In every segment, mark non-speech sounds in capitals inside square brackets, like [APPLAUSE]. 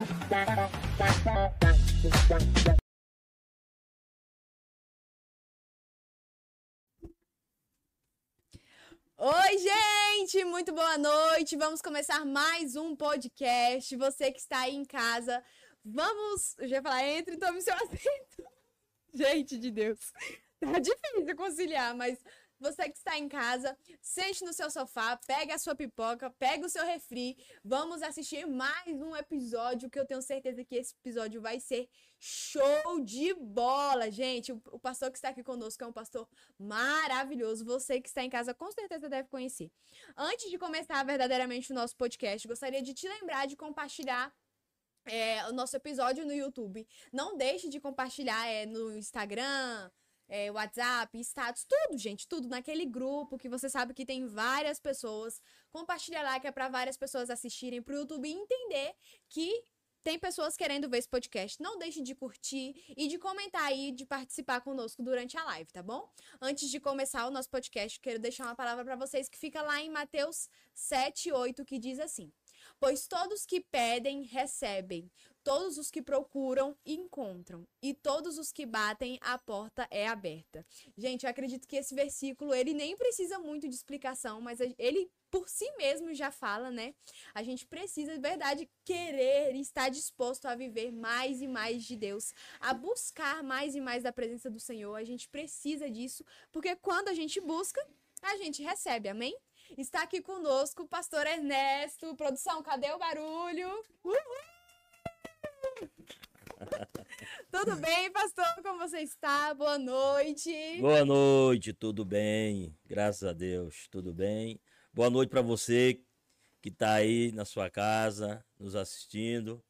Oi, gente! Muito boa noite! Vamos começar mais um podcast. Você que está aí em casa, vamos. Eu já ia falar, entre e tome seu [LAUGHS] assento. Gente de Deus, tá difícil conciliar, mas você que está em casa, sente no seu sofá, pega a sua pipoca, pega o seu refri. Vamos assistir mais um episódio que eu tenho certeza que esse episódio vai ser show de bola, gente. O, pastor que está aqui conosco é um pastor maravilhoso. Você que está em casa com certeza deve conhecer. Antes de começar verdadeiramente o nosso podcast, gostaria de te lembrar de compartilhar é, o nosso episódio no YouTube. Não deixe de compartilhar é, no Instagram, é, WhatsApp, status, tudo, gente, tudo naquele grupo que você sabe que tem várias pessoas. Compartilha lá que é para várias pessoas assistirem pro YouTube e entender que tem pessoas querendo ver esse podcast. Não deixe de curtir e de comentar aí, de participar conosco durante a live, tá bom? Antes de começar o nosso podcast, quero deixar uma palavra para vocês que fica lá em Mateus 7, 8, que diz assim: Pois todos que pedem, recebem. Todos os que procuram, encontram. E todos os que batem, a porta é aberta. Gente, eu acredito que esse versículo, ele nem precisa muito de explicação, mas ele por si mesmo já fala, né? A gente precisa, de verdade, querer e estar disposto a viver mais e mais de Deus, a buscar mais e mais da presença do Senhor. A gente precisa disso, porque quando a gente busca, a gente recebe, amém? Está aqui conosco o pastor Ernesto. Produção, cadê o barulho? Uhul! [LAUGHS] tudo bem, pastor? Como você está? Boa noite. Boa noite, tudo bem? Graças a Deus, tudo bem. Boa noite para você que está aí na sua casa, nos assistindo.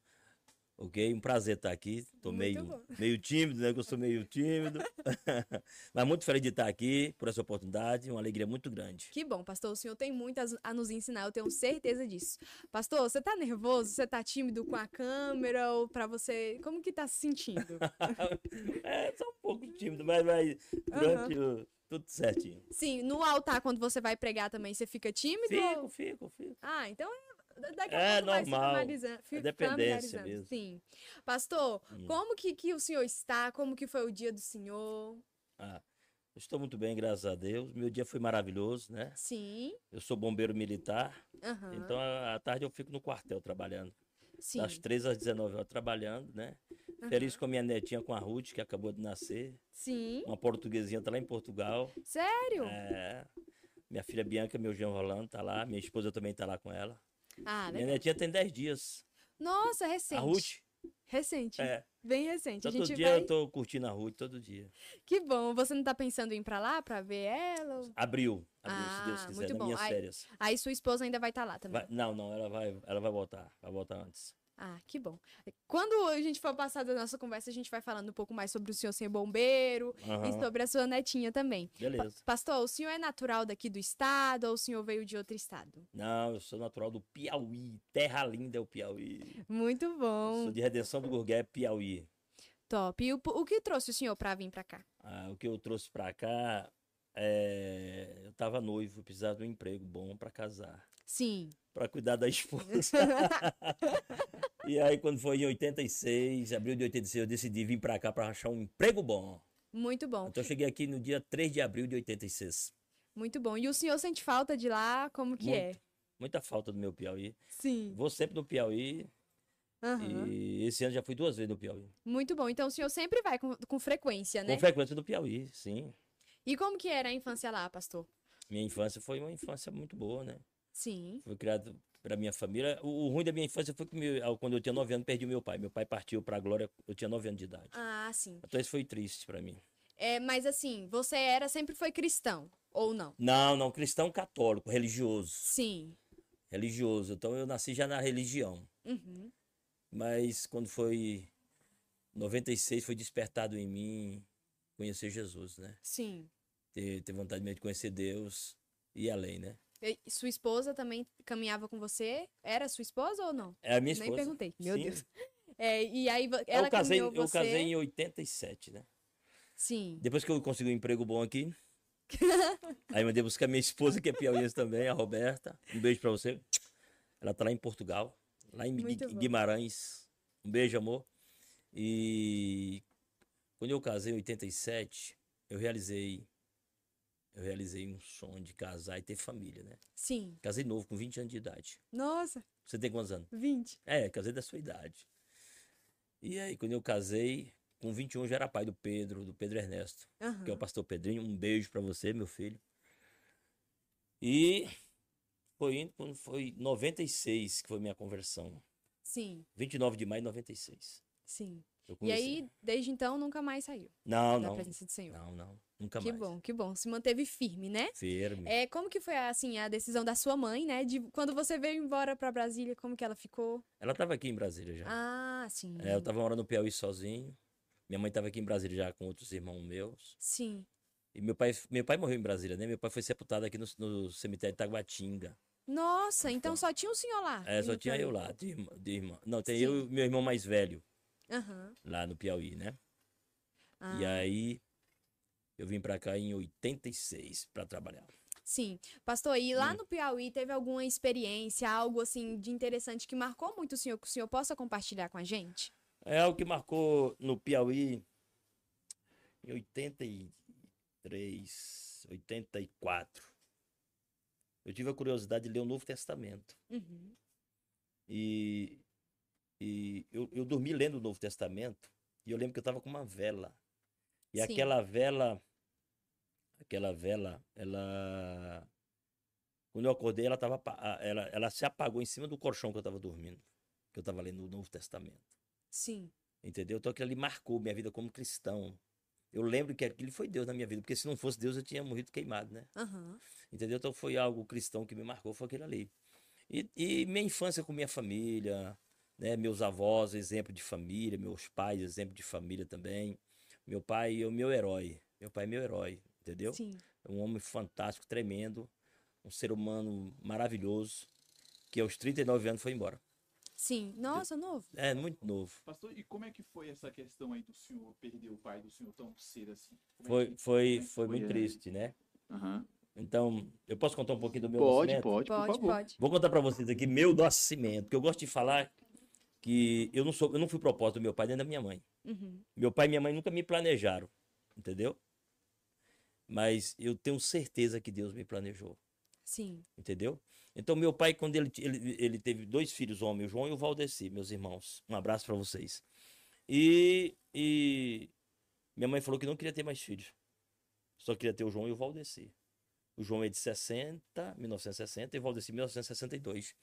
Ok? Um prazer estar aqui. Estou meio, meio tímido, né? Eu sou meio tímido. [LAUGHS] [LAUGHS] Mas muito feliz de estar aqui por essa oportunidade. Uma alegria muito grande. Que bom, pastor. O senhor tem muito a nos ensinar, eu tenho certeza disso. Pastor, você está nervoso? Você está tímido com a câmera? Ou para você. Como que está se sentindo? [LAUGHS] é, só um pouco tímido, mas vai durante uhum. o tudo certinho. Sim, no altar, quando você vai pregar também, você fica tímido? Fico, ou... fico, fico. Ah, então é daqui a é pouco normal. é dependência mesmo. Sim. Pastor, hum. como que, que o senhor está? Como que foi o dia do senhor? Ah, estou muito bem, graças a Deus. Meu dia foi maravilhoso, né? Sim. Eu sou bombeiro militar, uhum. então à tarde eu fico no quartel trabalhando. Sim. Das 13 às 19 horas trabalhando, né? Uhum. Feliz com a minha netinha, com a Ruth, que acabou de nascer. Sim. Uma portuguesinha tá lá em Portugal. Sério? É. Minha filha Bianca, meu Jean Rolando, tá lá. Minha esposa também tá lá com ela. Ah. Minha netinha tem 10 dias. Nossa, recente. A Ruth. Recente. É. Bem recente. Todo dia vai... eu tô curtindo a Ruth, todo dia. Que bom. Você não tá pensando em ir pra lá pra ver ela? Abril. Abril, ah, se Deus quiser, muito bom. minhas aí, férias. Aí sua esposa ainda vai estar tá lá também? Vai... não, não, ela vai, ela vai voltar. Vai voltar antes. Ah, que bom. Quando a gente for passar da nossa conversa, a gente vai falando um pouco mais sobre o senhor ser bombeiro uhum. e sobre a sua netinha também. Beleza. Pastor, o senhor é natural daqui do estado ou o senhor veio de outro estado? Não, eu sou natural do Piauí. Terra linda é o Piauí. Muito bom. Eu sou de Redenção do Gurgué, Piauí. Top. E o, o que trouxe o senhor para vir para cá? Ah, o que eu trouxe para cá é... Eu tava noivo, precisava de um emprego bom para casar. Sim. Para cuidar da esposa. [LAUGHS] E aí, quando foi em 86, abril de 86, eu decidi vir para cá para achar um emprego bom. Muito bom. Então, eu cheguei aqui no dia 3 de abril de 86. Muito bom. E o senhor sente falta de lá? Como que Muito, é? Muita falta do meu Piauí. Sim. Vou sempre no Piauí. Uhum. E esse ano já fui duas vezes no Piauí. Muito bom. Então o senhor sempre vai com, com frequência, né? Com frequência no Piauí, sim. E como que era a infância lá, pastor? Minha infância foi uma infância muito boa, né? Sim. Fui criado para minha família. O, o, ruim da minha infância foi que meu, quando eu tinha 9 anos perdi meu pai. Meu pai partiu para a glória, eu tinha 9 anos de idade. Ah, sim. Então isso foi triste para mim. É, mas assim, você era sempre foi cristão ou não? Não, não, cristão católico, religioso. Sim. Religioso. Então eu nasci já na religião. Uhum. Mas quando foi 96 foi despertado em mim conhecer Jesus, né? Sim. Ter, ter vontade mesmo de conhecer Deus e além, né? E sua esposa também caminhava com você? Era sua esposa ou não? É a minha esposa. Nem perguntei. Meu Sim. Deus. [LAUGHS] É, e aí ela eu casei, você... eu casei em 87, né? Sim. Depois que eu consegui um emprego bom aqui, [LAUGHS] aí mandei buscar minha esposa, que é piauiense também, a Roberta. Um beijo pra você. Ela tá lá em Portugal, lá em Guimarães. Um beijo, amor. E quando eu casei em 87, eu realizei eu realizei um sonho de casar e ter família, né? Sim. Casei novo, com 20 anos de idade. Nossa, Você tem quantos anos? 20. É, casei da sua idade. E aí, quando eu casei, com 21 eu já era pai do Pedro, do Pedro Ernesto, Aham. que é o pastor Pedrinho. Um beijo pra você, meu filho. E foi indo quando foi 96 que foi minha conversão. Sim, 29 de maio de 96. sim. E aí, desde então, nunca mais saiu Não, da não. presença do Senhor. Não, não. Nunca que mais. bom, que bom. Se manteve firme, né? Firme. É, como que foi, assim, a decisão da sua mãe, né? De quando você veio embora pra Brasília, como que ela ficou? Ela tava aqui em Brasília já. Ah, sim. É, eu tava morando no Piauí sozinho. Minha mãe tava aqui em Brasília já com outros irmãos meus. Sim. E meu pai, meu pai morreu em Brasília, né? Meu pai foi sepultado aqui no, no cemitério de Taguatinga. Nossa, então só tinha o senhor lá. É, só no tinha eu lá, de, irmã- de irmã. Não, tem Sim. eu e meu irmão mais velho Aham. lá no Piauí, né? Ah, E aí eu vim pra cá em 86 pra trabalhar. Sim. Pastor, e lá Hum. no Piauí teve alguma experiência, algo assim de interessante que marcou muito o senhor, que o senhor possa compartilhar com a gente? É algo que marcou no Piauí em 83, 84. Eu tive a curiosidade de ler o Novo Testamento. Uhum. E, e eu, eu dormi lendo o Novo Testamento e eu lembro que eu estava com uma vela. E Sim. aquela vela, aquela vela, ela. Quando eu acordei, ela, tava, ela, ela se apagou em cima do colchão que eu estava dormindo. Que eu estava lendo o Novo Testamento. Sim. Entendeu? Então aquilo ali marcou minha vida como cristão. Eu lembro que aquilo foi Deus na minha vida, porque se não fosse Deus eu tinha morrido queimado, né? Aham. Entendeu? Então foi algo cristão que me marcou, foi aquilo ali. E, e minha infância com minha família, né? Meus avós, exemplo de família, meus pais, exemplo de família também. Meu pai é o meu herói. Meu pai é meu herói, entendeu? Sim. É um homem fantástico, tremendo, um ser humano maravilhoso, que aos 39 anos foi embora. Sim. Nossa, novo. É, muito novo. Pastor, e como é que foi essa questão aí do senhor perder o pai do senhor tão cedo assim? Como é Foi, que- foi, é que foi muito é? triste, né? Aham. Então, eu posso contar um pouquinho do meu Pode, nascimento? pode, por Pode, favor. pode. Vou contar pra vocês aqui meu nascimento, porque eu gosto de falar que eu não sou, eu não fui propósito do meu pai nem da minha mãe. Uhum. Meu pai e minha mãe nunca me planejaram, entendeu? Mas eu tenho certeza que Deus me planejou, Sim. entendeu? Então meu pai quando ele ele, ele teve dois filhos homens, o João e o Valdeci, meus irmãos. Um abraço pra vocês. E, e minha mãe falou que não queria ter mais filhos. Só queria ter o João e o Valdeci. O João é de 60, 1960 e o Valdeci 1962.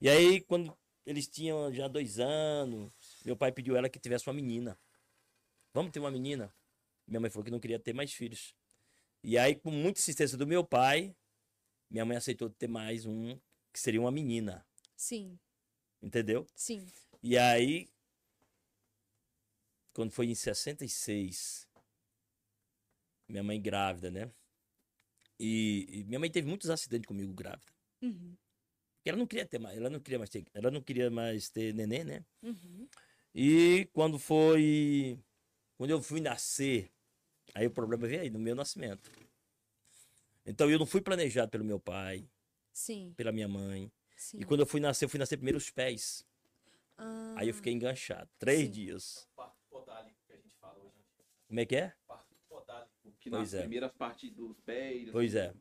E aí, quando eles tinham já dois anos, meu pai pediu ela que tivesse uma menina. Vamos ter uma menina? Minha mãe falou que não queria ter mais filhos. E aí, com muita insistência do meu pai, minha mãe aceitou ter mais um, que seria uma menina. Sim. Entendeu? Sim. E aí, quando foi em 66, minha mãe grávida, né? E, e minha mãe teve muitos acidentes comigo grávida. Uhum. Porque ela não queria ter mais, ela não queria mais ter, ela não queria mais ter neném, né? Uhum. E quando foi, quando eu fui nascer, aí o problema veio aí no meu nascimento. Então eu não fui planejado pelo meu pai, Sim. pela minha mãe. Sim. E quando eu fui nascer, eu fui nascer primeiro os pés. Ah, Aí eu fiquei enganchado, três Sim. dias. Parto podálico que a gente fala hoje. Como é que é? Parto podálico. Que Pois nas é. primeiras partes dos pés. Pois é.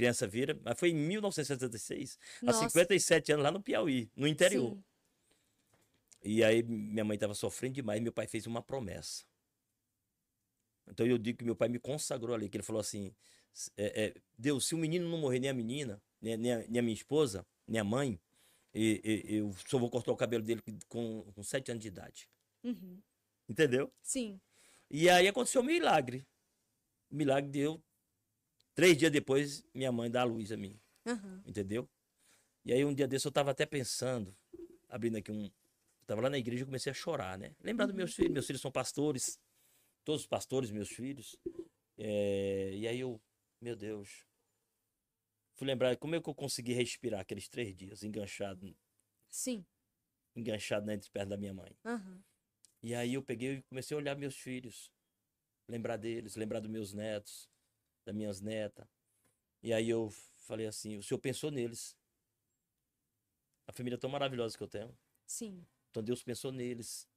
Criança vira, mas foi em 1976, há Nossa. 57 anos lá no Piauí, no interior. Sim. E aí minha mãe estava sofrendo demais, meu pai fez uma promessa. Então eu digo que meu pai me consagrou ali, que ele falou assim, é, é, Deus, se o menino não morrer, nem a menina, nem, a- nem, a, nem a minha esposa, nem a mãe, e, e- eu só vou cortar o cabelo dele com, com sete anos de idade. Uhum. Entendeu? Sim. E aí aconteceu um milagre. O milagre deu. Três dias depois, minha mãe dá a luz a mim. Aham. Entendeu? E aí um dia desse eu tava até pensando, abrindo aqui um. Eu tava lá na igreja e comecei a chorar, né? Lembrar dos meus filhos. Meus filhos são pastores. Todos os pastores, meus filhos. É, E aí eu, meu Deus. Fui lembrar como é que eu consegui respirar aqueles três dias, enganchado, Sim. enganchado né, entre perto da minha mãe. Aham. E aí eu peguei e comecei a olhar meus filhos, lembrar deles, lembrar dos meus netos, das minhas netas. E aí eu falei assim, o senhor pensou neles. A família tão maravilhosa que eu tenho. Sim. Então Deus pensou neles.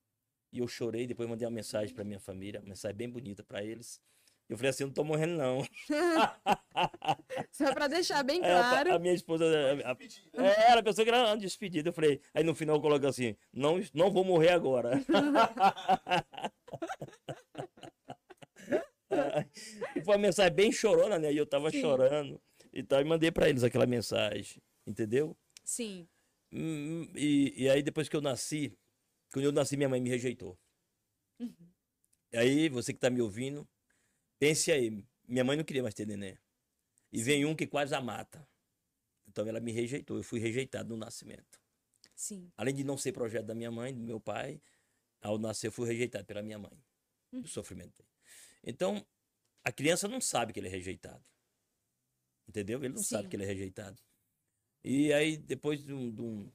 E eu chorei, depois mandei uma mensagem para minha família, uma mensagem bem bonita para eles. Eu falei assim, eu não tô morrendo não. [LAUGHS] Só pra deixar bem Aí a- claro. a, minha esposa, a, a, é, ela pensou que era uma despedida. Eu falei, aí no final eu coloquei assim, não, não vou morrer agora. [LAUGHS] E [LAUGHS] Foi uma mensagem bem chorona, né? E eu tava Sim. chorando. E tal, e mandei pra eles aquela mensagem, entendeu? Sim. Hum, E, e aí depois que eu nasci, quando eu nasci, minha mãe me rejeitou. E aí, você que tá me ouvindo, pense aí, minha mãe não queria mais ter neném. E vem um que quase a mata. Então ela me rejeitou, eu fui rejeitado no nascimento. Sim. Além de não ser projeto da minha mãe, do meu pai, ao nascer eu fui rejeitado pela minha mãe. Do sofrimento. Então, a criança não sabe que ele é rejeitado. Entendeu? Ele não sabe Sim. que ele é rejeitado. E aí, depois de um, de um-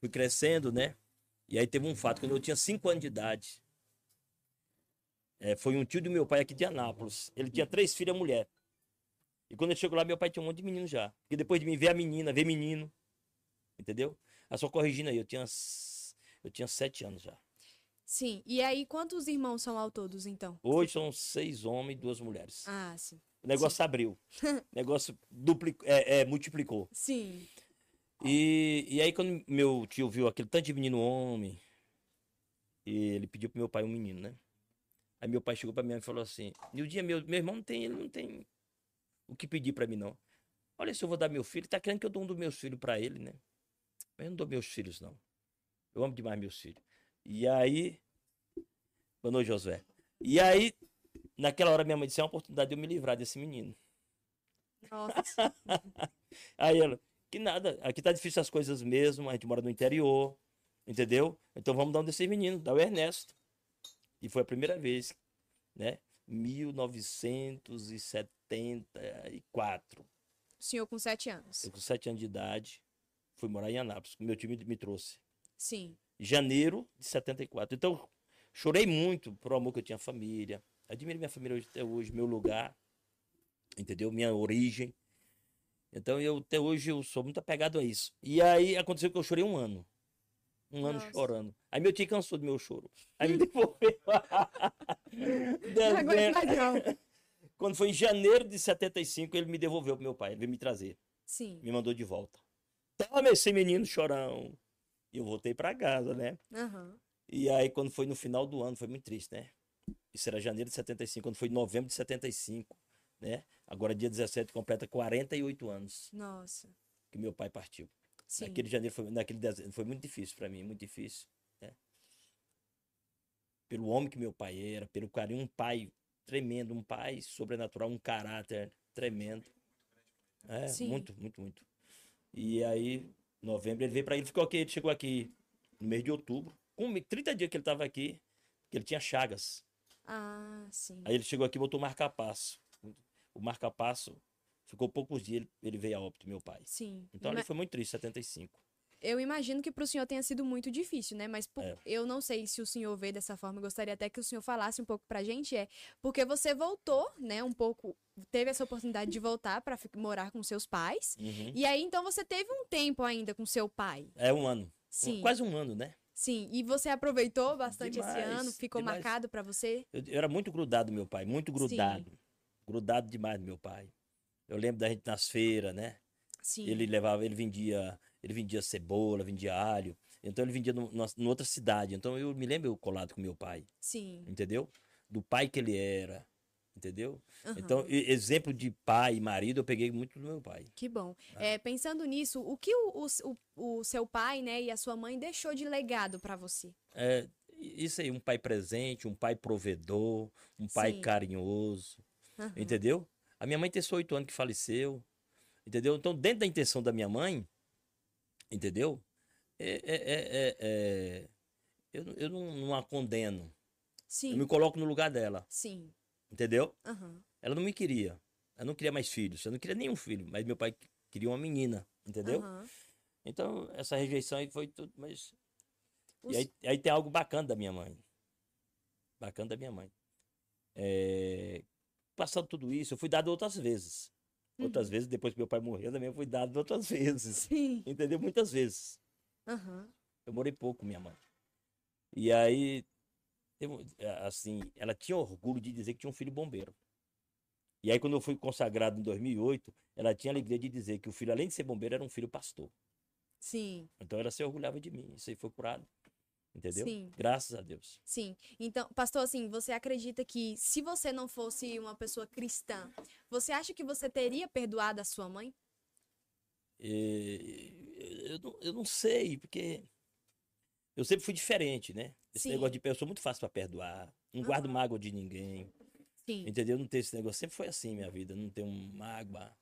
Fui crescendo, né? E aí teve um fato, quando eu tinha 5 anos de idade. é, foi um tio do meu pai aqui de Anápolis. Ele tinha três filhas mulher. E quando ele chegou lá, meu pai tinha um monte de menino já. Porque depois de mim ver a menina, ver menino. Entendeu? Ah, só corrigindo aí, eu tinha, eu tinha sete anos já. Sim. E aí, quantos irmãos são ao todos, então? Hoje são seis homens e duas mulheres. Ah, sim. O negócio abriu. [LAUGHS] O negócio duplicou, é, é, multiplicou. Sim. E, e aí, quando meu tio viu aquele tanto de menino homem, e ele pediu pro meu pai um menino, né? Aí meu pai chegou pra mim e falou assim: Nildinha, meu, meu irmão não tem, ele não tem o que pedir pra mim, não. Olha, se eu vou dar meu filho, tá querendo que eu dou um dos meus filhos pra ele, né? Mas eu não dou meus filhos, não. Eu amo demais meus filhos. E aí. Boa noite, Josué. E aí, naquela hora, minha mãe disse: é uma oportunidade de eu me livrar desse menino. Nossa. [LAUGHS] Aí ela, que nada, aqui tá difícil as coisas mesmo, a gente mora no interior, entendeu? Então vamos dar um desses meninos, dá o Ernesto. E foi a primeira vez, né? 1974. O senhor com sete anos. Eu com sete anos de idade, fui morar em Anápolis, meu time me trouxe. Sim. Janeiro de 74. Então, chorei muito pro amor que eu tinha à família. Admiro minha família hoje, até hoje, meu lugar, entendeu? Minha origem. Então, eu até hoje eu sou muito apegado a isso. E aí aconteceu que eu chorei um ano. Um ano Nossa. chorando. Aí meu tio cansou do meu choro. Aí [LAUGHS] me devolveu. Não aguento mais, Dezembro. [LAUGHS] Quando foi em janeiro de 75, ele me devolveu pro meu pai. Ele veio me trazer. Sim. Me mandou de volta. Toma esse menino chorão. E eu voltei pra casa, né? Aham. E aí, quando foi no final do ano, foi muito triste, né? Isso era janeiro de 75, quando foi novembro de 75, né? Agora, dia 17, completa 48 anos Nossa. que meu pai partiu. Sim. Naquele janeiro, foi, naquele dezembro, foi muito difícil para mim, muito difícil, né? Pelo homem que meu pai era, pelo carinho, um pai tremendo, um pai sobrenatural, um caráter tremendo. É, Sim. muito, muito, muito. E aí, novembro, ele veio para ele, ficou aqui, ele chegou aqui no mês de outubro, com 30 dias que ele estava aqui, que ele tinha chagas. Ah, sim. Aí ele chegou aqui e botou o marca-passo. O marca-passo ficou poucos dias, ele, ele veio a óbito, meu pai. Sim. Então ele foi muito triste, 75. Eu imagino que pro senhor tenha sido muito difícil, né? Mas por- É. eu não sei se o senhor vê dessa forma. Eu gostaria até que o senhor falasse um pouco pra gente. É porque você voltou, né? Um pouco. Teve essa oportunidade de voltar pra fi- morar com seus pais. Uhum. E aí, então, você teve um tempo ainda com seu pai. É um ano. Sim. Quase um ano, né? Sim. E você aproveitou bastante esse Demais, ano? Ficou demais. marcado pra você? Eu, eu era muito grudado, meu pai, muito grudado. Grudado demais, meu pai. Eu lembro da gente nas feiras, né? Sim. Ele levava, ele vendia, ele vendia cebola, vendia alho. Então ele vendia no, numa outra cidade. Então eu me lembro eu colado com meu pai, Sim. entendeu? Do pai que ele era, entendeu? Aham. Então, exemplo de pai e marido, eu peguei muito do meu pai. Que bom. Ah. É, pensando nisso, o que o, o, o- seu pai, né, e a sua mãe deixou de legado pra você? É, isso aí, um pai presente, um pai provedor, um pai Sim. carinhoso, Aham. entendeu? A minha mãe tem só oito anos que faleceu, entendeu? Então, dentro da intenção da minha mãe, entendeu? É, é, é, é- é- eu, não- eu não, não a condeno, eu Sim. me coloco no lugar dela, Sim. entendeu? Aham. Ela não me queria, ela não queria mais filhos, eu não queria nenhum filho, mas meu pai queria uma menina, entendeu? Aham. Então, essa rejeição aí foi tudo, mas Os- E aí, aí tem algo bacana da minha mãe. Bacana da minha mãe. É, Passando tudo isso, eu fui dado outras vezes. Outras Uhum. vezes, depois que meu pai morreu, também eu fui dado outras [LAUGHS] vezes. Sim. Entendeu? Muitas vezes. Aham. Eu morei pouco minha mãe. E aí, teve um- assim, ela tinha orgulho de dizer que tinha um filho bombeiro. E aí, quando eu fui consagrado em 2008, ela tinha alegria de dizer que o filho, além de ser bombeiro, era um filho pastor. Sim, Então ela se orgulhava de mim. Isso aí foi curado. Entendeu? Sim. Graças a Deus. sim. Então, pastor, assim, você acredita que se você não fosse uma pessoa cristã, você acha que você teria perdoado a sua mãe? Eu, não, eu não sei, porque eu sempre fui diferente, né? Esse Sim. negócio de pessoa muito fácil para perdoar. Não guardo Aham. mágoa de ninguém. Sim. Entendeu? Não tem esse negócio. Sempre foi assim minha vida. Não tenho mágoa.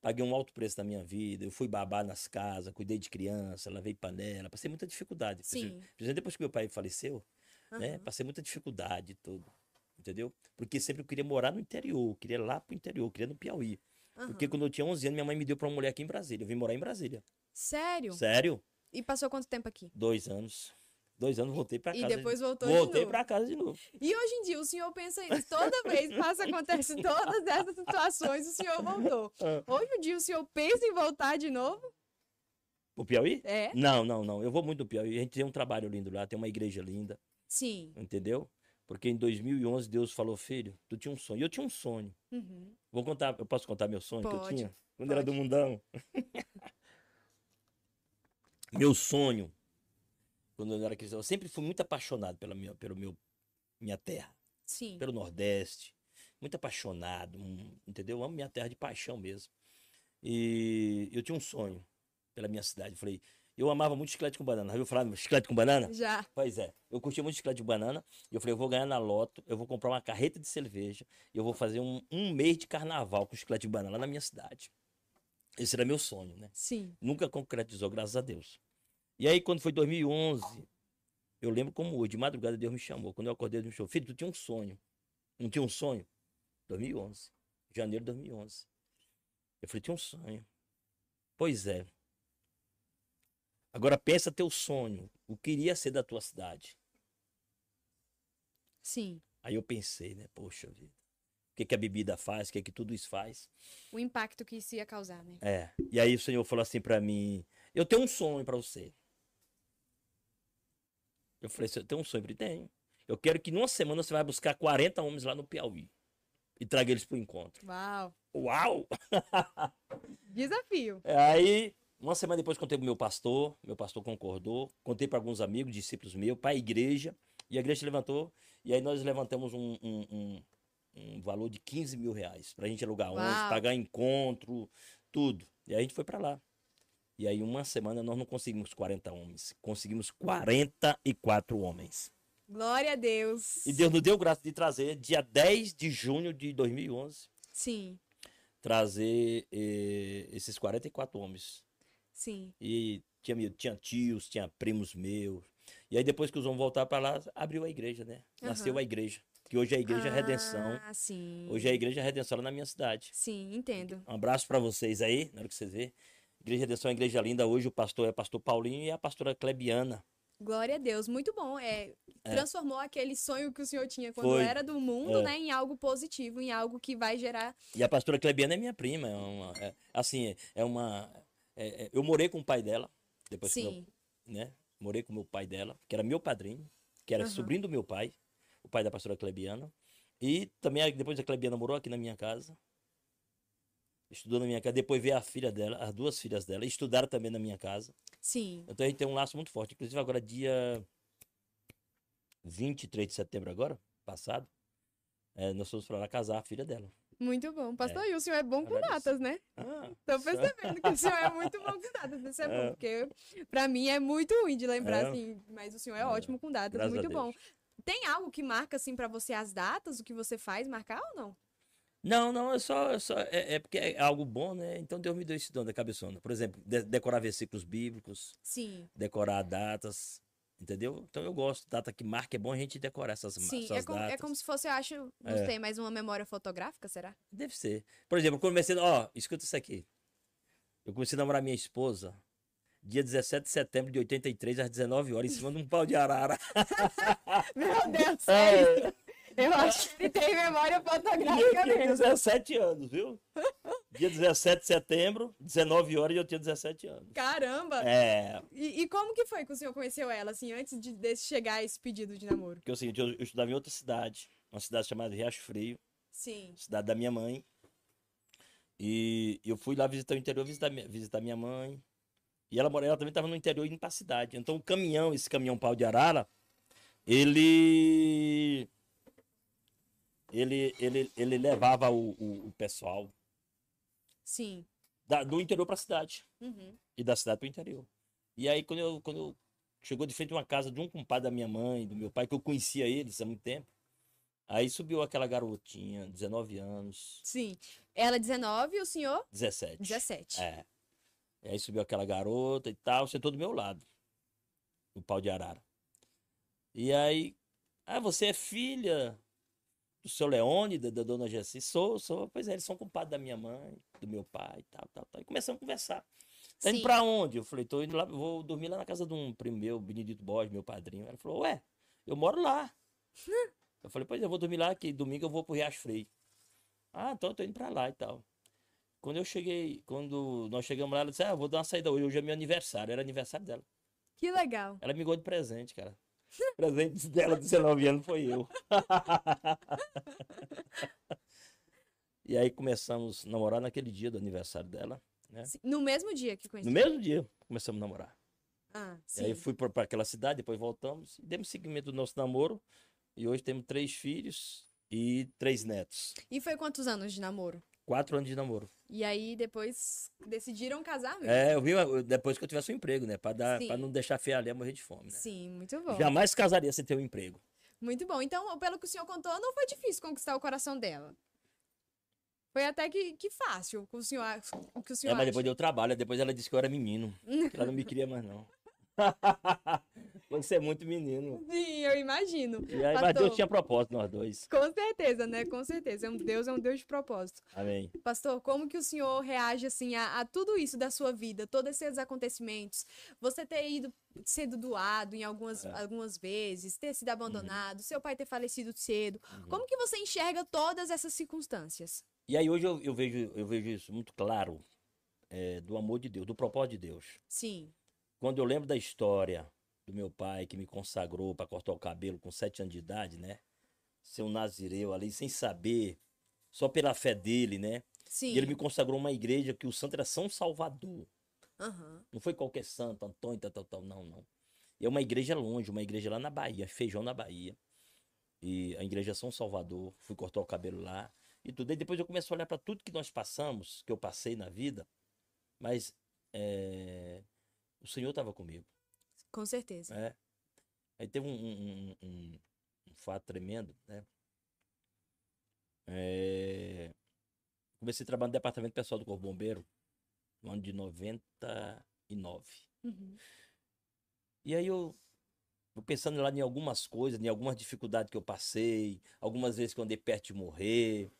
Paguei um alto preço na minha vida. Eu fui babá nas casas, cuidei de criança, lavei panela. Passei muita dificuldade. Sim. Depois que meu pai faleceu, né? Aham. Passei muita dificuldade tudo. Entendeu? Porque sempre eu queria morar no interior. Queria ir lá pro interior. Queria no Piauí. Porque aham. quando eu tinha 11 anos, minha mãe me deu pra uma mulher aqui em Brasília. Eu vim morar em Brasília. Sério? Sério? E passou quanto tempo aqui? Dois anos. Dois anos voltei pra E casa. de- depois voltou de Voltei pra casa de novo. E hoje em dia, o senhor pensa isso. Toda vez passa, acontece [LAUGHS] todas essas situações, o senhor voltou. [LAUGHS] Ah. Hoje em dia, o senhor pensa em voltar de novo? O Piauí? É? Não, não, não. Eu vou muito no Piauí. A gente tem um trabalho lindo lá, tem uma igreja linda, Sim. entendeu? Porque em 2011 Deus falou, filho, tu tinha um sonho. E eu tinha um sonho. Uhum. Vou contar, eu posso contar meu sonho que eu Pode, tinha? Quando era do pode. mundão. [LAUGHS] meu sonho, quando eu era cristão, eu sempre fui muito apaixonado pela minha, pelo meu, minha terra. Sim. pelo Nordeste. Muito apaixonado, entendeu? Eu amo minha terra de paixão mesmo. E eu tinha um sonho pela minha cidade. Eu falei, eu amava muito chiclete com banana. Já ouviu falar de chiclete com banana? Já. Pois é, eu curtia muito chiclete de banana. E eu falei, eu vou ganhar na loto, eu vou comprar uma carreta de cerveja. E eu vou fazer um, um mês de carnaval com chiclete de banana lá na minha cidade. Esse era meu sonho, né? Sim. Nunca concretizou, graças a Deus. E aí, quando foi 2011, eu lembro como hoje, de madrugada Deus me chamou. Quando eu acordei, Deus me chamou. Filho, tu tinha um sonho. Não tinha um sonho? 2011. Janeiro de 2011. Eu falei, tinha um sonho. Pois é. Agora pensa teu sonho. O que iria ser da tua cidade? Sim. Aí eu pensei, né? Poxa vida. O que, que a bebida faz? O que, que tudo isso faz? O impacto que isso ia causar, né? É. E aí o Senhor falou assim pra mim: Eu tenho um sonho pra você. Eu falei: Eu tenho um sonho ele? Tenho. Eu quero que numa semana você vai buscar 40 homens lá no Piauí e traga eles pro encontro. Uau. Uau! [LAUGHS] Desafio. Aí, uma semana depois, contei pro meu pastor. Meu pastor concordou. Contei para alguns amigos, discípulos meus, para a igreja. E a igreja levantou. E aí nós levantamos um, um, um- um valor de 15 mil reais pra gente alugar Uau. pagar encontro, tudo. E aí a gente foi para lá. E aí, uma semana, nós não conseguimos 40 homens. Conseguimos 44 homens. Glória a Deus. E Deus nos deu graça de trazer, dia 10 de junho de 2011, Sim. trazer eh, esses 44 homens. Sim. E tinha, tinha tios, tinha primos meus. E aí, depois que os homens voltaram para lá, abriu a igreja, né? Nasceu a igreja. Que hoje é a Igreja Redenção. Ah, sim. Hoje é a Igreja Redenção na minha cidade. Sim, entendo. Um abraço para vocês aí, na hora que vocês verem. Igreja Redenção é uma igreja linda. Hoje o pastor é pastor Paulinho e a pastora Clebiana. Glória a Deus, muito bom. É, É. transformou aquele sonho que o senhor tinha quando Foi. era do mundo, É. né, em algo positivo, em algo que vai gerar. E a pastora Clebiana é minha prima. É uma, é- assim, é uma. é- é- eu morei com o pai dela. Depois que meu- Sim. né? Morei com o meu pai dela, que era meu padrinho, que era Aham. sobrinho do meu pai, o pai da pastora Clebiana. E também depois a Clebiana morou aqui na minha casa. Estudou na minha casa, depois veio a filha dela, as duas filhas dela, estudaram também na minha casa. Sim. Então a gente tem um laço muito forte. Inclusive agora dia 23 de setembro agora, passado, eh, nós fomos pra lá casar a filha dela. Muito bom. Pastor, e o senhor é bom com datas, né? Ah, Tô percebendo que o senhor é muito bom com datas. [LAUGHS] Isso é bom, É. porque pra mim é muito ruim de lembrar, É. assim, mas o senhor é É. ótimo com datas, Graças muito bom. Tem algo que marca, assim, pra você as datas, o que você faz, marcar ou não? Não, não, é só, é, só é, é porque é algo bom, né? Então Deus me deu esse dom da cabeçona. Por exemplo, de- decorar versículos bíblicos, Sim. decorar datas, entendeu? Então eu gosto, data que marca, é bom a gente decorar essas, Sim, essas é como, é datas. como se fosse, eu acho, não É. sei, mas uma memória fotográfica, será? Deve ser. Por exemplo, eu comecei, ó, escuta isso aqui. Eu comecei a namorar minha esposa dia 17 de setembro de 83, às 19 horas, em cima de um pau de arara. [LAUGHS] Meu Deus, [LAUGHS] É, eu acho que tem memória e eu fotográfica tinha mesmo. 17 anos, viu? Dia 17 de setembro, 19 horas, eu tinha 17 anos. Caramba! É, E, e como que foi que o senhor conheceu ela, assim, antes de, de chegar a esse pedido de namoro? porque é o seguinte, eu, eu estudava em outra cidade, uma cidade chamada Riacho Frio, Sim. cidade da minha mãe. E eu fui lá visitar o interior, visitar, minha- visitar minha mãe. E ela, ela também estava no interior indo para a cidade. Então o caminhão, esse caminhão pau de arara, ele. Ele, ele, ele levava o, o, o pessoal Sim. da- do interior para a cidade. Uhum. e da cidade para o interior. E aí, quando eu, quando eu chegou de frente a uma casa de um compadre da minha mãe, do meu pai, que eu conhecia eles há muito tempo, aí subiu aquela garotinha, 19 anos, Sim. Ela 19 e o senhor 17. 17. É. E aí subiu aquela garota e tal, sentou do meu lado, no pau de arara. E aí, ah, você é filha do seu Leônidas, da dona Jessi? Sou, sou. Pois é, eles são compadres da minha mãe, do meu pai e tal, tal, tal. E começamos a conversar. Tá indo pra onde? Eu falei, tô indo lá, vou dormir lá na casa de um primo meu, Benedito Borges, meu padrinho. Ela falou, ué, eu moro lá. [LAUGHS] eu falei, pois é, eu vou dormir lá, que domingo eu vou pro Riacho Freio. Ah, então eu tô indo pra lá e tal. Quando eu cheguei, quando nós chegamos lá, ela disse, ah, eu vou dar uma saída hoje, hoje é meu aniversário. Era aniversário dela. Que legal. Ela me ligou de presente, cara. [LAUGHS] O presente dela, 19 anos, foi eu. [LAUGHS] e aí começamos a namorar naquele dia do aniversário dela. Sim, No mesmo dia que conheci. No mesmo dia, começamos a namorar. Ah, E sim. aí fui para aquela cidade, depois voltamos e demos seguimento do nosso namoro. E hoje temos três filhos e três netos. E foi quantos anos de namoro? Quatro anos de namoro. E aí depois decidiram casar mesmo? É, eu vi depois que eu tivesse um emprego, né? Para dar, Sim. para não deixar feia ali a morrer de fome, né? Sim, muito bom. Jamais casaria sem ter um emprego. Muito bom. Então, pelo que o senhor contou, não foi difícil conquistar o coração dela. Foi até que, que fácil o, senhor, o que o senhor É, mas acha. depois deu trabalho, depois ela disse que eu era menino. que ela não me queria mais, não. [LAUGHS] Você é muito menino. Sim, eu imagino. Aí, mas Pastor, Deus tinha propósito, nós dois. Com certeza, né? Com certeza. É um Deus é um Deus de propósito. Amém. Pastor, como que o senhor reage assim a, a tudo isso da sua vida, todos esses acontecimentos? Você ter ido sendo doado em algumas, É. algumas vezes, ter sido Uhum. abandonado, seu pai ter falecido cedo. Como que você enxerga todas essas circunstâncias? E aí hoje eu, eu vejo, eu vejo isso muito claro é, do amor de Deus, do propósito de Deus. Sim, Quando eu lembro da história do meu pai que me consagrou para cortar o cabelo com sete anos de idade, né? Ser um nazireu ali, sem saber, só pela fé dele, né? sim. E ele me consagrou uma igreja que o santo era São Salvador. Aham. Não foi qualquer santo, Antônio, tal, tal, tal, não, não. É uma igreja longe, uma igreja lá na Bahia, Feijão na Bahia. E a igreja São Salvador, fui cortar o cabelo lá e tudo. Aí depois eu começo a olhar para tudo que nós passamos, que eu passei na vida, mas é, o Senhor estava comigo. Com certeza. É. Aí teve um, um- um- um- fato tremendo, né? É, Comecei a trabalhar no departamento pessoal do Corpo Bombeiro no ano de 99. Uhum. E aí eu, eu pensando lá em algumas coisas, em algumas dificuldades que eu passei, algumas vezes que eu andei perto de morrer.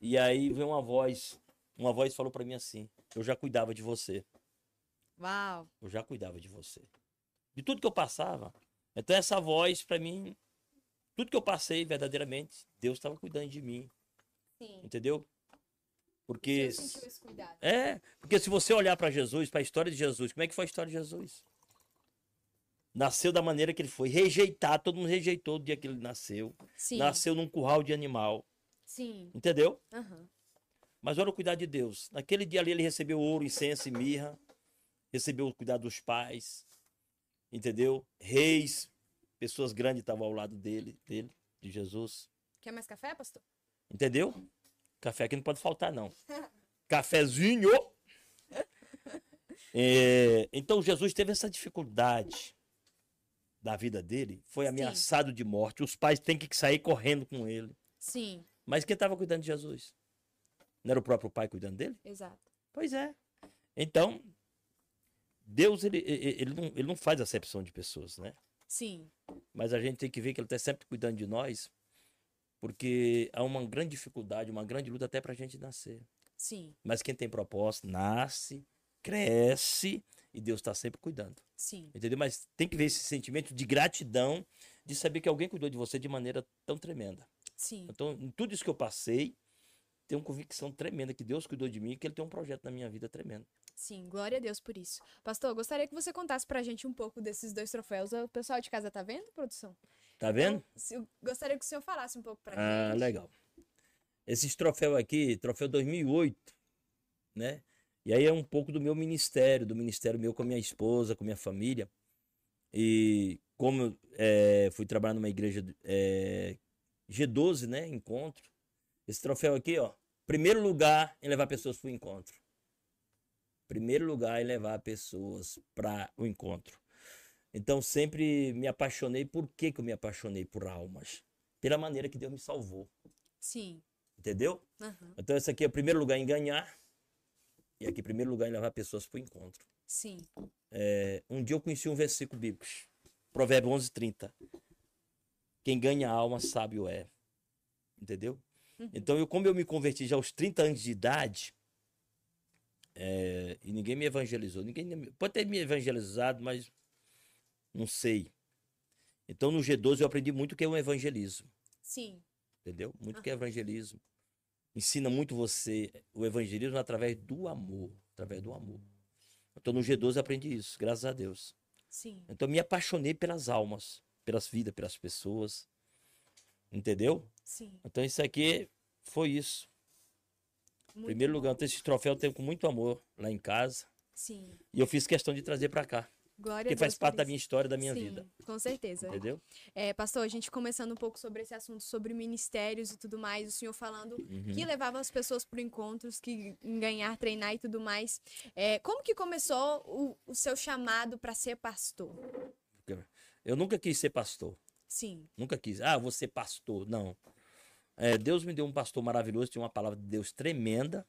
E aí veio uma voz, uma voz falou para mim assim: "Eu já cuidava de você. Uau. Eu já cuidava de você. De tudo que eu passava. Então essa voz para mim, tudo que eu passei verdadeiramente, Deus estava cuidando de mim, Sim. entendeu? Porque é, porque se você olhar para Jesus, para a história de Jesus, como é que foi a história de Jesus? Nasceu da maneira que ele foi, rejeitado, todo mundo rejeitou o dia que ele nasceu. Sim. Nasceu num curral de animal, Sim. entendeu? Aham. Mas olha o cuidado de Deus. Naquele dia ali ele recebeu ouro, incenso e mirra, recebeu o cuidado dos pais, entendeu? Reis, pessoas grandes estavam ao lado dele, dele, de Jesus, Quer mais café, pastor? entendeu? Café aqui não pode faltar não. [LAUGHS] Cafezinho. É, então Jesus teve essa dificuldade da vida dele, foi Sim. ameaçado de morte. Os pais têm que sair correndo com ele. Sim, Mas quem estava cuidando de Jesus? Não era o próprio pai cuidando dele? exato. Pois é. Então, Deus, ele, ele, não, ele não faz acepção de pessoas, né? Sim, Mas a gente tem que ver que ele está sempre cuidando de nós, porque há uma grande dificuldade, uma grande luta até para a gente nascer. sim, Mas quem tem propósito, nasce, cresce e Deus está sempre cuidando. sim. Entendeu? Mas tem que ver esse sentimento de gratidão, de saber que alguém cuidou de você de maneira tão tremenda. Sim, Então, em tudo isso que eu passei, tenho convicção tremenda que Deus cuidou de mim e que Ele tem um projeto na minha vida tremendo. Sim, glória a Deus por isso. Pastor, gostaria que você contasse pra gente um pouco desses dois troféus. O pessoal de casa tá vendo, produção? Tá vendo? Então, se- eu gostaria que o senhor falasse um pouco pra Ah, gente. legal. Esses troféus aqui, troféu 2008, né? E aí é um pouco do meu ministério, do ministério meu com a minha esposa, com a minha família. E como eu eh, fui trabalhar numa igreja eh, G12, né? Encontro. Esse troféu aqui, ó. Primeiro lugar em levar pessoas para o encontro. Primeiro lugar em levar pessoas para o encontro. Então sempre me apaixonei. Por que, que eu me apaixonei por almas? Pela maneira que Deus me salvou. Sim. Entendeu? aham, Então, esse aqui é o primeiro lugar em ganhar. E aqui, primeiro lugar em levar pessoas para o encontro. Sim. É, um dia eu conheci um versículo bíblico. Provérbio 11, 30. Quem ganha a alma, sábio é. Entendeu? Uhum. Então, eu, como eu me converti já aos 30 anos de idade, é, e ninguém me evangelizou. Ninguém pode ter me evangelizado, mas não sei. Então, no G12 eu aprendi muito o que é um evangelismo Sim. entendeu? Muito que é evangelismo. Ensina muito você o evangelismo através do amor, através do amor. Então no G12 eu aprendi isso, graças a Deus. Sim. Então eu me apaixonei pelas almas, pelas vidas, pelas pessoas. Entendeu? Sim. Então isso aqui foi isso. Muito primeiro bom. lugar, esse troféu eu tenho com muito amor lá em casa. Sim. E eu fiz questão de trazer para cá. Glória Deus. faz parte da minha história, da minha Sim, vida. Com certeza. Entendeu? É, pastor, a gente começando um pouco sobre esse assunto, sobre ministérios e tudo mais, o senhor falando Uhum. que levava as pessoas para encontros, que ganhar, treinar e tudo mais. É, como que começou o, o seu chamado para ser pastor? Eu nunca quis ser pastor. Sim, Nunca quis. Ah, vou ser pastor. Não. É, Deus me deu um pastor maravilhoso, tinha uma palavra de Deus tremenda,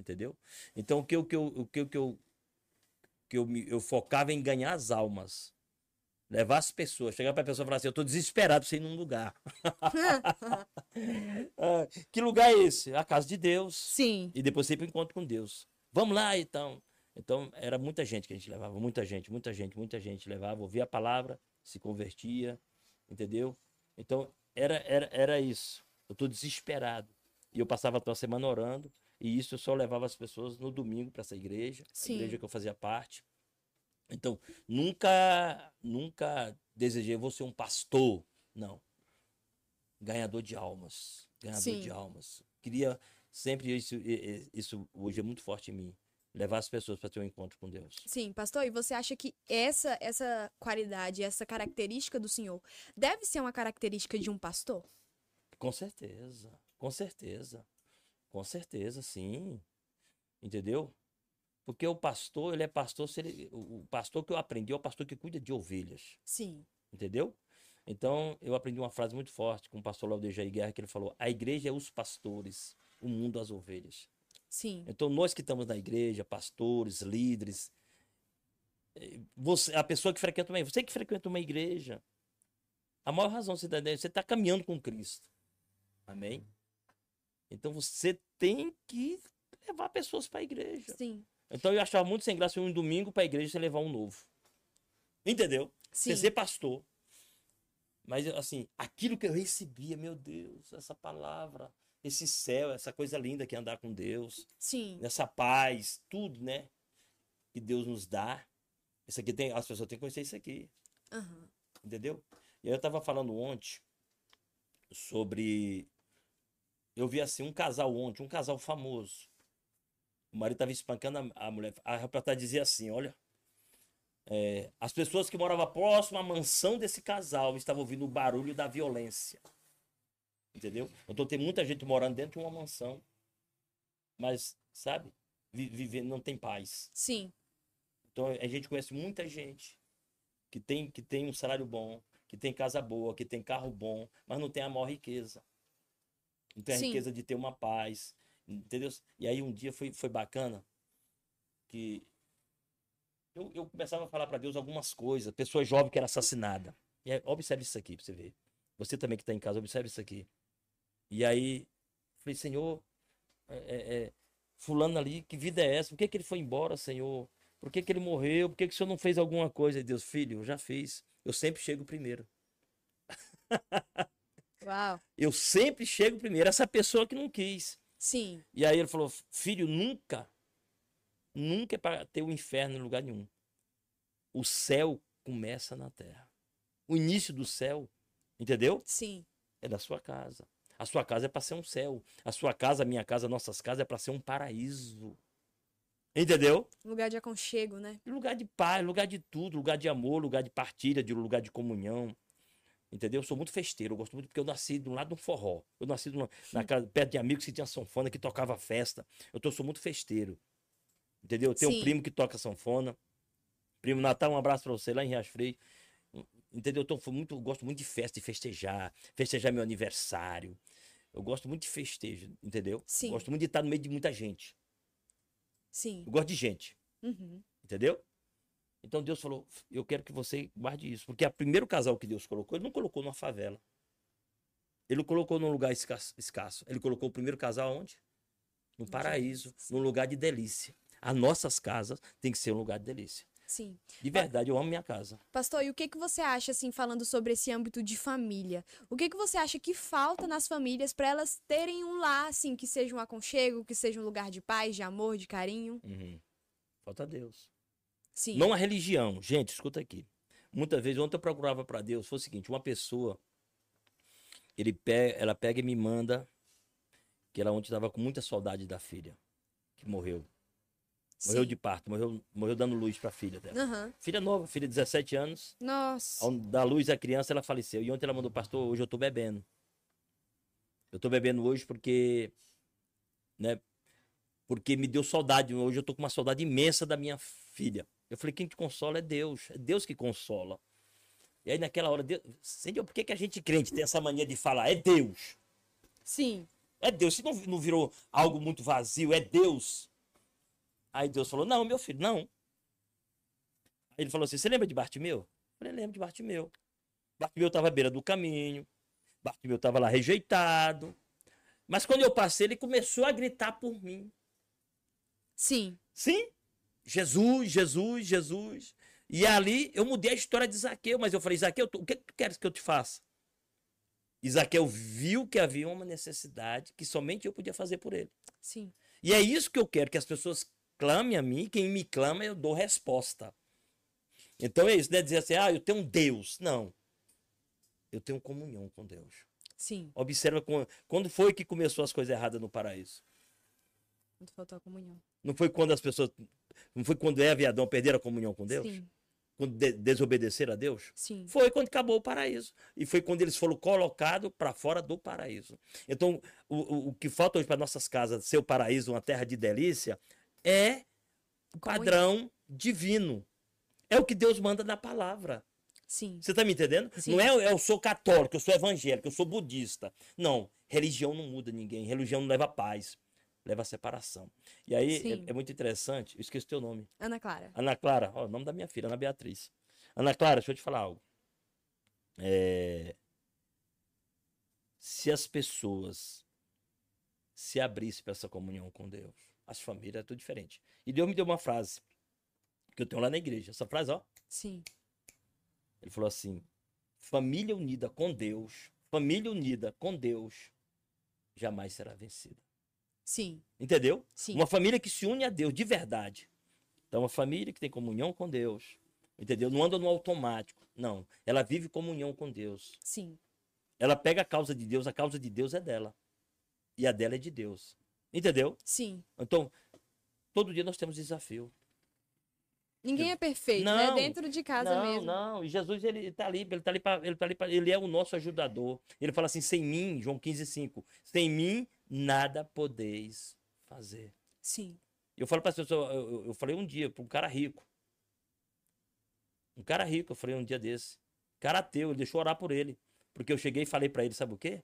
entendeu? Então o que eu, que eu, o que eu, que eu, que eu, me- eu focava em ganhar as almas, levar as pessoas, chegar para a pessoa e falar assim: eu estou desesperado para você ir num lugar. [LAUGHS] Ah, que lugar é esse? A casa de Deus. sim, E depois sempre encontro com Deus. Vamos lá, então. Então, era muita gente que a gente levava, muita gente, muita gente, muita gente levava, ouvia a palavra, se convertia, entendeu? Então, era, era, era isso. Eu estou desesperado. E eu passava toda semana orando, e isso eu só levava as pessoas no domingo para essa igreja, Sim. a igreja que eu fazia parte. Então, nunca, nunca desejei, vou ser um pastor. Não. Ganhador de almas. Ganhador Sim. de almas. Queria sempre, isso, isso hoje é muito forte em mim, levar as pessoas para ter um encontro com Deus. sim, pastor. E você acha que essa essa qualidade, essa característica do senhor deve ser uma característica de um pastor? Com certeza, com certeza, com certeza, sim. Entendeu? Porque o pastor, ele é pastor, se ele- o pastor que eu aprendi é o pastor que cuida de ovelhas. Sim, Entendeu? Então, eu aprendi uma frase muito forte com o pastor Léo Jair Guerra, que ele falou: a igreja é os pastores, o mundo as ovelhas. sim, Então, nós que estamos na igreja, pastores, líderes, eh, você, a pessoa que frequenta uma você que frequenta uma igreja, a maior razão você está você está caminhando com Cristo. Amém? Então, você tem que levar pessoas para a igreja. sim, Então, eu achava muito sem graça um domingo para a igreja você levar um novo. Entendeu? sim, Você ser pastor. Mas, assim, aquilo que eu recebia, meu Deus, essa palavra, esse céu, essa coisa linda que é andar com Deus, sim, nessa paz, tudo, né? Que Deus nos dá. Isso aqui tem, as pessoas têm que conhecer isso aqui, aham, entendeu? E eu tava falando ontem sobre. Eu vi assim, um casal ontem, um casal famoso. O marido tava espancando a, a mulher. A reportagem dizia assim: olha. é, as pessoas que moravam próximo à mansão desse casal estavam ouvindo o barulho da violência. Entendeu? Então tem muita gente morando dentro de uma mansão. Mas, sabe? vi- Vivendo, não tem paz. sim, Então a gente conhece muita gente que tem, que tem um salário bom, que tem casa boa, que tem carro bom, mas não tem a maior riqueza. Não tem a Sim. riqueza de ter uma paz. Entendeu? E aí um dia foi, foi bacana que eu, eu começava a falar para Deus algumas coisas. Pessoa jovem que era assassinada. E aí, observe isso aqui para você ver. Você também que está em casa, observe isso aqui. E aí, falei, Senhor, é, é, é, fulano ali, que vida é essa? Por que, que ele foi embora, Senhor? Por que, que ele morreu? Por que, que o Senhor não fez alguma coisa? E Deus, filho, eu já fiz. Eu sempre chego primeiro. [LAUGHS] uau, Eu sempre chego primeiro. Essa pessoa que não quis. Sim. E aí ele falou: Filho, nunca, nunca é para ter o inferno em lugar nenhum. O céu começa na terra. O início do céu, entendeu? Sim. É da sua casa. A sua casa é para ser um céu. A sua casa, a minha casa, nossas casas é para ser um paraíso. Entendeu? Lugar de aconchego, né? Lugar de paz, lugar de tudo, lugar de amor, lugar de partilha, de lugar de comunhão. Entendeu? Eu sou muito festeiro, eu gosto muito porque eu nasci de um lado de um forró. Eu nasci de uma- na casa, perto de amigos que tinha sanfona, que tocava festa. Eu tô, sou muito festeiro. Entendeu? Eu tenho Sim. um primo que toca sanfona. Primo Natal, um abraço pra você lá em Riacho Freio. Entendeu? Eu tô, muito, eu gosto muito de festa, de festejar, festejar meu aniversário. Eu gosto muito de festejo, entendeu? Sim. Gosto muito de estar no meio de muita gente. Sim. Eu gosto de gente. Uhum. Entendeu? Então Deus falou: Eu quero que você guarde isso. Porque o primeiro casal que Deus colocou, ele não colocou numa favela. Ele colocou num lugar escasso. Ele colocou o primeiro casal onde? No paraíso, num lugar de delícia. As nossas casas tem que ser um lugar de delícia. Sim. De verdade, eu amo minha casa. Pastor, e o que, que você acha, assim, falando sobre esse âmbito de família? O que, que você acha que falta nas famílias para elas terem um lar, assim, que seja um aconchego, que seja um lugar de paz, de amor, de carinho? Uhum. Falta Deus. Sim. Não a religião. Gente, escuta aqui. Muitas vezes, ontem eu procurava para Deus, foi o seguinte: uma pessoa, ele pe- ela pega e me manda, que ela ontem estava com muita saudade da filha, que morreu. Morreu Sim. de parto, morreu, morreu dando luz para a filha dela. Aham. Filha nova, filha de 17 anos. Nossa. Ao dar luz à criança, ela faleceu. E ontem ela mandou, pastor, hoje eu tô bebendo. Eu tô bebendo hoje porque, né, porque me deu saudade. Hoje eu tô com uma saudade imensa da minha filha. Eu falei, quem te consola é Deus. É Deus que consola. E aí naquela hora, Deus, entendeu? Por que, que a gente crente tem essa mania de falar? É Deus. Sim. É Deus. Se não, não virou algo muito vazio, é Deus. Aí Deus falou: Não, meu filho, não. Aí ele falou assim: Você lembra de Bartimeu? Eu falei: Lembro de Bartimeu. Bartimeu estava à beira do caminho. Bartimeu estava lá rejeitado. Mas quando eu passei, ele começou a gritar por mim. Sim. Sim, Jesus, Jesus, Jesus. E ali eu mudei a história de Zaqueu, mas eu falei: Zaqueu, o que tu queres que eu te faça? E Zaqueu viu que havia uma necessidade que somente eu podia fazer por ele. Sim. E é isso que eu quero, que as pessoas clamem a mim, quem me clama eu dou resposta. Então é isso, não é dizer assim, ah, eu tenho um Deus. Não. Eu tenho comunhão com Deus. Sim. Observa quando foi que começou as coisas erradas no paraíso. Quando faltou a comunhão. Não foi quando as pessoas. Não foi quando Eva e Adão perderam a comunhão com Deus? Sim. Quando de- desobedeceram a Deus? Sim. Foi quando acabou o paraíso. E foi quando eles foram colocados para fora do paraíso. Então, o, o, que falta hoje para nossas casas ser o paraíso, uma terra de delícia, é padrão divino. É o que Deus manda na palavra. Sim. Você está me entendendo? Sim. Não é eu sou católico, eu sou evangélico, eu sou budista. Não. Religião não muda ninguém. Religião não leva paz. Leva separação. E aí é, é muito interessante. Eu esqueci teu nome. Ana Clara. Ana Clara, ó, o nome da minha filha, Ana Beatriz. Ana Clara, deixa eu te falar algo. É, Se as pessoas se abrissem para essa comunhão com Deus, as famílias, é tudo diferente. E Deus me deu uma frase que eu tenho lá na igreja. Essa frase, ó, Sim. ele falou assim: família unida com Deus, família unida com Deus, jamais será vencida. Sim. Entendeu? Sim. Uma família que se une a Deus de verdade. Então, uma família que tem comunhão com Deus. Entendeu? Não anda no automático. Não. Ela vive comunhão com Deus. Sim. Ela pega a causa de Deus, a causa de Deus é dela. E a dela é de Deus. Entendeu? Sim. Então, todo dia nós temos desafio. Ninguém é perfeito, né? Não, Dentro de casa não, mesmo. não. E Jesus, ele tá ali, ele tá ali para, ele tá ali pra, ele é o nosso ajudador. Ele fala assim: sem mim, João 15, 5, sem mim nada podeis fazer. Sim. Eu falo para as pessoas, eu, eu- eu falei um dia para um cara rico. Um cara rico, eu falei um dia desse. Cara ateu, ele deixou orar por ele. Porque eu cheguei e falei para ele, sabe o quê?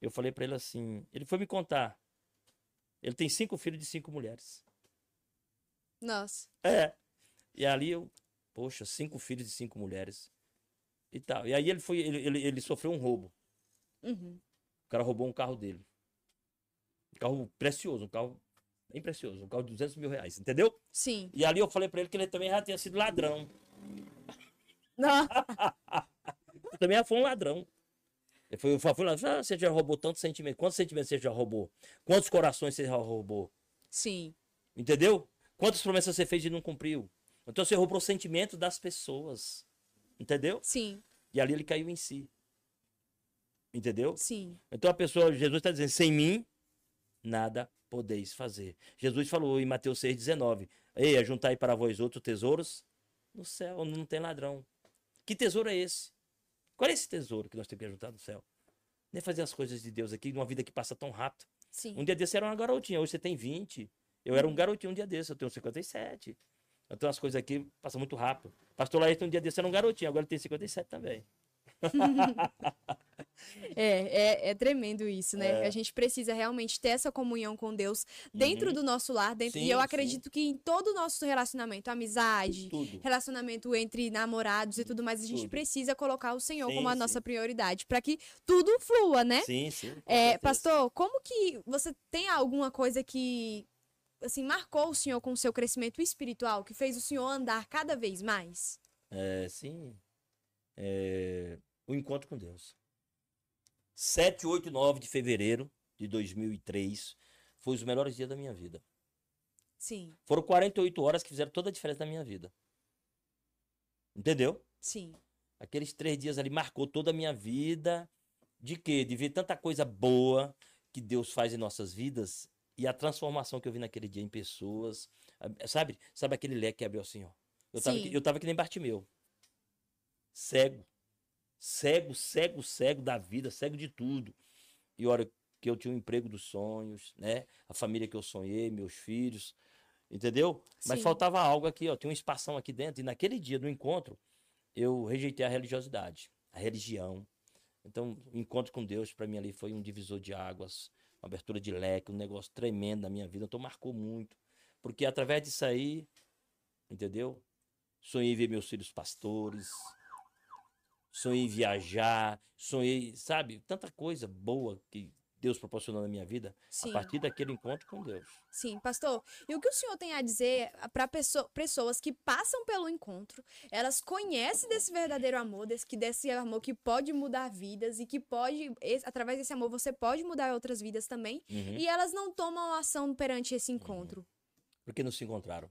Eu falei para ele assim, ele foi me contar. Ele tem cinco filhos de cinco mulheres. Nossa. É. E ali eu, poxa, cinco filhos de cinco mulheres. E tal. E aí ele foi, ele, ele, ele sofreu um roubo. Uhum. O cara roubou um carro dele. Um carro precioso, um carro bem precioso, um carro de 200 mil reais, entendeu? Sim. E ali eu falei pra ele que ele também já tinha sido ladrão. Não. Ele [LAUGHS] também já foi um ladrão. Fui, eu fui lá, ah, você já roubou tantos sentimentos. Quantos sentimentos você já roubou? Quantos corações você já roubou? Sim. Entendeu? Quantas promessas você fez e não cumpriu? Então você roubou o sentimento das pessoas. Entendeu? Sim. E ali ele caiu em si. Entendeu? Sim. Então a pessoa, Jesus está dizendo, sem mim, nada podeis fazer. Jesus falou em Mateus 6,19: Ei, ajuntai para vós outros tesouros no céu, onde não tem ladrão. Que tesouro é esse? Qual é esse tesouro que nós temos que ajuntar no céu? Nem fazer as coisas de Deus aqui, numa vida que passa tão rápido. Sim. Um dia desse era uma garotinha, hoje você tem 20. Eu era um garotinho um dia desse, eu tenho 57. Então as coisas aqui passam muito rápido. Pastor Laírton um dia desse era um garotinho, agora ele tem 57 também. [LAUGHS] É, é, é tremendo isso, né? É. A gente precisa realmente ter essa comunhão com Deus dentro Uhum. do nosso lar. Dentro, e Sim, eu sim. acredito que em todo o nosso relacionamento, amizade, Tudo. relacionamento entre namorados e tudo mais, a gente Tudo. precisa colocar o Senhor Sim, como a sim. nossa prioridade, para que tudo flua, né? Sim, sim. É, pastor, como que você tem alguma coisa que assim marcou o senhor com o seu crescimento espiritual, que fez o senhor andar cada vez mais? É, sim. É, o encontro com Deus. 7, 8 e 9 de fevereiro de 2003 foi os melhores dias da minha vida. Sim, Foram 48 horas que fizeram toda a diferença na minha vida. Entendeu? sim, Aqueles três dias ali marcou toda a minha vida. De quê? De ver tanta coisa boa que Deus faz em nossas vidas e a transformação que eu vi naquele dia em pessoas. Ah, Sabe? Sabe aquele leque que abriu assim, ó. Eu tava, Sim. que- eu tava que nem Bartimeu. Cego. Cego, cego, cego da vida, cego de tudo. E a hora que eu tinha o emprego dos sonhos, né? A família que eu sonhei, meus filhos. Entendeu? Mas Sim. faltava algo aqui, ó. Tinha um espação aqui dentro. E naquele dia do encontro, eu rejeitei a religiosidade, a religião. Então, o encontro com Deus, para mim, ali foi um divisor de águas, uma abertura de leque, um negócio tremendo na minha vida. Então, marcou muito. Porque através disso aí, entendeu? Sonhei ver meus filhos pastores, sonhei em viajar, sonhei, sabe? Tanta coisa boa que Deus proporcionou na minha vida sim. a partir daquele encontro com Deus. Sim, pastor. E o que o senhor tem a dizer para pessoas que passam pelo encontro, elas conhecem desse verdadeiro amor, desse, que desse amor que pode mudar vidas e que pode, através desse amor, você pode mudar outras vidas também, Uhum. e elas não tomam ação perante esse encontro. Porque não se encontraram.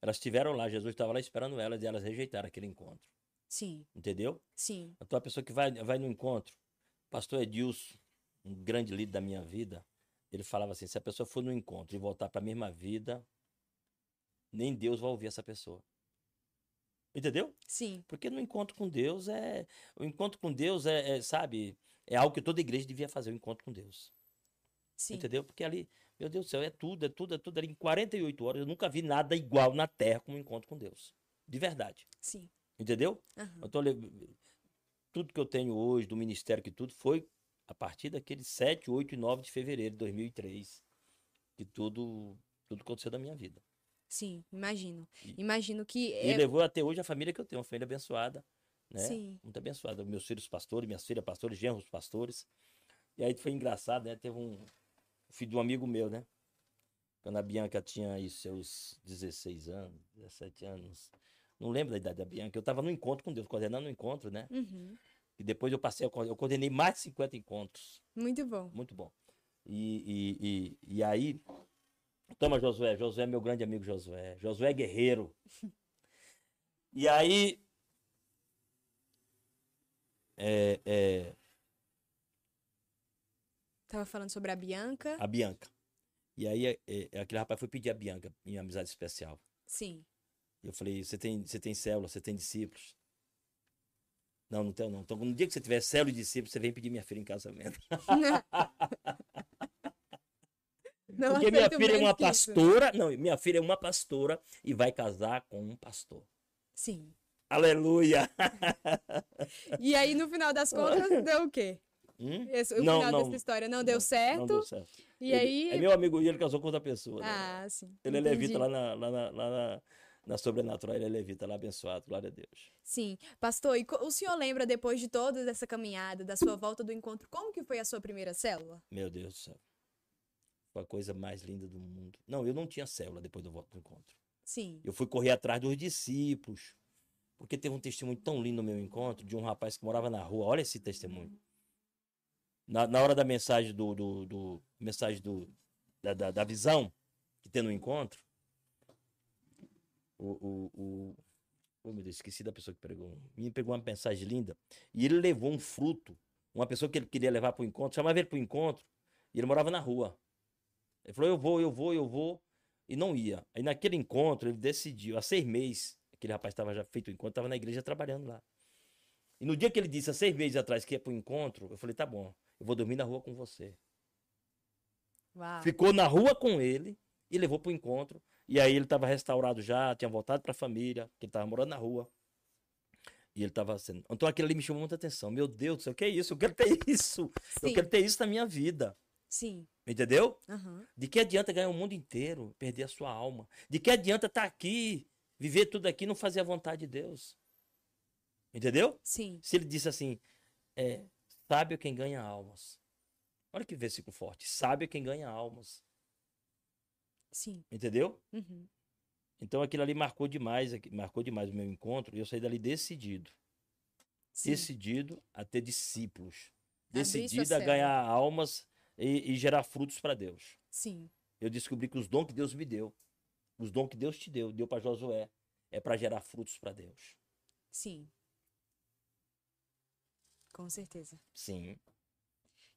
Elas estiveram lá, Jesus estava lá esperando elas e elas rejeitaram aquele encontro. Sim, Entendeu? sim, Então a pessoa que vai, vai no encontro, pastor Edilson, um grande líder da minha vida, ele falava assim: se a pessoa for no encontro e voltar para a mesma vida, nem Deus vai ouvir essa pessoa. Entendeu? sim, Porque no encontro com Deus é. O encontro com Deus é, é, sabe, é algo que toda igreja devia fazer, o encontro com Deus. sim. Entendeu? Porque ali, meu Deus do céu, é tudo, é tudo, é tudo. Ali em 48 horas eu nunca vi nada igual na terra como um encontro com Deus. De verdade. Sim. Entendeu? aham. Então, tudo que eu tenho hoje, do ministério que tudo, foi a partir daquele 7, 8 e 9 de fevereiro de 2003. Que tudo, tudo aconteceu na minha vida. Sim, imagino. E- Imagino que E é, levou até hoje a família que eu tenho, uma família abençoada. Né? Sim. Muito abençoada. Meus filhos pastores, minhas filhas pastores, genros pastores. E aí foi engraçado, né? Teve um filho de um amigo meu, né? Quando a Bianca tinha aí seus 16 anos, 17 anos. Não lembro da idade da Bianca. Eu estava no encontro com Deus, coordenando um encontro, né? Uhum. E depois eu passei, eu coordenei mais de 50 encontros. Muito bom. Muito bom. E, e, e, e aí, toma Josué, Josué é meu grande amigo Josué. Josué é guerreiro. [LAUGHS] E aí, é, é, Tava falando sobre a Bianca. a Bianca. E aí, é, é, aquele rapaz foi pedir a Bianca em amizade especial. Sim. Eu falei, você tem, você tem célula, você tem discípulos? Não, não tenho não. Então, no dia que você tiver célula e discípulos, você vem pedir minha filha em casamento. [LAUGHS] Não Porque minha filha é uma que isso. pastora. Não, minha filha é uma pastora e vai casar com um pastor. Sim. Aleluia! [LAUGHS] E aí, no final das contas, [LAUGHS] deu o quê? Hum? Esse, o Não, final não. dessa história não deu Não, certo. Não deu certo. E Ele- aí. É meu amigo e ele casou com outra pessoa. né? Ah, sim. Ele é entendi. levita lá na, lá, na, lá na, na sobrenatural, ele é levita lá, abençoado, glória a Deus. Sim. Pastor, e o senhor lembra, depois de toda essa caminhada, da sua volta do encontro, como que foi a sua primeira célula? Meu Deus do céu. Foi a coisa mais linda do mundo. Não, eu não tinha célula depois do voto do encontro. Sim. Eu fui correr atrás dos discípulos. Porque teve um testemunho tão lindo no meu encontro de um rapaz que morava na rua. Olha esse testemunho. Na, na hora da mensagem do. do, do- mensagem do, da, da, da visão, que tem no encontro, o. o, o meu Deus, esqueci da pessoa que pregou. O menino pegou uma mensagem linda e ele levou um fruto, uma pessoa que ele queria levar para o encontro, chamava ele para o encontro, e ele morava na rua. Ele falou: Eu vou, eu vou, eu vou, e não ia. Aí naquele encontro ele decidiu, há seis meses, aquele rapaz estava já feito o encontro, estava na igreja trabalhando lá. E no dia que ele disse, há seis meses atrás, que ia para o encontro, eu falei: Tá bom, eu vou dormir na rua com você. Uau. Ficou na rua com ele e levou para o encontro. E aí ele estava restaurado já, tinha voltado para a família, que ele estava morando na rua. E ele estava sendo. Então aquilo ali me chamou muita atenção. Meu Deus do céu, o que é isso? Eu quero ter [LAUGHS] isso. Eu Sim. quero ter isso na minha vida. Sim. Entendeu? Aham. De que adianta ganhar o mundo inteiro, perder a sua alma? De que adianta estar aqui, viver tudo aqui e não fazer a vontade de Deus? Entendeu? Sim. Se ele disse assim, é, sábio quem ganha almas. Olha que versículo forte. Sábio quem ganha almas. Sim. Entendeu? Uhum. Então aquilo ali marcou demais, marcou demais o meu encontro e eu saí dali decidido. Sim. Decidido a ter discípulos. Decidido a ganhar almas e, e gerar frutos para Deus. Sim. Eu descobri que os dons que Deus me deu, os dons que Deus te deu, deu para Josué, é para gerar frutos para Deus. Sim. Com certeza. Sim.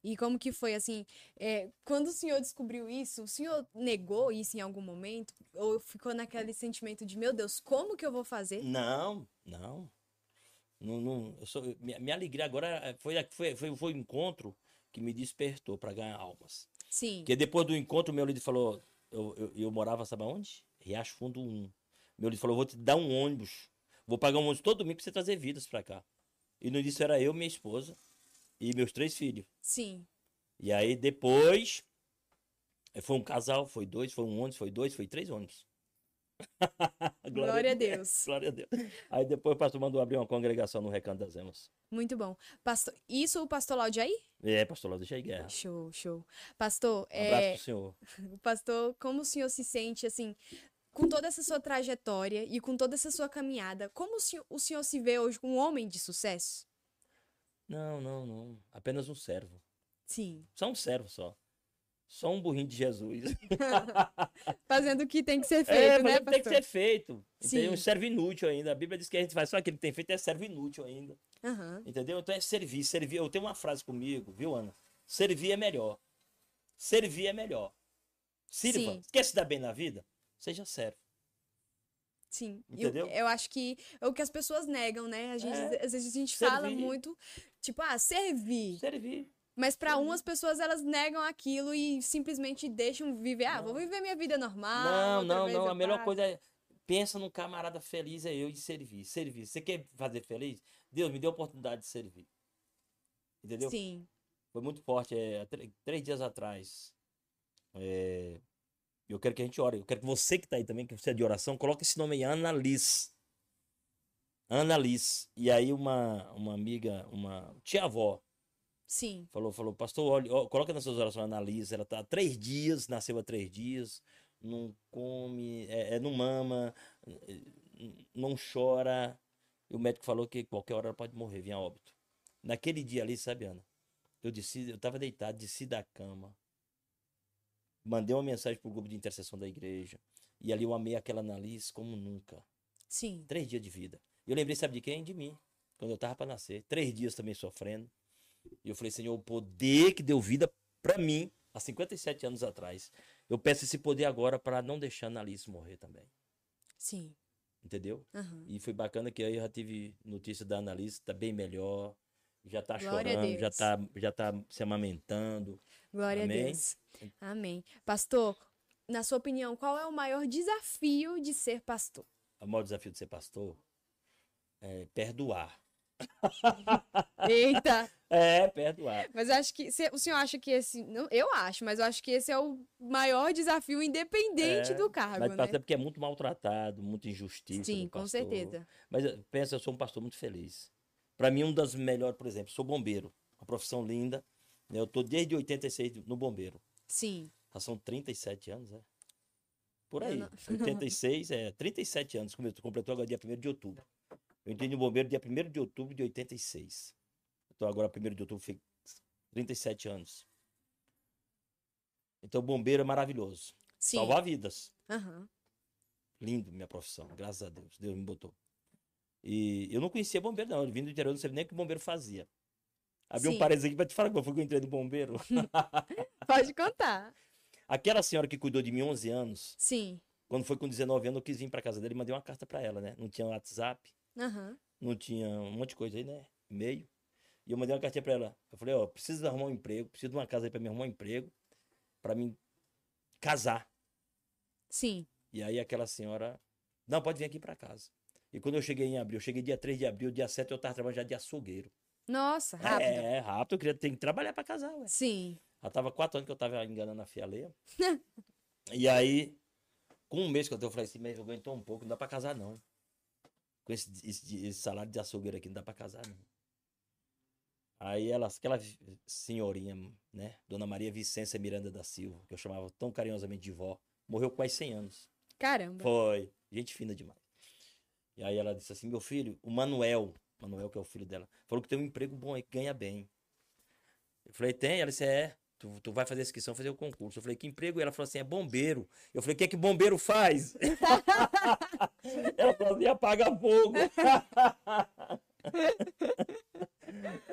E como que foi assim? é, quando o senhor descobriu isso, o senhor negou isso em algum momento? Ou ficou naquele sentimento de, meu Deus, como que eu vou fazer? Não, não. Não, não eu sou, minha, minha alegria agora é- foi, foi, foi, foi o encontro que me despertou para ganhar almas. Sim. Porque depois do encontro, meu líder falou. Eu, eu, eu morava, sabe aonde? Riacho Fundo 1. Meu líder falou: vou te dar um ônibus. Vou pagar um ônibus todo domingo pra você trazer vidas pra cá. E no início era eu, minha esposa e meus três filhos. Sim. E aí depois. eh, Foi um casal, foi dois, foi um ônibus, foi dois, foi três ônibus. [LAUGHS] Glória a Deus. [LAUGHS] Glória a Deus. Aí depois o pastor mandou abrir uma congregação no Recanto das Emas. Muito bom. Pastor, isso o pastor Laudiaí? É, pastor Laudo Jair Guerra. Show, show. Pastor, Um abraço é, pro senhor. [LAUGHS] pastor, como o senhor se sente assim, com toda essa sua trajetória e com toda essa sua caminhada, como o senhor, o senhor se vê hoje um homem de sucesso? Não, não, não. Apenas um servo. Sim. Só um servo só. Só um burrinho de Jesus. [LAUGHS] Fazendo o que tem que ser É, feito, mas né, tem que pastor? ser feito. Sim. Entendeu? Um servo inútil ainda. A Bíblia diz que a gente faz só aquilo que tem feito é servo inútil ainda. Aham. Entendeu? Então é servir. Servir. Eu tenho uma frase comigo, viu, Ana? Servir é melhor. Servir é melhor. Sirva. Sim. Quer se dar bem na vida? Seja servo. Sim. E eu- Entendeu? Eu, acho que é o que as pessoas negam, né? A gente, É, às vezes a gente fala servir. muito, tipo, ah, servir. Servir. Mas servir. umas pessoas elas negam aquilo e simplesmente deixam viver. Ah, vou Não. viver minha vida normal. não, não, não. A melhor passo. coisa é. Pensa num camarada feliz, é eu e servir. Servir. Você quer fazer feliz? Deus me deu a oportunidade de servir. Entendeu? Sim. Foi muito forte. É, três dias atrás. É, eu quero que a gente ore. Eu quero que você que está aí também, que você é de oração, coloque esse nome aí. Ana Liz. E aí uma, uma amiga, uma tia-avó, Sim. falou, falou, pastor, olha, ó, coloca nas suas orações a Ana Liz. Ela tá há três dias, nasceu há três dias, não come, é, é, não mama, não chora. E o médico falou que qualquer hora ela pode morrer, vinha a óbito. Naquele dia ali, sabe, Ana? Eu desci, eu tava deitado, desci da cama. Mandei uma mensagem pro grupo de intercessão da igreja. E ali eu amei aquela Annalise como nunca. Sim. Três dias de vida. E eu lembrei, sabe de quem? De mim. Quando eu tava para nascer. Três dias também sofrendo. E eu falei, Senhor, o poder que deu vida para mim há 57 anos atrás. Eu peço esse poder agora para não deixar a Annalise morrer também. Sim. Entendeu? Aham. E foi bacana que aí eu já tive notícia da Annalise, tá bem melhor. Já tá Glória chorando, já tá, já tá se amamentando. Glória Amém? a Deus. Amém. Pastor, na sua opinião, qual é o maior desafio de ser pastor? O maior desafio de ser pastor é perdoar. [LAUGHS] Eita! É, perdoar. Mas acho que. O senhor acha que esse. não, eu acho, mas eu acho que esse é o maior desafio, independente É, do cargo, Mas né? pastor é porque é muito maltratado, muita injustiça. Sim, com certeza. Mas eh, pensa, eu sou um pastor muito feliz. Para mim, um das melhores, por exemplo, sou bombeiro. Uma profissão linda. Eu tô desde 86 no bombeiro. Sim. Já são 37 anos, é? Por aí. não- [LAUGHS] 86, é, 37 anos. come- Completou agora dia 1 de outubro. Eu entrei no bombeiro dia 1 de outubro de 86. Então agora 1 de outubro foi 37 anos. Então, bombeiro é maravilhoso. Sim. Salvar vidas. Aham. Lindo minha profissão, graças a Deus. Deus me botou. E eu não conhecia bombeiro, não. Eu vim do interior, não sabia nem o que bombeiro fazia. Abri Sim. um parênteses aqui pra te falar como foi que eu entrei no bombeiro. [LAUGHS] Pode contar. Aquela senhora que cuidou de mim 11 anos, Sim. quando foi com 19 anos, eu quis vir pra casa dele e mandei uma carta pra ela, né? Não tinha WhatsApp, Aham. não tinha um monte de coisa aí, né? E-mail. E eu mandei uma cartinha pra ela. Eu falei, ó, preciso arrumar um emprego, preciso de uma casa aí pra me arrumar um emprego, pra mim casar. Sim. E aí aquela senhora, não, pode vir aqui pra casa. E quando eu cheguei em abril, eu cheguei dia 3 de abril, dia 7 eu tava trabalhando já de açougueiro. Nossa, rápido. É, rápido, eu queria ter que trabalhar pra casar, ué. Sim. Já tava quatro anos que eu tava enganando a fialeira. [LAUGHS] e aí, com um mês que eu tenho, eu falei, esse mês aguentou um pouco, não dá pra casar não. Com esse, esse- esse salário de açougueiro aqui, não dá pra casar não. Aí ela, aquela senhorinha, né, Dona Maria Vicência Miranda da Silva, que eu chamava tão carinhosamente de vó, morreu com quase 100 anos. Caramba. Foi. Gente fina demais. E aí ela disse assim: meu filho, o Manuel, Manuel, que é o filho dela, falou que tem um emprego bom aí, que ganha bem. Eu falei, tem? Ela disse, é. Tu, tu vai fazer a inscrição, fazer o concurso. Eu falei, que emprego? Ela falou assim, é bombeiro. Eu falei, o que é que bombeiro faz? [LAUGHS] Ela falou assim, apaga fogo. [LAUGHS]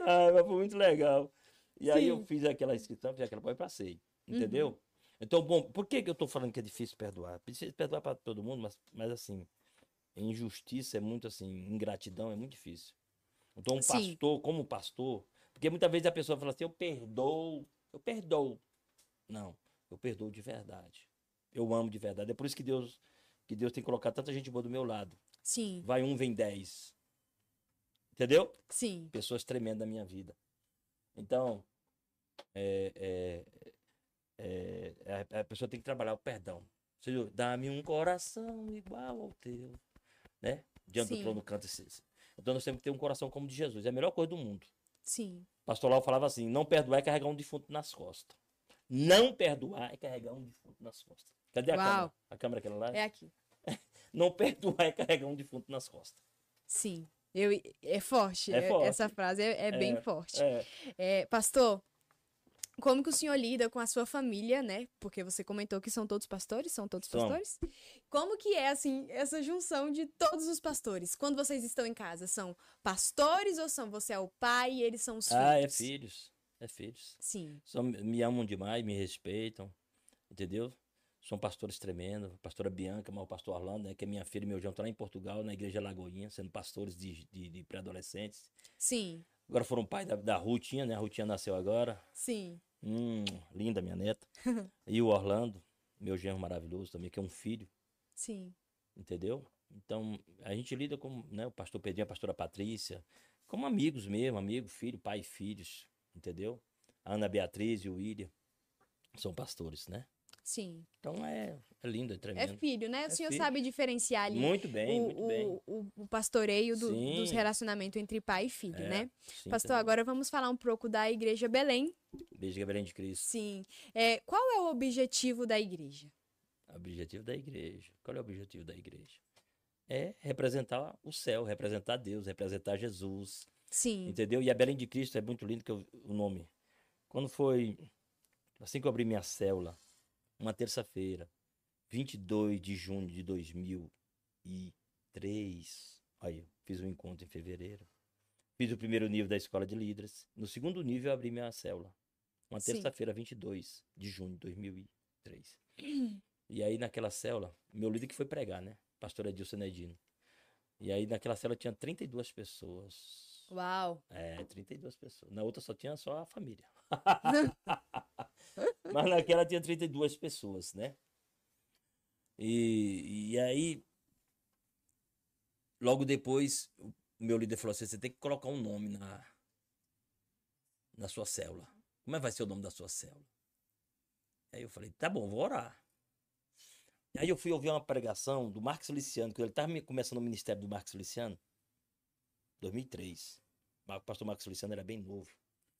ah, mas foi muito legal. E aí eu Sim. fiz aquela inscrição, fiz aquela coisa e passei. Entendeu? Então, bom, por que, que eu tô falando que é difícil perdoar? Difícil perdoar para todo mundo, mas, mas assim, injustiça é muito assim, ingratidão é muito difícil. Então, um Sim. pastor, como pastor, porque muitas vezes a pessoa fala assim, eu perdoo, eu perdoo. Não, eu perdoo de verdade. Eu amo de verdade. É por isso que Deus, que Deus tem colocado tanta gente boa do meu lado. Sim. Vai um, vem dez. Entendeu? Sim. pessoas tremendas da minha vida. Então, é, é, é, a, a pessoa tem que trabalhar o perdão. Senhor, dá-me um coração igual ao teu. Né? Diante Sim. do trono canta. Então nós temos que ter um coração como o de Jesus. É a melhor coisa do mundo. Sim. Pastor Lau falava assim: não perdoar é carregar um defunto nas costas. Não perdoar é carregar um defunto nas costas. Cadê a Uau. câmera? A câmera aquela lá? É aqui. [LAUGHS] Não perdoar é carregar um defunto nas costas. Sim. Eu, é forte. É é- forte. Essa frase é, é bem É, forte. É, pastor, como que o senhor lida com a sua família, né? Porque você comentou que são todos pastores, são todos pastores. Como que é, assim, essa junção de todos os pastores? Quando vocês estão em casa, são pastores ou são você é o pai e eles são os filhos? ah, é filhos. É filhos. Sim, São, me amam demais, me respeitam, entendeu? São pastores tremendos, pastora Bianca, mas o pastor Orlando, né, que é minha filha e meu irmão, estão lá em Portugal, na igreja Lagoinha, sendo pastores de, de, de pré-adolescentes. sim, Agora foram pai da, da Rutinha, né? A Rutinha nasceu agora. sim. Hum, linda minha neta. [LAUGHS] e o Orlando, meu genro maravilhoso também, que é um filho, Sim, entendeu? Então, a gente lida com né, o pastor Pedrinho, a pastora Patrícia, como amigos mesmo, amigo, filho, pai e filhos, entendeu? A Ana Beatriz e o William são pastores, né? Sim. Então é, é lindo, é É tremendo. filho, né? O É senhor filho. sabe diferenciar ali Muito bem, o, muito bem. o, o, o pastoreio do- dos relacionamentos entre pai e filho, É, né? sim, Pastor, entendeu? agora vamos falar um pouco da Igreja Belém. Beijo, Gabriel de Cristo. Sim. É, qual é o objetivo da igreja? Objetivo da igreja. Qual é o objetivo da igreja? É representar o céu, representar Deus, representar Jesus. Sim, Entendeu? E a Belém de Cristo é muito lindo que eu- o nome. Quando foi assim que eu abri minha célula, uma terça-feira, 22 de junho de 2003. Aí, eu fiz um encontro em fevereiro. Fiz o primeiro nível da escola de líderes. No segundo nível, eu abri minha célula. Uma terça-feira, 22 de junho de 2003. [CLEARS THROAT] E aí, naquela célula, meu líder que foi pregar, né? Pastor Edilson Nedino. E aí, naquela célula, tinha 32 pessoas. Uau. É, 32 pessoas. Na outra só tinha só a família. [LAUGHS] Mas naquela tinha 32 pessoas, né? E, e aí, logo depois, o meu líder falou assim: você tem que colocar um nome na, na sua célula. Como é que vai ser o nome da sua célula? Aí eu falei: tá bom, vou orar. Aí eu fui ouvir uma pregação do Marcos Feliciano, quando ele estava começando o ministério do Marcos Feliciano, 2003. O pastor Marcos Feliciano era bem novo.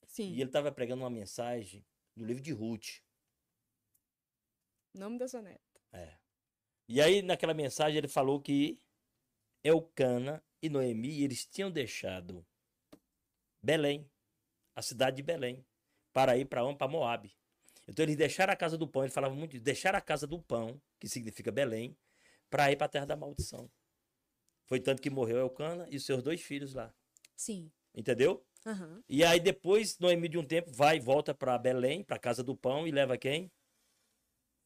Sim. E ele estava pregando uma mensagem do livro de Ruth. Nome da sua neta. É. E aí, naquela mensagem, ele falou que Elcana e Noemi, eles tinham deixado Belém, a cidade de Belém, para ir para onde? Para Moab. Então eles deixaram a casa do pão, ele falava muito isso, deixaram a casa do pão, que significa Belém, para ir para a terra da maldição. Foi tanto que morreu Elcana e seus dois filhos lá. Sim. Entendeu? Aham. E aí depois, Noemi de um tempo, vai e volta para Belém, para casa do pão, e leva quem?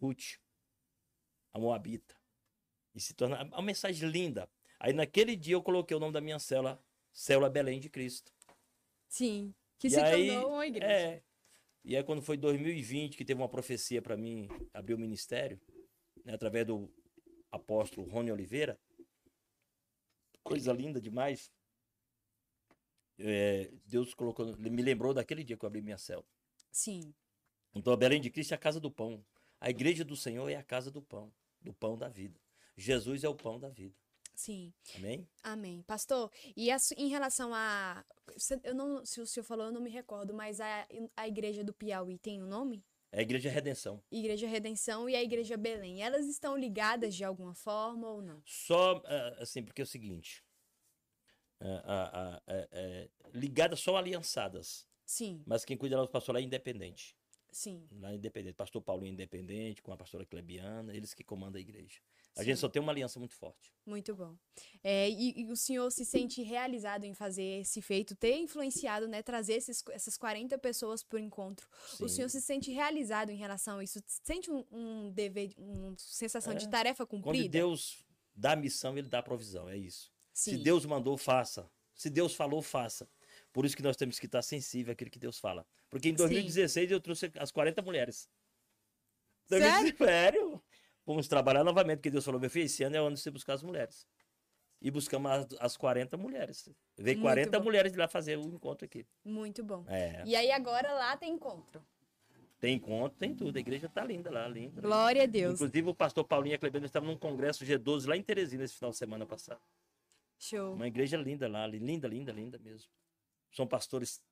Ruth, a Moabita. E se torna uma mensagem linda. Aí naquele dia eu coloquei o nome da minha célula, Célula Belém de Cristo. Sim. Que E se aí, tornou uma igreja. É. E aí quando foi 2020 que teve uma profecia para mim abrir o ministério, né, através do apóstolo Rony Oliveira, coisa linda demais. É, Deus colocou, me lembrou daquele dia que eu abri minha célula. Sim. Então a Belém de Cristo é a casa do pão. A igreja do Senhor é a casa do pão, do pão da vida. Jesus é o pão da vida. Sim. Amém? Amém. Pastor, e a em relação a. Eu não, se o senhor falou, eu não me recordo, mas a, a igreja do Piauí tem um nome? É a igreja Redenção. Igreja Redenção e a Igreja Belém. Elas estão ligadas de alguma forma ou não? Só, ah, assim, porque é o seguinte. Ah, ah, é- ligadas só aliançadas. Sim, Mas quem cuida lá do pastor lá é independente. sim. Lá é independente. Pastor Paulinho é independente, com a pastora Clebiana, eles que comandam a igreja. A sim. gente só tem uma aliança muito forte. Muito bom. É, e, e o senhor se sente realizado em fazer esse feito, ter influenciado, né? Trazer esses, essas 40 pessoas por encontro. O Sim. senhor se sente realizado em relação a isso? Sente um, um dever, uma sensação de É. tarefa Quando cumprida? Deus dá a missão, ele dá a provisão. É isso. Sim. Se Deus mandou, faça. Se Deus falou, faça. Por isso que nós temos que estar sensível àquilo que Deus fala. Porque em 2016 eu trouxe as 40 mulheres. Sério? [LAUGHS] Sério? Fomos trabalhar novamente, porque Deus falou, meu filho, esse ano é o ano de você buscar as mulheres. E buscamos as, as 40 mulheres. Veio Muito 40 bom. mulheres de lá fazer o encontro aqui. Muito bom. É. E aí agora lá tem encontro. Tem encontro, tem tudo. A igreja tá linda lá, linda. Glória a Deus. Inclusive o pastor Paulinho e a num congresso G12 lá em Teresina esse final de semana passado. Show. Uma igreja linda lá, li- linda, linda, linda mesmo. São pastores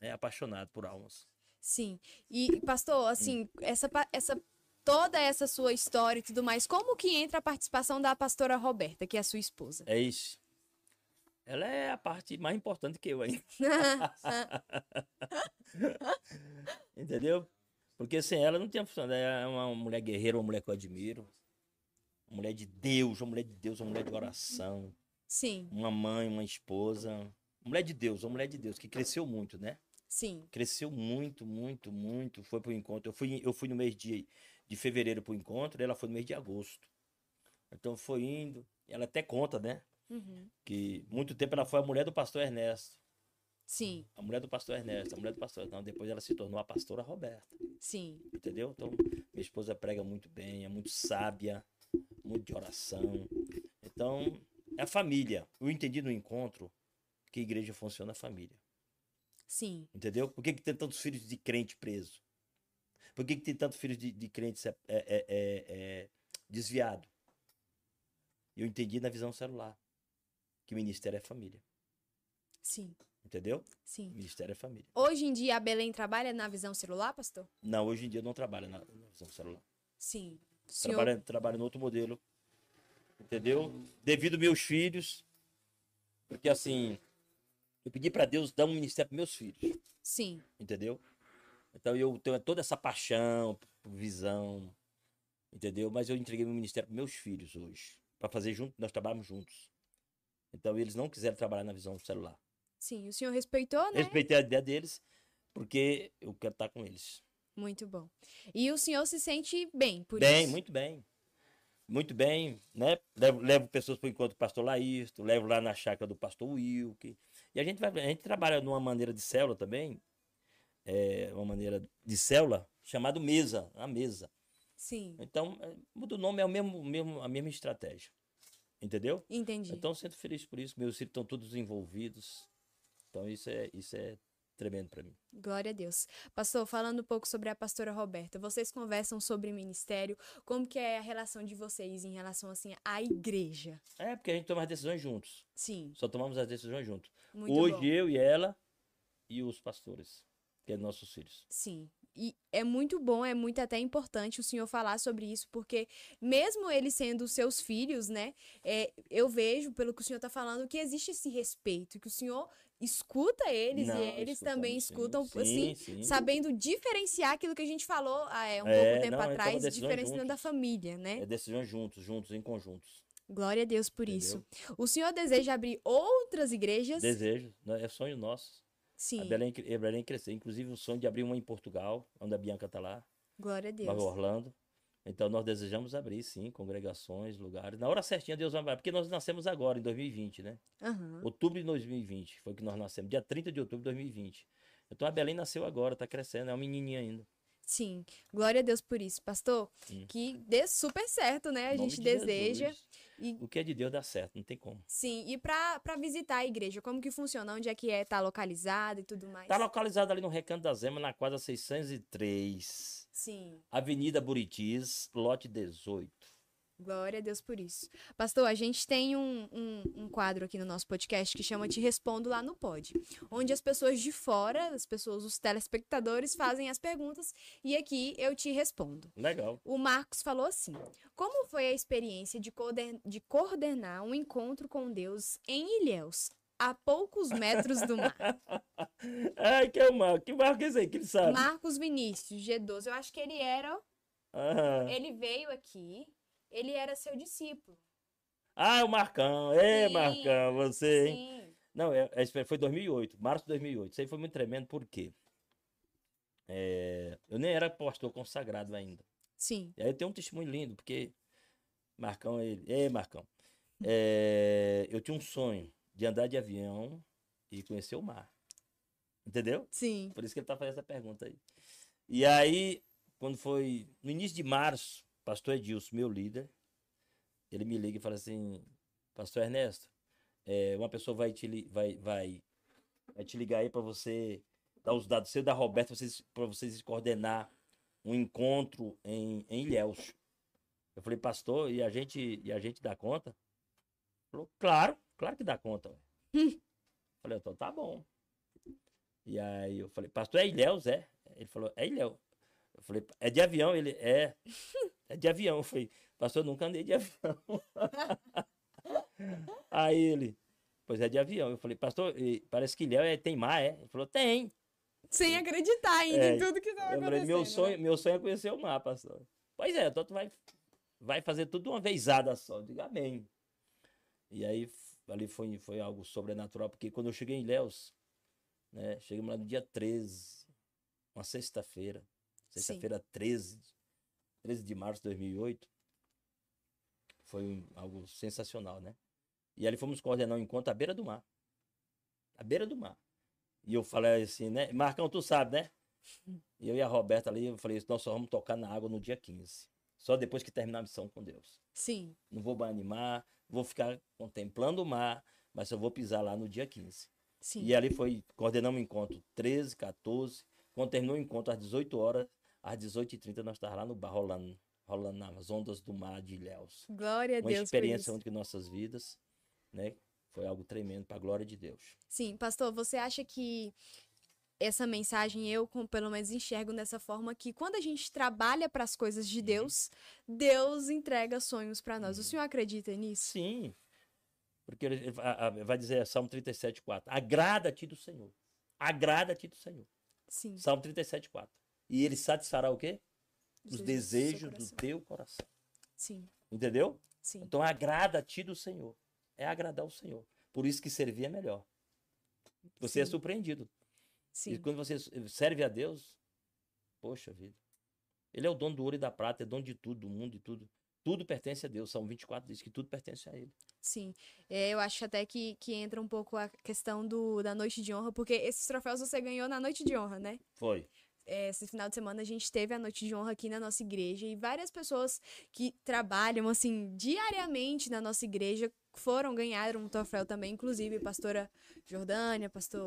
é, apaixonados por almas. Sim. E, pastor, assim, essa, pa- essa, toda essa sua história e tudo mais, como que entra a participação da pastora Roberta, que é a sua esposa? É isso. Ela é a parte mais importante que eu ainda. [LAUGHS] Entendeu? Porque sem ela não tinha função. Ela é uma mulher guerreira, uma mulher que eu admiro. Uma mulher de Deus, uma mulher de Deus, uma mulher de oração. Sim, Uma mãe, uma esposa. Mulher de Deus, uma mulher de Deus, que cresceu muito, né? sim. Cresceu muito, muito, muito. Foi pro encontro. Eu fui, eu fui no mês de, de fevereiro pro encontro, e ela foi no mês de agosto. Então foi indo. Ela até conta, né? Uhum. Que muito tempo ela foi a mulher do pastor Ernesto. Sim, A mulher do pastor Ernesto, a mulher do pastor. Então depois ela se tornou a pastora Roberta. sim. Entendeu? Então minha esposa prega muito bem, é muito sábia, muito de oração. Então é a família. Eu entendi no encontro que a igreja funciona a família. Sim, Entendeu? Por que, que tem tantos filhos de crente preso? Por que, que tem tantos filhos de, de crentes é, é, é, é, desviado? Eu entendi na visão celular que o ministério é família. sim, Entendeu? sim. Ministério é família. Hoje em dia a Belém trabalha na visão celular, pastor? Não, hoje em dia não trabalho na, na visão celular. Sim. Senhor... Trabalho, trabalho no outro modelo. Entendeu? Devido aos meus filhos. Porque assim, eu pedi para Deus dar um ministério para meus filhos. Sim, entendeu? Então eu tenho toda essa paixão, visão, entendeu? Mas eu entreguei meu ministério para meus filhos hoje, para fazer junto, nós trabalhamos juntos. Então eles não quiseram trabalhar na visão celular. sim. O senhor respeitou, né? Respeitei a ideia deles, porque eu quero estar com eles. Muito bom. E o senhor se sente bem por bem, isso? muito bem. Muito bem, né? Levo, levo pessoas para o encontro do pastor Laísto, levo lá na chácara do pastor Wilke. E a gente vai, a gente trabalha numa maneira de célula também, é, uma maneira de célula chamada mesa, a mesa. Sim, Então, é, muda o nome, é o mesmo, mesmo, a mesma estratégia. Entendeu? entendi. Então, sinto feliz por isso. Meus filhos estão todos envolvidos. Então, isso é, isso é tremendo para mim. Glória a Deus. Pastor, falando um pouco sobre a pastora Roberta, vocês conversam sobre ministério, como que é a relação de vocês em relação, assim, à igreja? É, porque a gente toma as decisões juntos. Sim, Só tomamos as decisões juntos. muito Hoje, bom. eu e ela e os pastores, que é nossos filhos. Sim. E é muito bom, é muito até importante o senhor falar sobre isso, porque mesmo eles sendo seus filhos, né, é, eu vejo, pelo que o senhor está falando, que existe esse respeito, que o senhor escuta eles Não, e eles também escutam, sim, assim, sim, sabendo diferenciar aquilo que a gente falou ah, é, um É, pouco tempo não, é, toma atrás, decisões diferenciando da juntos. família, né? É decisões juntos, juntos, em conjuntos. Glória a Deus por Entendeu? isso. O senhor deseja abrir outras igrejas? Desejo, né? é sonho nosso. Sim, A Belém, a Belém crescer. Inclusive o sonho de abrir uma em Portugal, onde a Bianca está lá, glória a Deus. Orlando. Então nós desejamos abrir, sim, congregações, lugares. Na hora certinha Deus vai abrir, porque nós nascemos agora, em 2020, né? Aham. Outubro de 2020 foi que nós nascemos, dia 30 de outubro de 2020. Então a Belém nasceu agora, está crescendo, é uma menininha ainda. Sim, glória a Deus por isso, pastor. Hum. Que dê super certo, né? A gente de deseja. E O que é de Deus dá certo, não tem como. sim, e pra visitar a igreja, como que funciona? Onde é que é? Tá localizado e tudo mais? Está localizado ali no Recanto da Zema, na quadra 603, Sim, Avenida Buritis, lote 18. glória a Deus por isso. Pastor, a gente tem um, um, um quadro aqui no nosso podcast que chama Te Respondo Lá no Pod, onde as pessoas de fora, as pessoas, os telespectadores, fazem as perguntas e aqui eu te respondo. Legal. O Marcos falou assim: Como foi a experiência de, coorden- de coordenar um encontro com Deus em Ilhéus, a poucos metros do mar? [LAUGHS] Ai, que é o Marco. Que Marco é esse aí que ele sabe? Marcos Vinícius, G12. Eu acho que ele era. Aham. Ele veio aqui, ele era seu discípulo. Ah, o Marcão. Sim, Marcão, você, hein? Sim. Não, é, é, foi 2008, março de 2008. Isso aí foi muito tremendo, por quê? É, eu nem era pastor consagrado ainda. Sim. E aí eu tenho um testemunho lindo, porque Marcão, ele. Ei, Marcão. [LAUGHS] É, eu tinha um sonho de andar de avião e conhecer o mar. Entendeu? Sim. Por isso que ele tá fazendo essa pergunta aí. E aí, quando foi no início de março, pastor Edilson, meu líder, ele me liga e fala assim, pastor Ernesto, é, uma pessoa vai te, vai, vai, vai te ligar aí para você dar os dados seu da Roberta para vocês coordenar um encontro em, em Ilhéus. Eu falei, pastor, e a gente, e a gente dá conta? Ele Falou, claro, claro que dá conta. ué." Hum. Falei, então tá bom. E aí eu falei, pastor, é Ilhéus, é? Ele falou, é Ilhéus. Eu falei, é de avião? Ele, é. É de avião. Eu falei, pastor, eu nunca andei de avião. [LAUGHS] aí ele, pois é de avião. Eu falei, pastor, parece que Ilhéus é, tem mar, é? Ele falou, tem. Sem acreditar ainda É, em tudo que estava Eu falei, acontecendo. meu né? sonho, meu sonho é conhecer o mar, pastor. Pois é, então tu vai, vai fazer tudo de uma vezada só. Eu digo, amém. E aí, ali foi, foi algo sobrenatural, porque quando eu cheguei em Ilhéus, né, chegamos lá no dia 13, uma sexta-feira, sexta-feira 13, 13 de março de 2008, foi um- algo sensacional, né? E ali fomos coordenar um encontro à beira do mar. À beira do mar. E eu falei assim, né? Marcão, tu sabe, né? [LAUGHS] E eu e a Roberta ali, eu falei, nós só vamos tocar na água no dia 15. Só depois que terminar a missão com Deus. Sim. Não vou animar, vou ficar contemplando o mar, mas só vou pisar lá no dia 15. Sim. E ali foi, coordenamos o encontro 13, 14. Quando terminou o encontro às 18 horas, às 18h30 nós estávamos lá no bar rolando, rolando nas ondas do mar de Ilhéus. Glória a Uma Deus experiência isso. única em nossas vidas, né? Foi algo tremendo para a glória de Deus. Sim, pastor, você acha que essa mensagem eu, pelo menos enxergo dessa forma que quando a gente trabalha para as coisas Uhum. de Deus, Deus entrega sonhos para nós. O senhor acredita nisso? Sim. Porque ele vai dizer Salmo 37, 4. Agrada-te do Senhor. Agrada-te do Senhor. Sim. Salmo 37, 4. E ele satisfará o quê? Os Os desejos do do teu coração. Sim, Entendeu? sim. Então agrada-te do Senhor. É agradar o Senhor. Por isso que servir é melhor. Você é Sim. E quando você serve a Deus, poxa vida. Ele é o dono do ouro e da prata, é dono de tudo, do mundo e tudo. Tudo pertence a Deus. Salmo 24 diz que tudo pertence a Ele. Sim, É, eu acho até que, que entra um pouco a questão do, da noite de honra, porque esses troféus você ganhou na noite de honra, né? Foi. É, Esse final de semana a gente teve a noite de honra aqui na nossa igreja e várias pessoas que trabalham, assim, diariamente na nossa igreja foram ganhar um troféu também, inclusive pastora Jordânia, pastor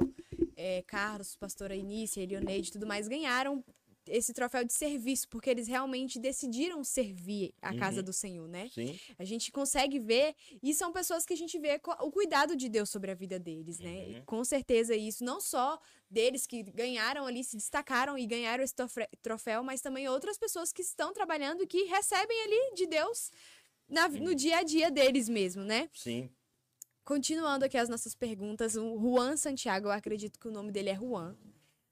é, Carlos, pastora Inícia, Elioneide e tudo mais, ganharam esse troféu de serviço, porque eles realmente decidiram servir a casa Uhum. do Senhor, né? Sim. A gente consegue ver, e são pessoas que a gente vê o cuidado de Deus sobre a vida deles, né? Uhum. Com certeza isso, não só deles que ganharam ali, se destacaram e ganharam esse trofé- troféu, mas também outras pessoas que estão trabalhando e que recebem ali de Deus na- no Uhum. dia a dia deles mesmo, né? Sim. Continuando aqui as nossas perguntas, o Juan Santiago, eu acredito que o nome dele é Juan.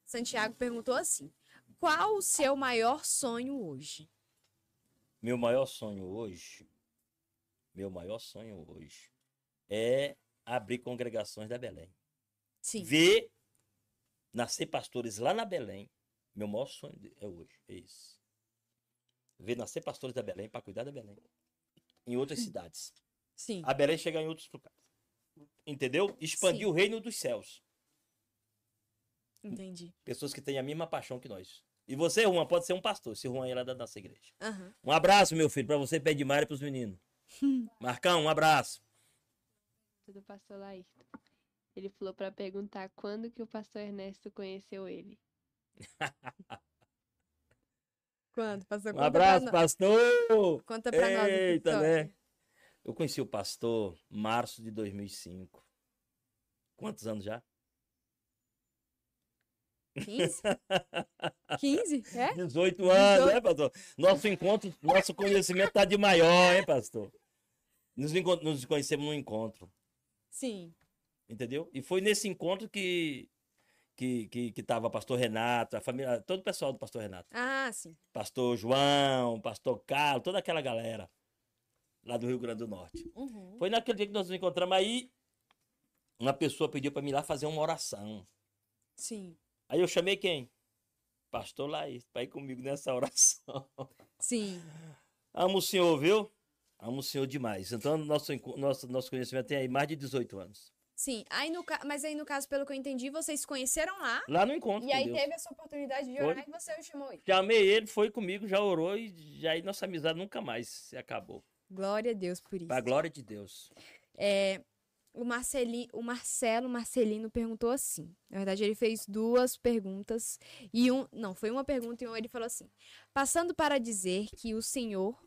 Santiago perguntou assim: Qual o seu maior sonho hoje? Meu maior sonho hoje, meu maior sonho hoje é abrir congregações da Belém. Sim. Ver nascer pastores lá na Belém. Meu maior sonho é hoje, é isso. Ver nascer pastores da Belém para cuidar da Belém. Em outras cidades. Sim. A Belém chegar em outros lugares. Entendeu? Expandir Sim. o reino dos céus. Entendi. Pessoas que têm a mesma paixão que nós. E você, Juan, pode ser um pastor, se Juan é lá da nossa igreja. Aham. Um abraço, meu filho, para você, pé de Mário e pros meninos. [LAUGHS] Marcão, um abraço. do pastor Laírton. Ele falou pra perguntar quando que o pastor Ernesto conheceu ele. [LAUGHS] Quando? Pastor, Um abraço, pastor. conta pra nós. Eita, né? Eu conheci o pastor março de 2005. Quantos anos já? 15? 15? [LAUGHS] É? 18 anos, 18. né, pastor? Nosso encontro, nosso conhecimento tá de maior, hein, pastor? Nos, nos conhecemos num encontro, Sim. entendeu? E foi nesse encontro que que, que, que tava pastor Renato, a família, todo o pessoal do pastor Renato. Ah, sim. Pastor João, pastor Carlos, toda aquela galera lá do Rio Grande do Norte. Uhum. Foi naquele dia que nós nos encontramos aí, uma pessoa pediu para mim ir lá fazer uma oração. Sim. Aí eu chamei quem? Pastor Laís, para ir comigo nessa oração. Sim. Amo o senhor, viu? Amo o senhor demais. Então, nosso, nosso, nosso conhecimento tem aí mais de 18 anos. Sim. Aí no. Mas aí, no caso, pelo que eu entendi, vocês se conheceram lá. Lá no encontro E aí Deus. teve essa oportunidade de Foi. orar e você o chamou. Chamei ele, foi comigo, já orou e já aí nossa amizade nunca mais se acabou. Glória a Deus por isso. Para a glória de Deus. É, o, Marceli, o Marcelo Marcelino perguntou assim. Na verdade, ele fez duas perguntas. E um. Não, foi uma pergunta e um ele falou assim: Passando para dizer que o senhor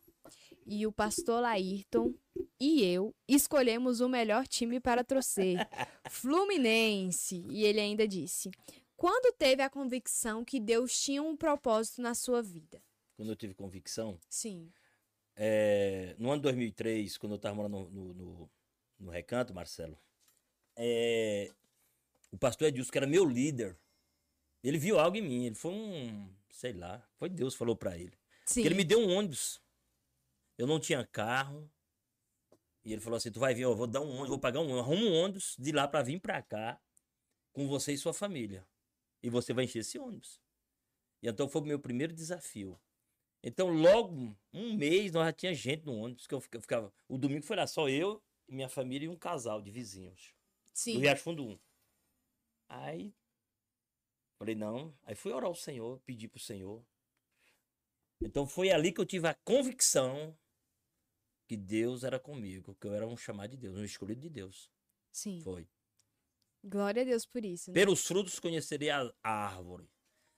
e o pastor Laírton e eu escolhemos o melhor time para torcer. [LAUGHS] Fluminense. E ele ainda disse: Quando teve a convicção que Deus tinha um propósito na sua vida? Quando eu tive convicção, Sim. É, no ano de 2003, quando eu estava morando no, no, no- Recanto, Marcelo, é, o pastor Edilson, que era meu líder, ele viu algo em mim. Ele foi um, sei lá, foi Deus que falou para ele. Ele me deu um ônibus. Eu não tinha carro. E ele falou assim: Tu vai vir, eu vou dar um ônibus, vou pagar um ônibus, arruma um ônibus de lá para vir para cá com você e sua família. E você vai encher esse ônibus. E então foi o meu primeiro desafio. Então, logo um mês, nós já tinha gente no ônibus, que eu fica- ficava. O domingo foi lá, só eu, minha família e um casal de vizinhos. Sim. Do Riacho Fundo 1. Aí, falei, não. Aí fui orar ao Senhor, pedir pro Senhor. Então foi ali que eu tive a convicção que Deus era comigo, que eu era um chamado de Deus, um escolhido de Deus. Sim. Foi. Glória a Deus por isso. né? Pelos frutos conhecerei a a árvore.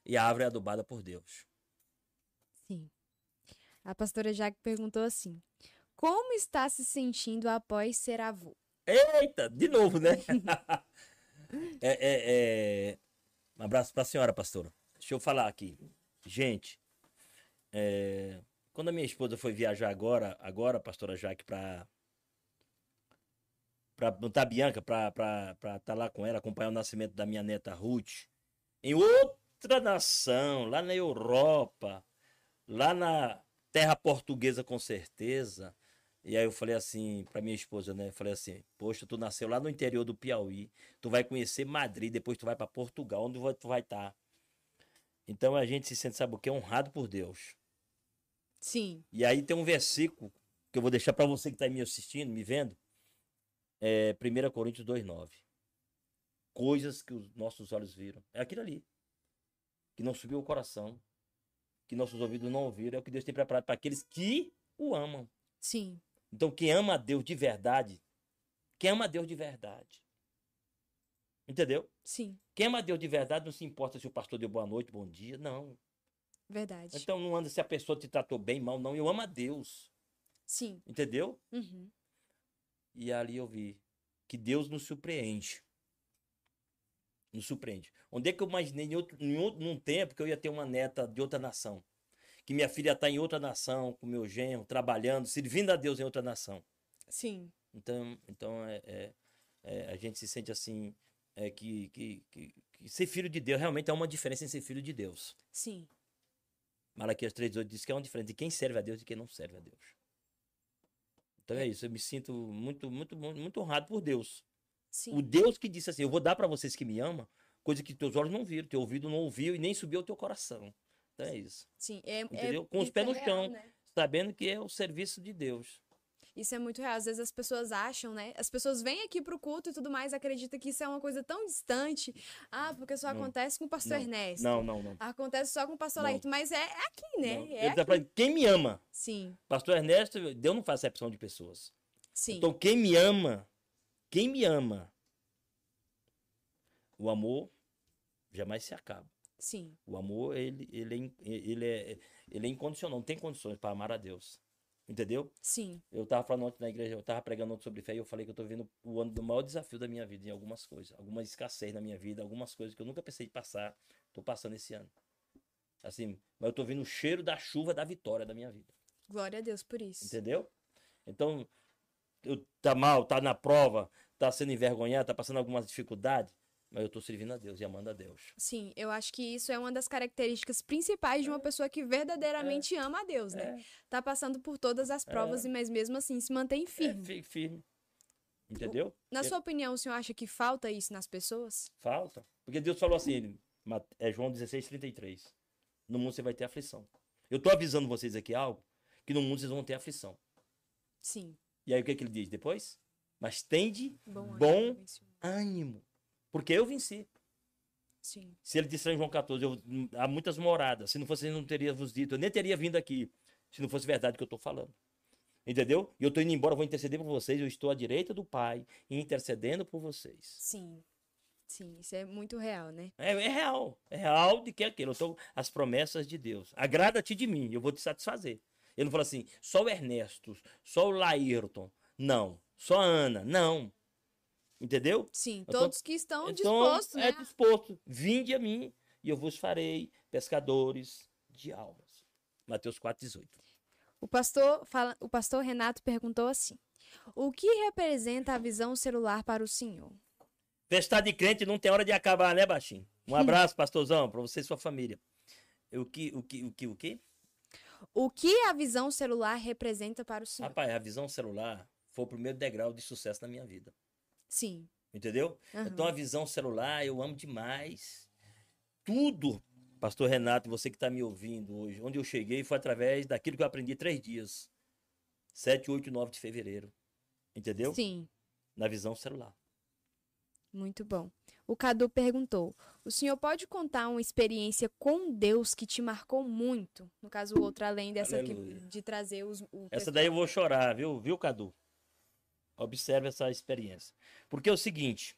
E a árvore é adubada por Deus. Sim. A pastora Jaque perguntou assim: Como está se sentindo após ser avô? Eita, de novo, né? [LAUGHS] é, é, é... Um abraço para a senhora, pastora. Deixa eu falar aqui. Gente, é, quando a minha esposa foi viajar agora, agora, pastora Jaque, para para botar a Bianca, para estar lá com ela, acompanhar o nascimento da minha neta Ruth, em outra nação, lá na Europa, lá na terra portuguesa com certeza. E aí eu falei assim pra minha esposa, né? Eu falei assim, poxa, tu nasceu lá no interior do Piauí, tu vai conhecer Madrid, depois tu vai pra Portugal, onde tu vai estar. Então a gente se sente, sabe o que? Honrado por Deus. Sim. E aí tem um versículo que eu vou deixar pra você que tá aí me assistindo, me vendo. É 1 Coríntios 2,9. Coisas que os nossos olhos viram. É aquilo ali. Que não subiu o coração. Que nossos ouvidos não ouviram. É o que Deus tem preparado para aqueles que o amam. Sim. Então, quem ama a Deus de verdade, quem ama a Deus de verdade, entendeu? Sim. Quem ama a Deus de verdade não se importa se o pastor deu boa noite, bom dia, não. Verdade. Então, não anda se a pessoa te tratou bem, mal, não. Eu amo a Deus, Sim. entendeu? Uhum. E ali eu vi que Deus nos surpreende. Nos surpreende. Onde é que eu imaginei em outro, em outro, num tempo que eu ia ter uma neta de outra nação? Que minha filha está em outra nação, com meu genro, trabalhando, servindo a Deus em outra nação. Sim. Então, então é, é, é, a gente se sente assim, é, que, que, que, que ser filho de Deus realmente há uma diferença em ser filho de Deus. Sim. Malaquias 3,8 diz que é uma diferença de quem serve a Deus e quem não serve a Deus. Então é isso, eu me sinto muito, muito, muito muito honrado por Deus. Sim. O Deus que disse assim: Eu vou dar para vocês que me amam, coisa que teus olhos não viram, teu ouvido não ouviu e nem subiu ao teu coração. Então é isso. Sim. É, é- Entendeu? Com os isso pés é no real, chão. né? Sabendo que é o serviço de Deus. Isso é muito real. Às vezes as pessoas acham, né? As pessoas vêm aqui pro culto e tudo mais, acreditam que isso é uma coisa tão distante. Ah, porque só Não. acontece com o pastor Não. Ernesto. Não, não, não. Acontece só com o pastor. Laírton. Mas é aqui, né? É aqui. falando, quem me ama? Sim, Pastor Ernesto, Deus não faz acepção de pessoas. sim. Então, quem me ama, quem me ama, o amor jamais se acaba. Sim, O amor, ele, ele, é, ele, é, ele é incondicional, não tem condições para amar a Deus. Entendeu? sim. Eu tava falando ontem na igreja, eu tava pregando ontem sobre fé e eu falei que eu tô vivendo o ano do maior desafio da minha vida em algumas coisas. Alguma escassez na minha vida, algumas coisas que eu nunca pensei de passar, tô passando esse ano. Assim, mas eu tô vendo o cheiro da chuva da vitória da minha vida. Glória a Deus por isso. Entendeu? Então, tá mal, tá na prova, tá sendo envergonhado, tá passando algumas dificuldades, mas eu tô servindo a Deus e amando a Deus. Sim, eu acho que isso é uma das características principais de uma pessoa que verdadeiramente ama a Deus, né? É, Tá passando por todas as provas, e mas mesmo assim se mantém é, firme. fi- firme. Entendeu? Na é- sua opinião, o senhor acha que falta isso nas pessoas? Falta. Porque Deus falou assim, é João 16, 33. No mundo você vai ter aflição. Eu tô avisando vocês aqui algo, que no mundo vocês vão ter aflição. Sim. E aí o que, que ele diz depois? Mas tende Bom, Bom. ânimo. Porque eu venci. Sim, Se ele disse lá em João 14, eu, há muitas moradas. Se não fosse, eu não teria vos dito. Eu nem teria vindo aqui, se não fosse verdade o que eu estou falando. Entendeu? E eu estou indo embora, vou interceder por vocês. Eu estou à direita do Pai, intercedendo por vocês. sim. Sim, isso é muito real, né? É, é real. É real de que é aquilo. Eu tô, as promessas de Deus. Agrada-te de mim, eu vou te satisfazer. Ele não fala assim, só o Ernesto, só o Laírton. Não. Só a Ana. Não. Entendeu? Sim, Então- todos que estão Então, dispostos, né? É disposto. Vinde a mim e eu vos farei pescadores de almas. Mateus 4,18. O pastor, fala, o pastor Renato perguntou assim: O que representa a visão celular para o senhor? Festa de crente não tem hora de acabar, né, baixinho? Um [LAUGHS] abraço, pastorzão, para você e sua família. O que, o que, o que, o que? O que a visão celular representa para o senhor? Rapaz, a visão celular foi o primeiro degrau de sucesso na minha vida. Sim. Entendeu? aham. Então a visão celular eu amo demais. Tudo, pastor Renato, você que está me ouvindo hoje, onde eu cheguei foi através daquilo que eu aprendi três dias. 7, 8 e 9 de fevereiro. Entendeu? Sim, Na visão celular. Muito bom. O Cadu perguntou: O senhor pode contar uma experiência com Deus que te marcou muito? No caso, o outro, além dessa que- de trazer os. Essa daí eu vou chorar, viu, viu, Cadu? Observe essa experiência. Porque é o seguinte,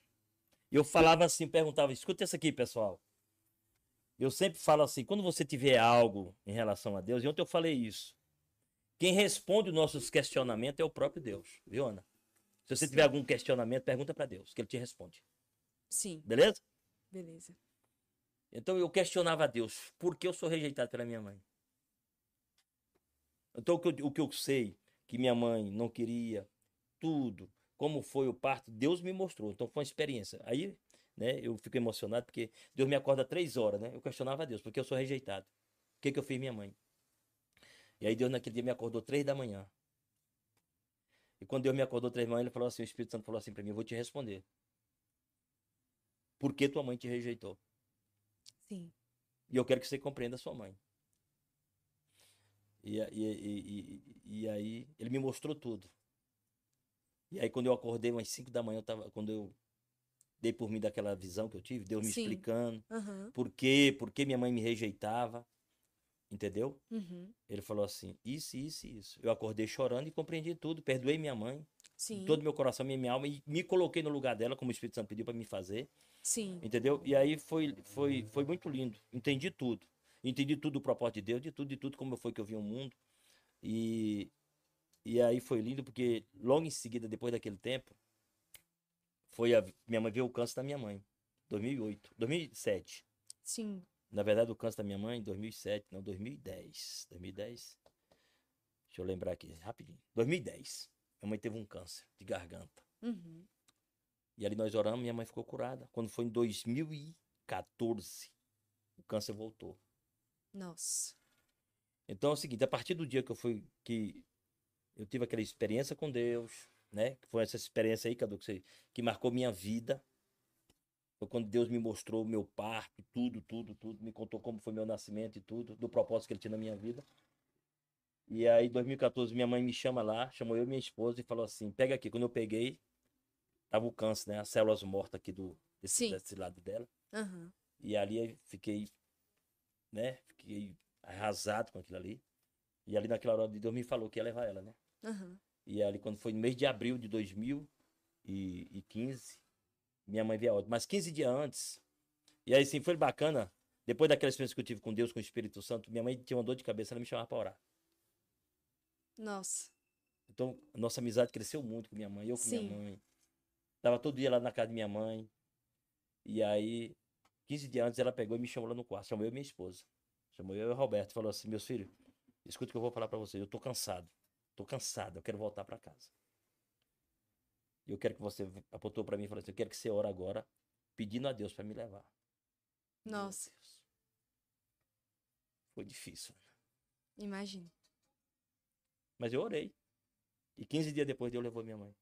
eu falava assim, perguntava, escuta isso aqui, pessoal. Eu sempre falo assim, quando você tiver algo em relação a Deus, e ontem eu falei isso. Quem responde os nossos questionamentos é o próprio Deus, viu, Ana? Se você tiver algum questionamento, pergunta para Deus, que ele te responde. Sim, Beleza? beleza. Então eu questionava a Deus, por que eu sou rejeitado pela minha mãe? Então o que eu, o que eu sei, que minha mãe não queria, tudo, como foi o parto, Deus me mostrou. Então foi uma experiência. Aí, né, eu fico emocionado porque Deus me acorda três horas, né? Eu questionava a Deus, porque eu sou rejeitado. O que, que eu fiz minha mãe? E aí Deus naquele dia me acordou três da manhã. E quando Deus me acordou três da manhã, ele falou assim, o Espírito Santo falou assim para mim, eu vou te responder. Por que tua mãe te rejeitou? Sim, E eu quero que você compreenda a sua mãe. E, e, e, e, aí ele me mostrou tudo. E aí quando eu acordei umas 5 da manhã, eu tava, quando eu dei por mim daquela visão que eu tive, Deus me Sim. explicando aham, por quê, por que minha mãe me rejeitava. Entendeu? uhum, Ele falou assim: isso, isso, isso. Eu acordei chorando e compreendi tudo. Perdoei minha mãe, sim, todo meu coração, minha, minha alma, e me coloquei no lugar dela, como o Espírito Santo pediu para me fazer. sim, Entendeu? E aí foi, foi, foi muito lindo. Entendi tudo. Entendi tudo do propósito de Deus, de tudo, de tudo, como foi que eu vi o mundo. E, e aí foi lindo, porque logo em seguida, depois daquele tempo, foi a, minha mãe veio o câncer da minha mãe. 2008, 2007. sim, Na verdade, o câncer da minha mãe, 2007, não, 2010. 2010. Deixa eu lembrar aqui, rapidinho. 2010. Minha mãe teve um câncer de garganta. uhum, E ali nós oramos, minha mãe ficou curada. Quando foi em 2014, o câncer voltou. Nossa. Então é o seguinte, a partir do dia que eu fui, que eu tive aquela experiência com Deus, né? Que foi essa experiência aí, Cadu, que, você- que marcou minha vida. Foi quando Deus me mostrou o meu parto, tudo, tudo, tudo. Me contou como foi meu nascimento e tudo, do propósito que ele tinha na minha vida. E aí, em 2014, minha mãe me chama lá, chamou eu e minha esposa e falou assim: pega aqui. Quando eu peguei, tava o câncer, né? As células mortas aqui do, desse, desse lado dela. Aham. E ali fiquei, né? Fiquei arrasado com aquilo ali. E ali naquela hora de Deus me falou que ia levar ela, né? Aham. E ali quando foi no mês de abril de 2015, minha mãe veio a óbito. Mas 15 dias antes. E aí sim, foi bacana. Depois daquela experiência que eu tive com Deus, com o Espírito Santo, minha mãe tinha uma dor de cabeça, ela me chamava para orar. Nossa. Então, nossa amizade cresceu muito com minha mãe, eu com Sim. minha mãe. Tava todo dia lá na casa de minha mãe. E aí, 15 dias antes, ela pegou e me chamou lá no quarto. Chamou eu e minha esposa. Chamou eu e o Roberto. Falou assim: meus filhos, escuta o que eu vou falar para vocês. Eu tô cansado. Tô cansado. Eu quero voltar para casa. E eu quero que você apontou para mim e falou assim: eu quero que você ore agora, pedindo a Deus para me levar. Nossa. Foi difícil. Imagina. Mas eu orei. E 15 dias depois Deus levou minha mãe.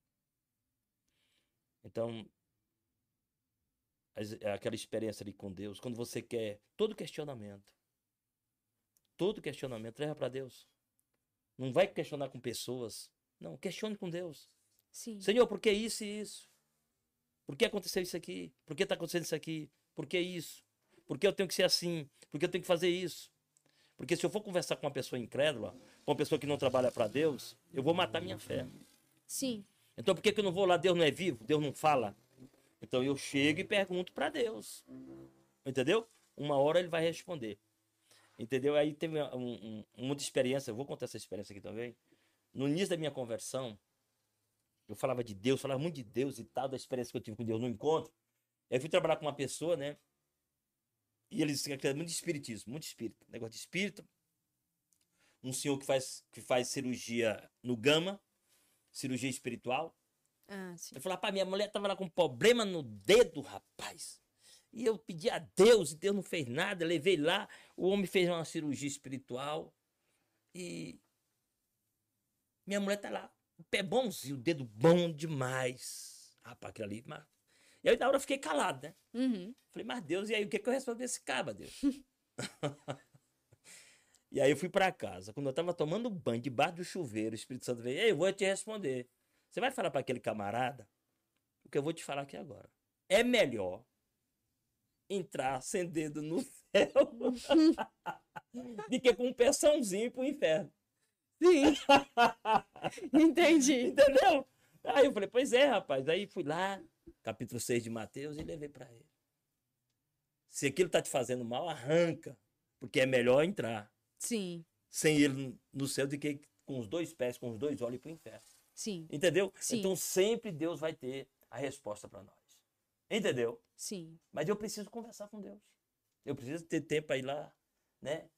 Então, aquela experiência ali com Deus, quando você quer todo questionamento, todo questionamento, leva para Deus. Não vai questionar com pessoas. Não, questione com Deus. Sim. Senhor, por que isso e isso? Por que aconteceu isso aqui? Por que está acontecendo isso aqui? Por que isso? Por que eu tenho que ser assim? Por que eu tenho que fazer isso? Porque se eu for conversar com uma pessoa incrédula, com uma pessoa que não trabalha para Deus, eu vou matar minha fé. Sim. Então por que, que eu não vou lá? Deus não é vivo? Deus não fala? Então eu chego e pergunto para Deus. Entendeu? Uma hora ele vai responder. Entendeu? Aí teve um, um- muita experiência, eu vou contar essa experiência aqui também. No início da minha conversão, eu falava de Deus, falava muito de Deus e tal, da experiência que eu tive com Deus no encontro. Aí eu fui trabalhar com uma pessoa, né? E ele disse que acredita muito de espiritismo, muito espírito, negócio de espírito. Um senhor que faz, que faz cirurgia no Gama, cirurgia espiritual. Ah, sim. Eu falei, rapaz, minha mulher tava lá com problema no dedo, rapaz. E eu pedi a Deus, e Deus não fez nada. Eu levei lá, o homem fez uma cirurgia espiritual. E minha mulher tá lá, pé bonzinho, o dedo bom demais. Rapaz, aquilo ali. Mas... E aí na hora eu fiquei calado, né? Uhum. Falei, mas Deus, e aí o que, que eu respondo esse caba, Deus? [LAUGHS] e aí eu fui pra casa. Quando eu tava tomando banho debaixo do chuveiro, o Espírito Santo veio, ei, eu vou te responder. Você vai falar pra aquele camarada o que eu vou te falar aqui agora. É melhor entrar sem dedo no [LAUGHS] céu [LAUGHS] do que com um peçãozinho pro inferno. Sim. [LAUGHS] Entendi. Entendeu? Aí eu falei, pois é, rapaz. Aí fui lá, capítulo 6 de Mateus, e levei pra ele. Se aquilo tá te fazendo mal, arranca. Porque é melhor entrar Sim. sem ele no céu do que com os dois pés, com os dois olhos pro inferno. Sim. Entendeu? Sim. Então sempre Deus vai ter a resposta para nós. Entendeu? Sim. Mas eu preciso conversar com Deus. Eu preciso ter tempo para ir lá, né?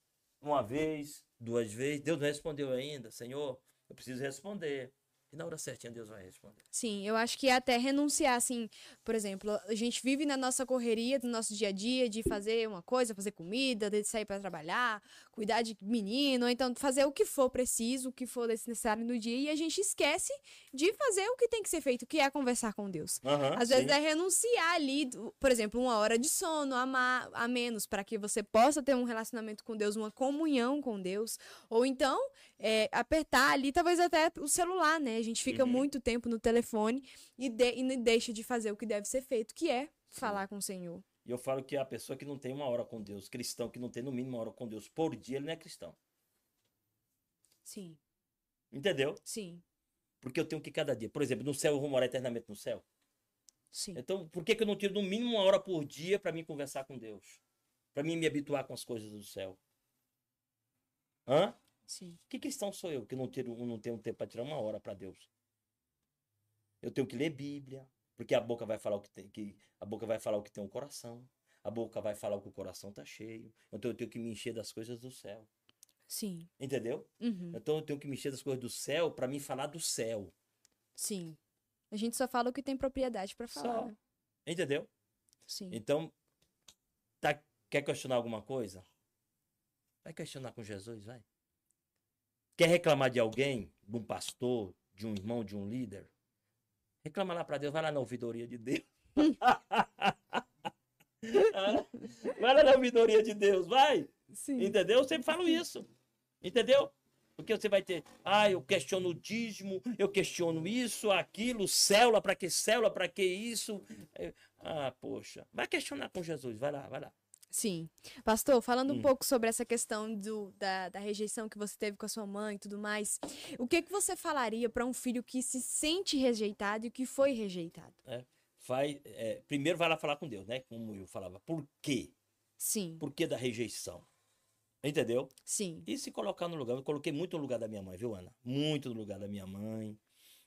Uma vez, duas vezes. Deus não respondeu ainda. Senhor, eu preciso responder. E na hora certinha Deus vai responder. Sim, eu acho que é até renunciar, assim, por exemplo, a gente vive na nossa correria, no nosso dia a dia, de fazer uma coisa, fazer comida, de sair para trabalhar, cuidar de menino, então fazer o que for preciso, o que for necessário no dia, e a gente esquece de fazer o que tem que ser feito, que é conversar com Deus. Aham, Às vezes é renunciar ali, do- por exemplo, uma hora de sono a, ma- a menos, para que você possa ter um relacionamento com Deus, uma comunhão com Deus. Ou então, é, apertar ali, talvez até o celular, né? A gente fica Uhum. muito tempo no telefone e, de- e deixa de fazer o que deve ser feito, que é falar com o Senhor. E eu falo que a pessoa que não tem uma hora com Deus, cristão que não tem no mínimo uma hora com Deus por dia, ele não é cristão. Sim, Entendeu? sim, Porque eu tenho que cada dia. Por exemplo, no céu eu vou morar eternamente no céu. sim. Então, por que, que eu não tiro no mínimo uma hora por dia para mim conversar com Deus? Para mim me habituar com as coisas do céu. Hã? Sim, Que cristão sou eu que não, tiro, não tenho tempo para tirar uma hora para Deus? Eu tenho que ler Bíblia, porque a boca vai falar o que tem, que a boca vai falar o que tem o coração. A boca vai falar o que o coração tá cheio. Então eu tenho que me encher das coisas do céu. sim, Entendeu? uhum, Então eu tenho que me encher das coisas do céu para me falar do céu. sim. A gente só fala o que tem propriedade pra falar. Só. né? Entendeu? Sim. Então, tá, quer questionar alguma coisa? Vai questionar com Jesus, vai. Quer reclamar de alguém, de um pastor, de um irmão, de um líder? Reclama lá pra Deus, vai lá na ouvidoria de Deus. [LAUGHS] vai lá na ouvidoria de Deus, vai. Sim. Entendeu? Eu sempre falo isso. Entendeu? Porque você vai ter, ah, eu questiono o dízimo, eu questiono isso, aquilo, célula, para que célula, para que isso? É, Ah, poxa. Vai questionar com Jesus, vai lá, vai lá. Sim. Pastor, falando um Hum. pouco sobre essa questão do, da, da rejeição que você teve com a sua mãe e tudo mais, o que, que você falaria pra um filho que se sente rejeitado e que foi rejeitado? Vai, é, primeiro vai lá falar com Deus, né? Como eu falava. Por quê? Sim, Por que da rejeição? Entendeu? sim. E se colocar no lugar. Eu coloquei muito no lugar da minha mãe, viu, Ana? Muito no lugar da minha mãe.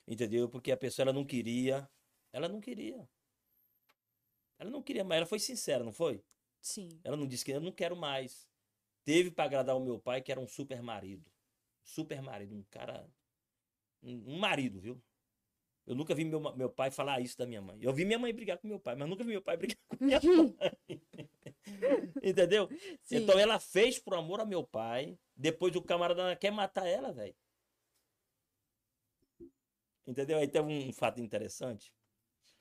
Entendeu? Porque a pessoa ela não queria. Ela não queria. Ela não queria mais. Ela foi sincera, não foi? Sim. Ela não disse que eu não quero mais. Teve para agradar o meu pai, que era um super marido. Super marido, um cara. Um, marido, viu? Eu nunca vi meu, meu pai falar isso da minha mãe. Eu vi minha mãe brigar com meu pai, mas nunca vi meu pai [LAUGHS] brigar com minha mãe. [LAUGHS] Entendeu? Sim. Então ela fez por amor a meu pai. Depois o camarada quer matar ela, velho. Entendeu? Aí tem um fato interessante.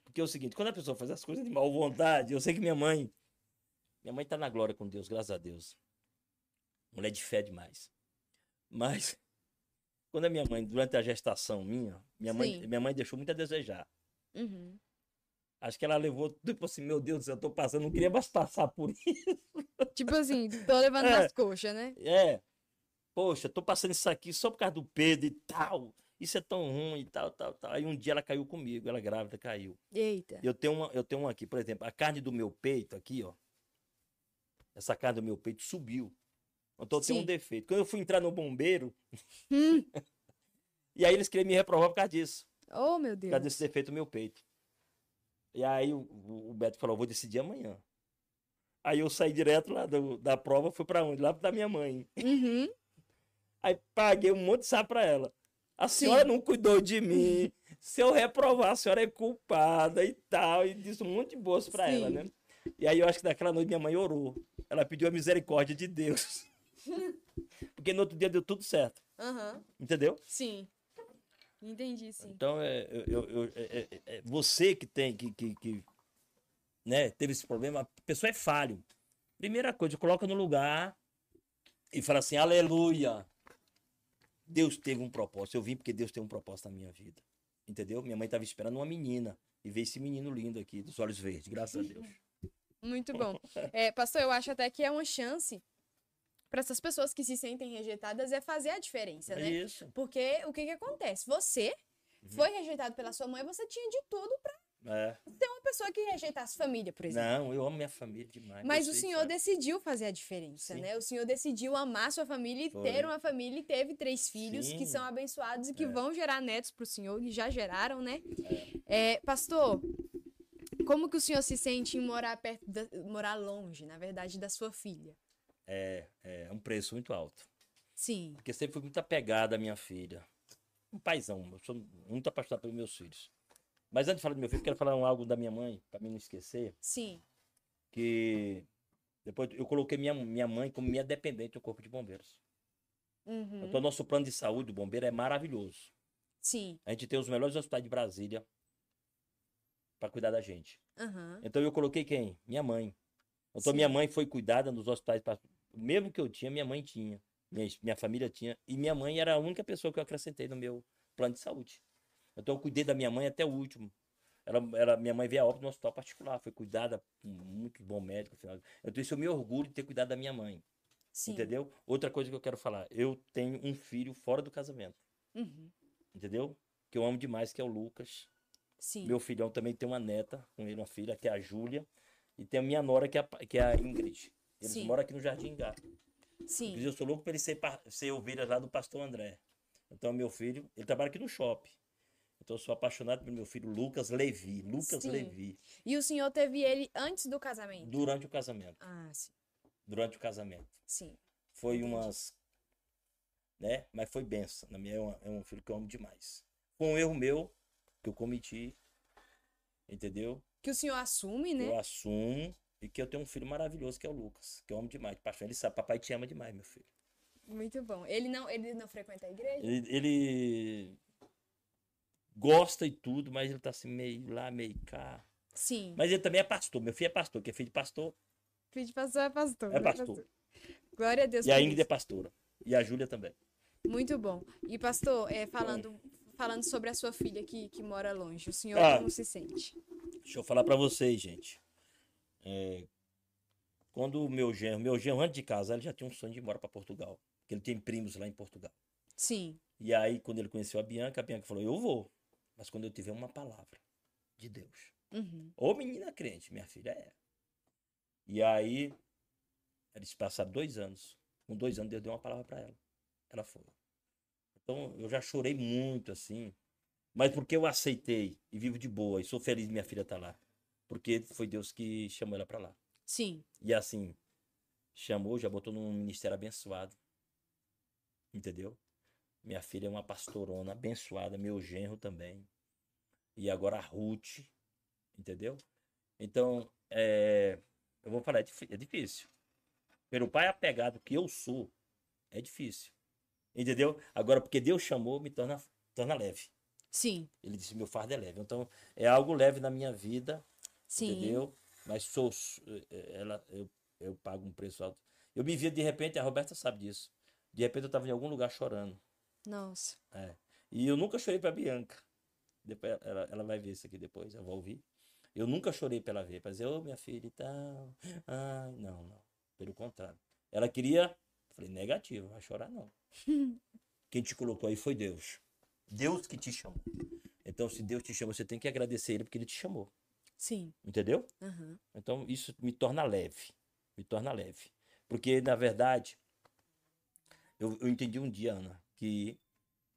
Porque é o seguinte, quando a pessoa faz as coisas de mal vontade, eu sei que minha mãe. Minha mãe tá na glória com Deus, graças a Deus. Mulher de fé demais. Mas [LAUGHS] quando a minha mãe, durante a gestação minha, minha mãe, minha mãe deixou muito a desejar. Uhum. Acho que ela levou tipo assim, meu Deus do céu, eu tô passando, não queria mais passar por isso. Tipo assim, tô levando [LAUGHS] É. nas coxas, né? É. Poxa, tô passando isso aqui só por causa do Pedro e tal. Isso é tão ruim e tal, tal, tal. Aí um dia ela caiu comigo, ela grávida caiu. Eita. Eu tenho uma, eu tenho uma aqui, por exemplo, a carne do meu peito aqui, ó. Essa carne do meu peito subiu. Então tem um Sim. defeito. Quando eu fui entrar no bombeiro, Hum. [LAUGHS] e aí eles queriam me reprovar por causa disso, Oh, meu por Deus. causa desse defeito no meu peito. E aí o, o- Beto falou, vou decidir amanhã. Aí eu saí direto lá do- da prova, fui pra onde? Lá da minha mãe. Uhum. [LAUGHS] Aí paguei um monte de sapo pra ela. A senhora não cuidou de mim. [LAUGHS] Se eu reprovar, a senhora é culpada e tal. E disse um monte de bolsa pra ela, Sim. né? E aí eu acho que naquela noite minha mãe orou. Ela pediu a misericórdia de Deus. [LAUGHS] Porque no outro dia deu tudo certo. Aham. Entendeu? Sim. Entendi, sim. Então, é, eu, eu- eu- é- é- é você que tem, que, que, que, né, teve esse problema, a pessoa é falho. Primeira coisa, coloca no lugar e fala assim, aleluia. Deus teve um propósito. Eu vim porque Deus tem um propósito na minha vida. Entendeu? Minha mãe estava esperando uma menina. E veio esse menino lindo aqui, dos olhos verdes, graças a Deus. Muito bom. É, pastor, eu acho até que é uma chance para essas pessoas que se sentem rejeitadas é fazer a diferença, É né? isso. Porque o que que acontece? Você Uhum. foi rejeitado pela sua mãe, você tinha de tudo pra É. uma pessoa que rejeitasse família, por exemplo. Não, eu amo minha família demais. Mas o senhor sabem. decidiu fazer a diferença, Sim. né? O senhor decidiu amar sua família e Foi. ter uma família e teve três filhos que Sim. são abençoados e que É. vão gerar netos pro senhor, e já geraram, né? É, pastor, como que o senhor se sente em morar perto, da- morar longe, na verdade, da sua filha? É, é um preço muito alto. Sim, Porque sempre fui muito apegado à minha filha. Um paizão, eu sou muito apaixonado pelos meus filhos. Mas antes de falar do meu filho, quero falar um algo da minha mãe, para mim não esquecer, sim, que depois eu coloquei minha, minha mãe como minha dependente no corpo de bombeiros. uhum, Então, nosso plano de saúde do bombeiro é maravilhoso. sim, A gente tem os melhores hospitais de Brasília para cuidar da gente. aham, Então, eu coloquei quem? Minha mãe. Então, Sim. minha mãe foi cuidada nos hospitais. pra- mesmo que eu tinha, minha mãe tinha. Minha, minha família tinha. E minha mãe era a única pessoa que eu acrescentei no meu plano de saúde. Então, eu cuidei da minha mãe até o último. Ela, ela, minha mãe veio a óbito no hospital particular. Foi cuidada por muito bom médico. Afinal. Então, isso eu me orgulho de ter cuidado da minha mãe. sim, Entendeu? Outra coisa que eu quero falar. Eu tenho um filho fora do casamento. uhum, Entendeu? Que eu amo demais, que é o Lucas. Sim, Meu filhão também tem uma neta, com ele uma filha, que é a Júlia. E tem a minha nora, que é a, que é a Ingrid. Eles Sim. moram aqui no Jardim Gá. sim, Inclusive, eu sou louco para ele ser, ser ovelha lá do pastor André. Então, meu filho, ele trabalha aqui no shopping. Então, eu sou apaixonado pelo meu filho Lucas Levi. Lucas Sim. Levi. E o senhor teve ele antes do casamento? Durante o casamento. Ah, sim, Durante o casamento. sim, Foi Entendi. umas. Né? Mas foi benção. Na minha é, uma- é um filho que eu amo demais. Foi um erro meu que eu cometi, entendeu? Que o senhor assume, né? Eu assumo e que eu tenho um filho maravilhoso que é o Lucas, que é homem demais, de paixão. Ele sabe, papai te ama demais, meu filho. Muito bom. Ele não, ele não frequenta a igreja? Ele, ele gosta e tudo, mas ele tá assim meio lá, meio cá. Sim. Mas ele também é pastor. Meu filho é pastor, que é filho de pastor, Filho de pastor é pastor. é né, pastor. Glória a Deus E a Ingrid é pastora. E a Júlia também. Muito bom. E pastor, é, falando, falando sobre a sua filha que, que mora longe, o senhor Ah. como se sente? Deixa eu falar pra vocês, gente. É, quando o meu genro, meu genro antes de casar, ele já tinha um sonho de ir embora pra Portugal. Porque ele tem primos lá em Portugal. Sim. E aí, quando ele conheceu a Bianca, a Bianca falou: Eu vou. Mas quando eu tiver uma palavra de Deus. Uhum. Ô menina crente, minha filha é. E aí, eles passaram dois anos. Com dois anos, Deus deu uma palavra pra ela. Ela foi. Então, eu já chorei muito, assim. Mas porque eu aceitei e vivo de boa e sou feliz de minha filha estar lá. Porque foi Deus que chamou ela pra lá. Sim. E assim, chamou, já botou num ministério abençoado. Entendeu? Minha filha é uma pastorona abençoada, meu genro também. E agora a Ruth, entendeu? Então, é, eu vou falar, é, é difícil. Pelo pai apegado que eu sou, é difícil. Entendeu? Agora, porque Deus chamou, me torna, torna leve. Sim. Ele disse, meu fardo é leve. Então, é algo leve na minha vida, Sim. entendeu? Mas sou, eh, ela, eu, eu pago um preço alto. Eu me via de repente, a Roberta sabe disso. De repente eu estava em algum lugar chorando. Nossa. E eu nunca chorei pra Bianca. Depois ela, ela vai ver isso aqui depois, eu vou ouvir. Eu nunca chorei pra ela ver, pra dizer, ô minha filha e tal. Ai, não, não. Pelo contrário. Ela queria, falei, negativo, vai chorar não. [LAUGHS] Quem te colocou aí foi Deus. Deus que te chamou. Então, se Deus te chamou, você tem que agradecer ele porque ele te chamou. Sim. Entendeu? Aham. Então isso me torna leve, me torna leve. Porque, na verdade, eu, eu entendi um dia, Ana, que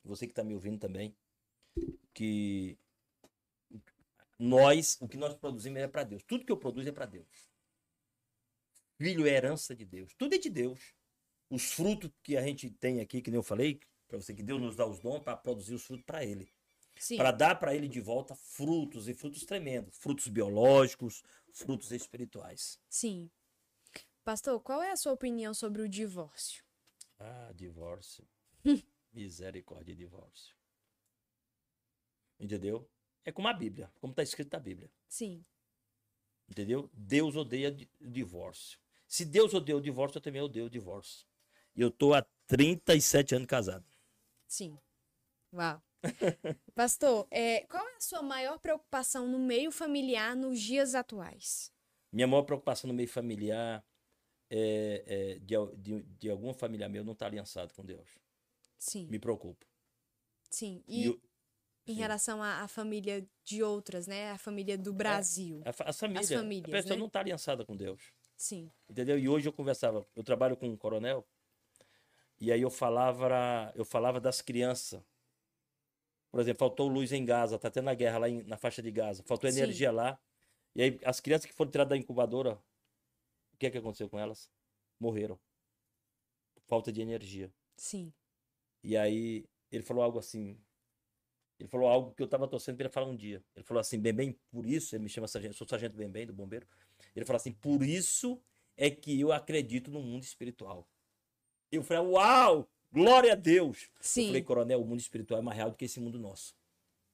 você que está me ouvindo também, que nós, o que nós produzimos é para Deus. Tudo que eu produzo é para Deus. Filho é herança de Deus. Tudo é de Deus. Os frutos que a gente tem aqui, que nem eu falei, para você, que Deus nos dá os dons para produzir os frutos para Ele para dar para ele de volta frutos e frutos tremendos, frutos biológicos, frutos espirituais. Sim. Pastor, qual é a sua opinião sobre o divórcio? Ah, divórcio. Misericórdia, divórcio. Entendeu? É como a Bíblia, como está escrito na Bíblia. Sim. Entendeu? Deus odeia di- divórcio. Se Deus odeia o divórcio, eu também odeio o divórcio. E eu tô há 37 anos casado. Sim. Uau. [LAUGHS] Pastor, é, qual é a sua maior preocupação no meio familiar nos dias atuais? Minha maior preocupação no meio familiar é, é de, de, de algum familiar meu não estar aliançado com Deus. Sim. Me preocupo. Sim. E E eu- em sim. relação à, à família de outras, né? A família do Brasil. A, fa- a família, famílias, a pessoa né? não está aliançada com Deus. Sim. Entendeu? E hoje eu conversava, eu trabalho com um coronel, e aí eu falava, eu falava das crianças. Por exemplo, faltou luz em Gaza, tá tendo a guerra lá em- na faixa de Gaza, faltou Sim. energia lá. E aí as crianças que foram tiradas da incubadora, o que é que aconteceu com elas? Morreram. Falta de energia. Sim. E aí ele falou algo assim. Ele falou algo que eu tava torcendo pra ele falar um dia. Ele falou assim, bem bem, por isso, ele me chama sargento, sou sargento bem bem do bombeiro. Ele falou assim, por isso é que eu acredito no mundo espiritual. Eu falei, uau, glória a Deus. Eu Sim. falei, coronel, o mundo espiritual é mais real do que esse mundo nosso.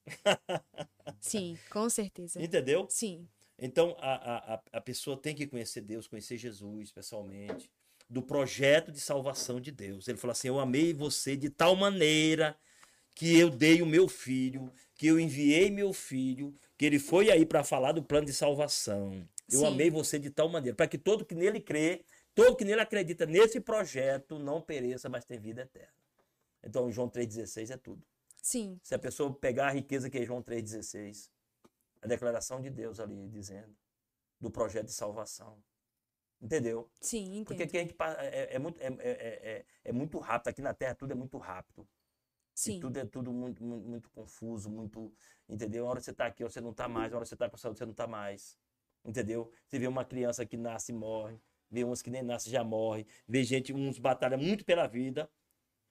[LAUGHS] Sim, com certeza. Entendeu? Sim. Então, a, a, a- a pessoa tem que conhecer Deus, conhecer Jesus pessoalmente, do projeto de salvação de Deus. Ele falou assim: Eu amei você de tal maneira que eu dei o meu filho, que eu enviei meu filho, que ele foi aí para falar do plano de salvação. Eu Sim. amei você de tal maneira, para que todo que nele crê, todo que nele acredita nesse projeto, não pereça, mas tenha vida eterna. Então, João 3,16 é tudo. Sim. Se a pessoa pegar a riqueza que é João 3,16, a declaração de Deus ali dizendo do projeto de salvação. Entendeu? Sim, entendo. Porque aqui a gente pa- é, é muito, é, é- é- é muito rápido. Aqui na Terra tudo é muito rápido. E Sim. tudo é tudo muito, muito, muito confuso, muito. Entendeu? Uma hora você tá aqui, você não tá mais, uma hora você tá com saúde, você não tá mais. Entendeu? Você vê uma criança que nasce e morre, vê uns que nem nasce já morre, vê gente, uns batalham muito pela vida,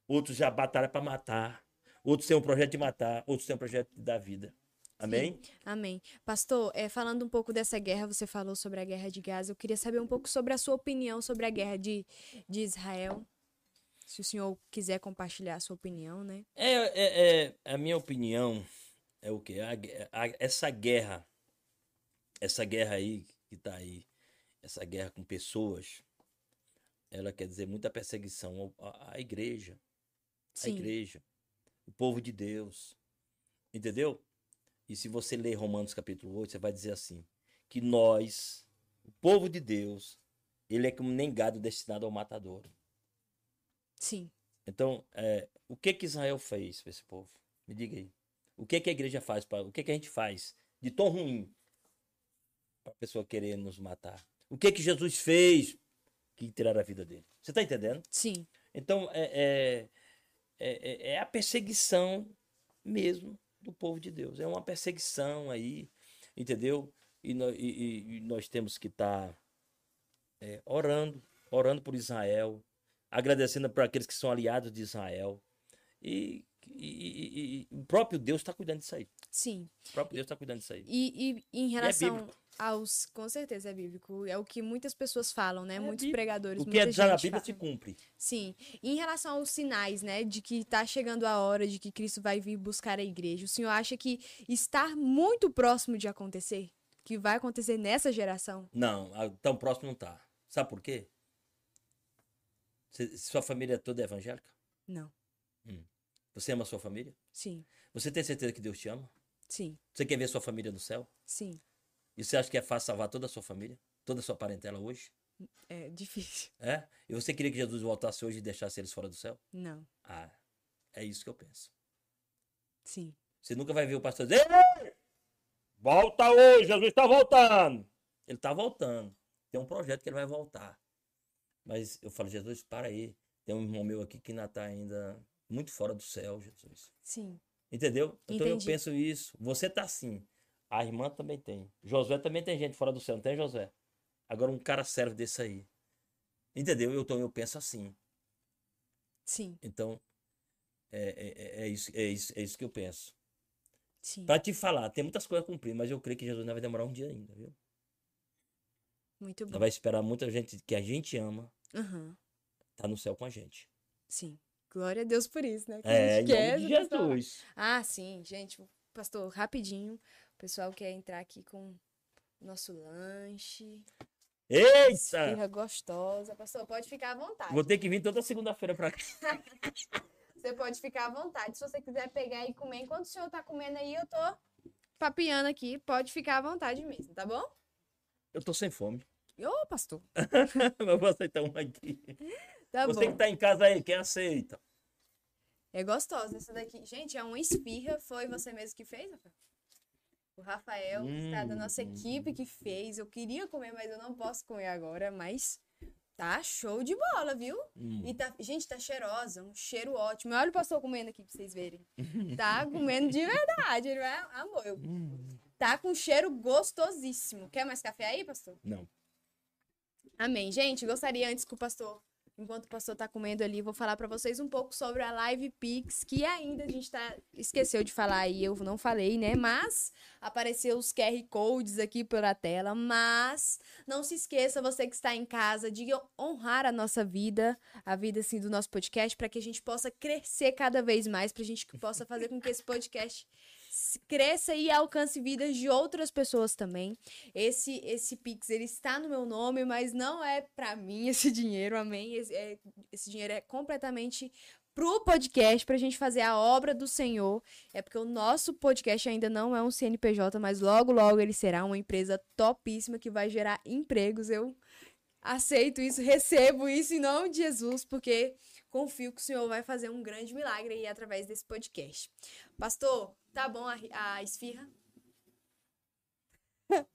outros já batalham para matar, outros têm um projeto de matar, outros têm um projeto de dar vida. Amém? Amém. Pastor, é, falando um pouco dessa guerra, você falou sobre a guerra de Gaza. Eu queria saber um pouco sobre a sua opinião sobre a guerra de, de Israel. Se o senhor quiser compartilhar a sua opinião, né? É, é, é, a minha opinião é o quê? A a- essa guerra, essa guerra aí que tá aí, essa guerra com pessoas, ela quer dizer muita perseguição à, à igreja, à Sim. igreja, o povo de Deus, entendeu? E se você ler Romanos capítulo 8, você vai dizer assim, que nós, o povo de Deus, ele é como nem gado destinado ao matadouro. Sim. Então, é, o que que Israel fez para esse povo? Me diga aí. O que que a igreja faz? Pra, o que que a gente faz de tão ruim para a pessoa querer nos matar? O que que Jesus fez que tiraram a vida dele? Você está entendendo? Sim. Então, é, é, é, é a perseguição mesmo do povo de Deus. É uma perseguição aí, entendeu? E, e- e- nós temos que estar orando, orando por Israel, agradecendo por aqueles que são aliados de Israel. E, e- e- e o próprio Deus está cuidando disso aí. Sim. O próprio Deus está cuidando disso aí. E, em relação bíblico. Aos. Com certeza é bíblico. É o que muitas pessoas falam, né? É Muitos bíblico. pregadores. O que é na Bíblia fala. se cumpre. Sim. E em relação aos sinais, né, de que tá chegando a hora de que Cristo vai vir buscar a igreja, o senhor acha que está muito próximo de acontecer? Que vai acontecer nessa geração? Não, tão próximo não tá. Sabe por quê? Cê- sua família toda é evangélica? Não. Você ama a sua família? Sim. Você tem certeza que Deus te ama? Sim. Você quer ver sua família no céu? Sim. E você acha que é fácil salvar toda a sua família? Toda a sua parentela hoje? É difícil. É? E você queria que Jesus voltasse hoje e deixasse eles fora do céu? Não. Ah, é isso que eu penso. Sim. Você nunca vai ver o pastor dizer: "Ei, Volta hoje, Jesus está voltando. Ele está voltando. Tem um projeto que ele vai voltar. Mas eu falo, Jesus, para aí. Tem um irmão meu aqui que ainda está ainda muito fora do céu, Jesus. Sim. Entendeu? Então eu Entendi. penso isso. Você tá assim. A irmã também tem. Josué também tem gente fora do céu, não tem, Josué? Agora um cara serve desse aí. Entendeu? Eu, então eu penso assim. Sim. Então, é, é, é, é isso, é, isso, é isso que eu penso. Sim. Pra te falar, tem muitas coisas a cumprir, mas eu creio que Jesus ainda vai demorar um dia ainda, viu? Muito bom. vai esperar muita gente que a gente ama Aham. tá no céu com a gente. Sim. Glória a Deus por isso, né? Que a É, gente em quer. Jesus. Ah, sim, gente. Pastor, rapidinho. O pessoal quer entrar aqui com nosso lanche. Eita! Esfirra gostosa. Pastor, pode ficar à vontade. Vou ter que vir toda segunda-feira pra cá. [LAUGHS] Você pode ficar à vontade. Se você quiser pegar e comer, enquanto o senhor tá comendo aí, eu tô papiando aqui. Pode ficar à vontade mesmo, tá bom? Eu tô sem fome. Ô, pastor. [LAUGHS] Mas vou aceitar uma aqui. Tá Você bom. que tá em casa aí, quem aceita? É gostosa essa daqui. Gente, é uma esfirra. Foi você mesmo que fez, Rafael? O Rafael, que está da nossa Hum. equipe, que fez. Eu queria comer, mas eu não posso comer agora. Mas tá show de bola, viu? Hum. E tá, gente, tá cheirosa, um cheiro ótimo. Olha o pastor comendo aqui pra vocês verem. Tá comendo de verdade, ele vai, amor. eu- Hum. Tá com cheiro gostosíssimo. Quer mais café aí, pastor? Não. Amém. Gente, gostaria antes que o pastor, enquanto o pastor tá comendo ali, vou falar pra vocês um pouco sobre a Live Pix, que ainda a gente tá esqueceu de falar aí, eu não falei, né? Mas apareceu os QR Codes aqui pela tela, mas não se esqueça você que está em casa de honrar a nossa vida, a vida assim do nosso podcast para que a gente possa crescer cada vez mais, pra gente que possa fazer com que esse podcast cresça e alcance vidas de outras pessoas também. Esse esse Pix ele está no meu nome, mas não é pra mim [LAUGHS] esse dinheiro, amém? Esse, é- esse dinheiro é completamente pro podcast pra gente fazer a obra do Senhor. É porque o nosso podcast ainda não é um CNPJ, mas logo logo ele será uma empresa topíssima que vai gerar empregos. Eu aceito isso, recebo isso em nome de Jesus, porque confio que o Senhor vai fazer um grande milagre aí através desse podcast. Pastor, tá bom a, a esfirra? [LAUGHS]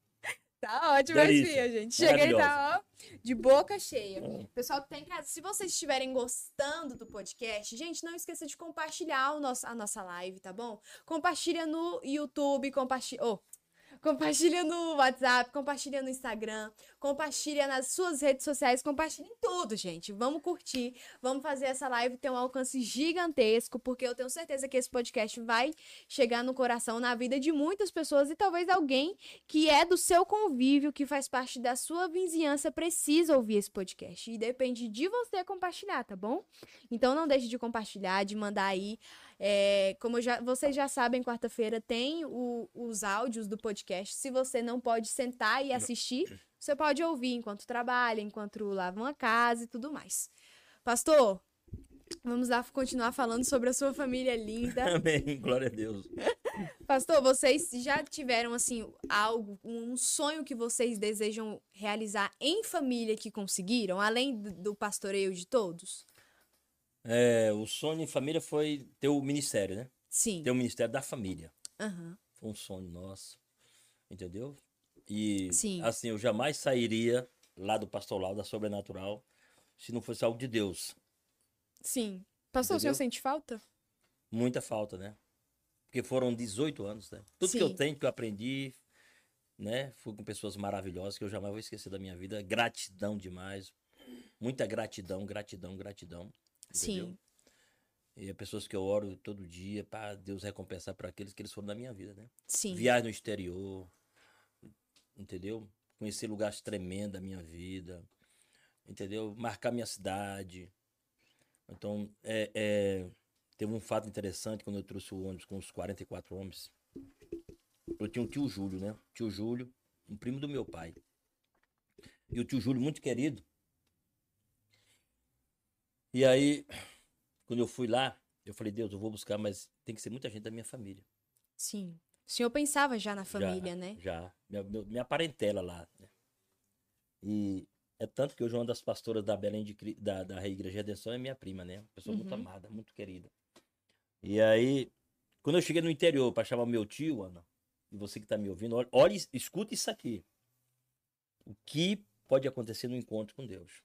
tá ótima a esfirra, gente. Cheguei, tá, ó, de boca cheia. Pessoal que tá em casa, se vocês estiverem gostando do podcast, gente, não esqueça de compartilhar o nosso, a nossa live, tá bom? Compartilha no YouTube, compartilha. Oh, Compartilha no WhatsApp, compartilha no Instagram, compartilha nas suas redes sociais, compartilha em tudo, gente. Vamos curtir, vamos fazer essa live ter um alcance gigantesco, porque eu tenho certeza que esse podcast vai chegar no coração, na vida de muitas pessoas e talvez alguém que é do seu convívio, que faz parte da sua vizinhança, precisa ouvir esse podcast. E depende de você compartilhar, tá bom? Então não deixe de compartilhar, de mandar aí. É, como já, vocês já sabem, quarta-feira tem o- os áudios do podcast. Se você não pode sentar e assistir, você pode ouvir enquanto trabalha, enquanto lava uma casa e tudo mais. Pastor, vamos lá continuar falando sobre a sua família linda. [LAUGHS] Amém. Glória a Deus. [LAUGHS] Pastor, vocês já tiveram assim algo, um sonho que vocês desejam realizar em família que conseguiram, além do, do pastoreio de todos? É, o sonho em família foi ter o ministério, né? Sim. Ter o ministério da família. Aham. Foi um sonho nosso. Entendeu? E Sim. assim, eu jamais sairia lá do pastoral, da sobrenatural, se não fosse algo de Deus. Sim. Pastor, o senhor Entendeu? sente falta? Muita falta, né? Porque foram 18 anos, né? Tudo que eu Sim. tenho, que eu aprendi, né? Fui com pessoas maravilhosas que eu jamais vou esquecer da minha vida. Gratidão demais. Muita gratidão, gratidão, gratidão. Entendeu? Sim. E é pessoas que eu oro todo dia para Deus recompensar para aqueles que eles foram na minha vida, né? Sim. Viagem no exterior, entendeu? Conhecer lugares tremendos da minha vida, entendeu? Marcar minha cidade. Então, é, é, teve um fato interessante quando eu trouxe o ônibus com os 44 homens. Eu tinha um tio Júlio, né? Tio Júlio, um primo do meu pai. E o tio Júlio, muito querido. E aí, quando eu fui lá, eu falei, Deus, eu vou buscar, mas tem que ser muita gente da minha família. Sim. O senhor pensava já na família, Já, né? Já. Minha, minha parentela lá. né? E é tanto que hoje uma das pastoras da Belém de, da, da Igreja Redenção é minha prima, né? Pessoa muito Uhum. amada, muito querida. E aí, quando eu cheguei no interior para chamar meu tio, Ana, e você que tá me ouvindo, olha, escuta isso aqui. O que pode acontecer no encontro com Deus?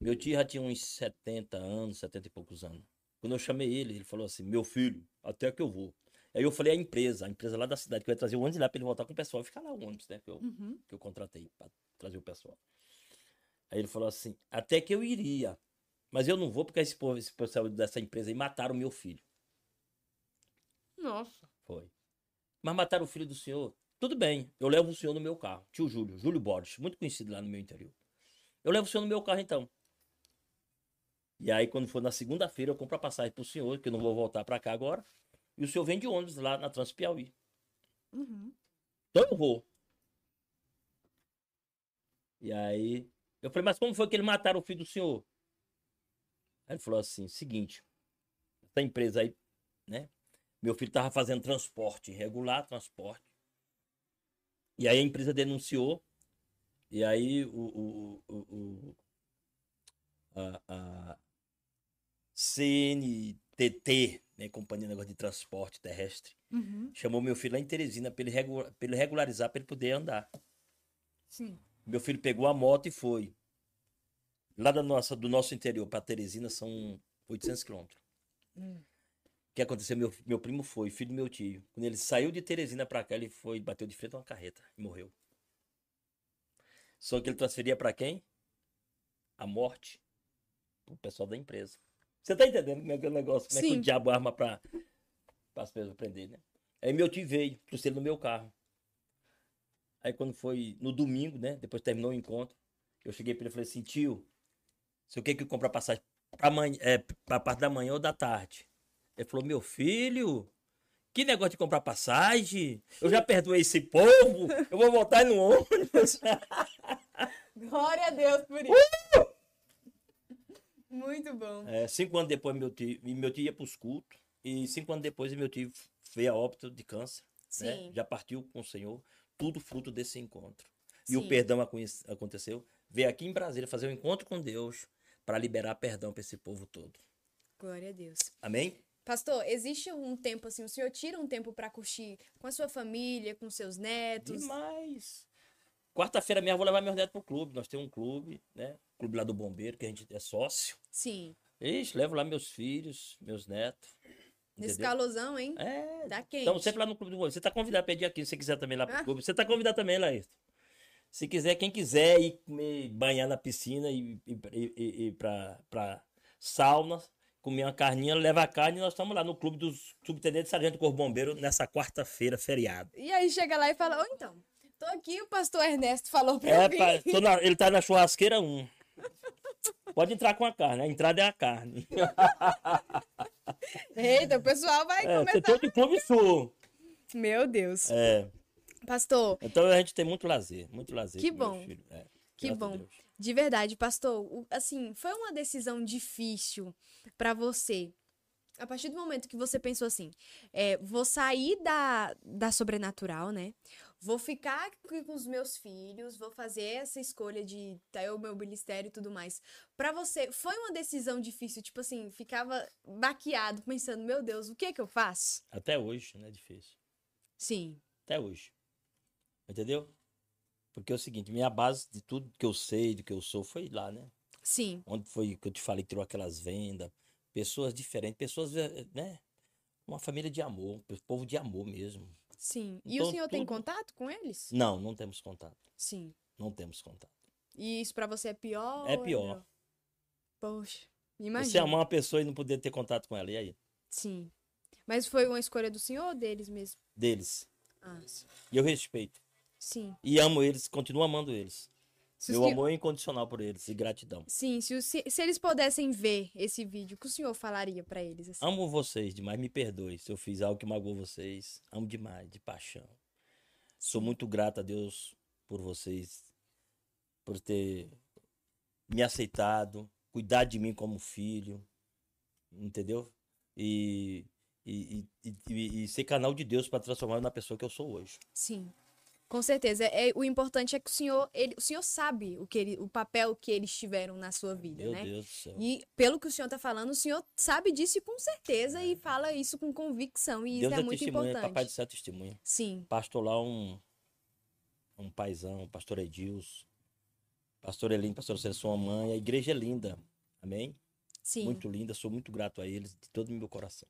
Meu tio já tinha uns 70 anos, 70 e poucos anos. Quando eu chamei ele, ele falou assim: Meu filho, até que eu vou. Aí eu falei a empresa, a empresa lá da cidade, que eu ia trazer o ônibus lá para ele voltar com o pessoal e ficar lá o ônibus, né? Que eu, Uhum. que eu contratei para trazer o pessoal. Aí ele falou assim: Até que eu iria, mas eu não vou porque esse, povo, esse pessoal dessa empresa aí mataram meu filho. Nossa. Foi. Mas mataram o filho do senhor? Tudo bem, eu levo o senhor no meu carro. Tio Júlio, Júlio Borges, muito conhecido lá no meu interior. Eu levo o senhor no meu carro então. E aí, quando for na segunda-feira, eu compro a passagem pro senhor, que eu não vou voltar para cá agora. E o senhor vem de ônibus lá na Transpiauí. Uhum. Então eu vou. E aí, eu falei, mas como foi que eles mataram o filho do senhor? Aí ele falou assim, seguinte, essa empresa aí, né? Meu filho tava fazendo transporte irregular, transporte. E aí a empresa denunciou. E aí o, o, o, o- a, a CNTT, né, Companhia de Negócio de Transporte Terrestre, Uhum. chamou meu filho lá em Teresina para ele, ele regularizar, para ele poder andar. Sim. Meu filho pegou a moto e foi. Lá da nossa, do nosso interior para Teresina são 800 quilômetros. Hum. O que aconteceu? Meu, meu primo foi, filho do meu tio. Quando ele saiu de Teresina para cá, ele foi, bateu de frente a uma carreta e morreu. Só que ele transferia para quem? A morte. O pessoal da empresa. Você tá entendendo como é que é o negócio? Como é que Sim. o diabo arma para as pessoas prender, né? Aí meu tio veio, trouxe ele no meu carro. Aí quando foi no domingo, né? Depois terminou o encontro, eu cheguei para ele e falei assim, tio, você quer que eu compre a passagem pra, manhã, é, pra parte da manhã ou da tarde? Ele falou, meu filho, que negócio de comprar passagem? Eu já perdoei esse povo, eu vou voltar no ônibus. [LAUGHS] Glória a Deus por isso. Muito bom. É, cinco anos depois, meu tio, meu tio ia pros cultos, e cinco anos depois, meu tio veio a óbito de câncer. né? Sim. Já partiu com o Senhor, tudo fruto desse encontro. E o Sim. perdão aconhe- aconteceu. Veio aqui em Brasília fazer um encontro com Deus para liberar perdão para esse povo todo. Glória a Deus. Amém? Pastor, existe um tempo assim, o senhor tira um tempo pra curtir com a sua família, com seus netos? Demais. Quarta-feira mesmo eu vou levar meus netos pro clube. Nós temos um clube, né? Clube lá do Bombeiro, que a gente é sócio. Sim. Ixi, levo lá meus filhos, meus netos, Nesse entendeu? calosão, hein? É. Tá quente. Então, sempre lá no Clube do Rolo. Você tá convidado pra ir aqui, se você quiser também lá pro Ah. clube. Você tá convidado também, Laírton. Se quiser, quem quiser ir comer, banhar na piscina e ir, ir, ir pra, pra sauna, comer uma carninha, leva a carne e nós estamos lá no clube dos subtenentes Sargento Corpo Bombeiro nessa quarta-feira, feriado. E aí chega lá e fala, ô então, tô aqui, o pastor Ernesto falou pra É, mim. na- ele tá na churrasqueira 1. [LAUGHS] Pode entrar com a carne, a entrada é a carne. [LAUGHS] Eita, o pessoal vai É, começar. setor de clube sul. Meu Deus. É, Pastor, então a gente tem muito lazer, muito lazer. Que bom. é, Que bom. Deus. de verdade, pastor, assim, foi uma decisão difícil pra você. A partir do momento que você pensou assim, é, vou sair da, da sobrenatural, né? Vou ficar aqui com os meus filhos, vou fazer essa escolha de ter o meu ministério e tudo mais. Pra você, foi uma decisão difícil? Tipo assim, ficava baqueado, pensando, meu Deus, o que é que eu faço? Até hoje, não é difícil. Sim, Até hoje. Entendeu? Porque é o seguinte, minha base de tudo que eu sei, do que eu sou, foi lá, né? sim, Onde foi que eu te falei que tirou aquelas vendas, pessoas diferentes, pessoas, eh, né? Uma família de amor, um povo de amor mesmo. Sim. E o Então, senhor tem tudo- contato com eles? Não, não temos contato. Sim. Não temos contato. E isso pra você é pior? É pior. Poxa, Você imagina. amar uma pessoa e não poder ter contato com ela, e aí? Sim. Mas foi uma escolha do senhor ou deles mesmo? Deles. Ah, E eu respeito. sim. E amo eles, continuo amando eles. Se Meu amor é incondicional por eles e gratidão. Sim, se, se, se eles pudessem ver esse vídeo, o que o senhor falaria pra eles? Assim? Amo vocês demais, me perdoe se eu fiz algo que magoou vocês. Amo demais, de paixão. Sou muito grato a Deus por vocês, por ter me aceitado, cuidar de mim como filho, entendeu? E, e, e, e- e ser canal de Deus para transformar na pessoa que eu sou hoje. Sim. Com certeza. É, o importante é que o senhor, ele, o senhor sabe o, que ele, o papel que eles tiveram na sua vida, Meu né? Deus do céu. E pelo que o senhor tá falando, o senhor sabe disso com certeza e fala isso com convicção. E É. Deus isso é é muito importante. papai do céu é testemunha. Sim, pastor lá um um paizão, pastor Edilson, pastor Elim, pastor Célio, sua mãe, a igreja é linda, amém? sim. Muito linda, sou muito grato a eles de todo o meu coração.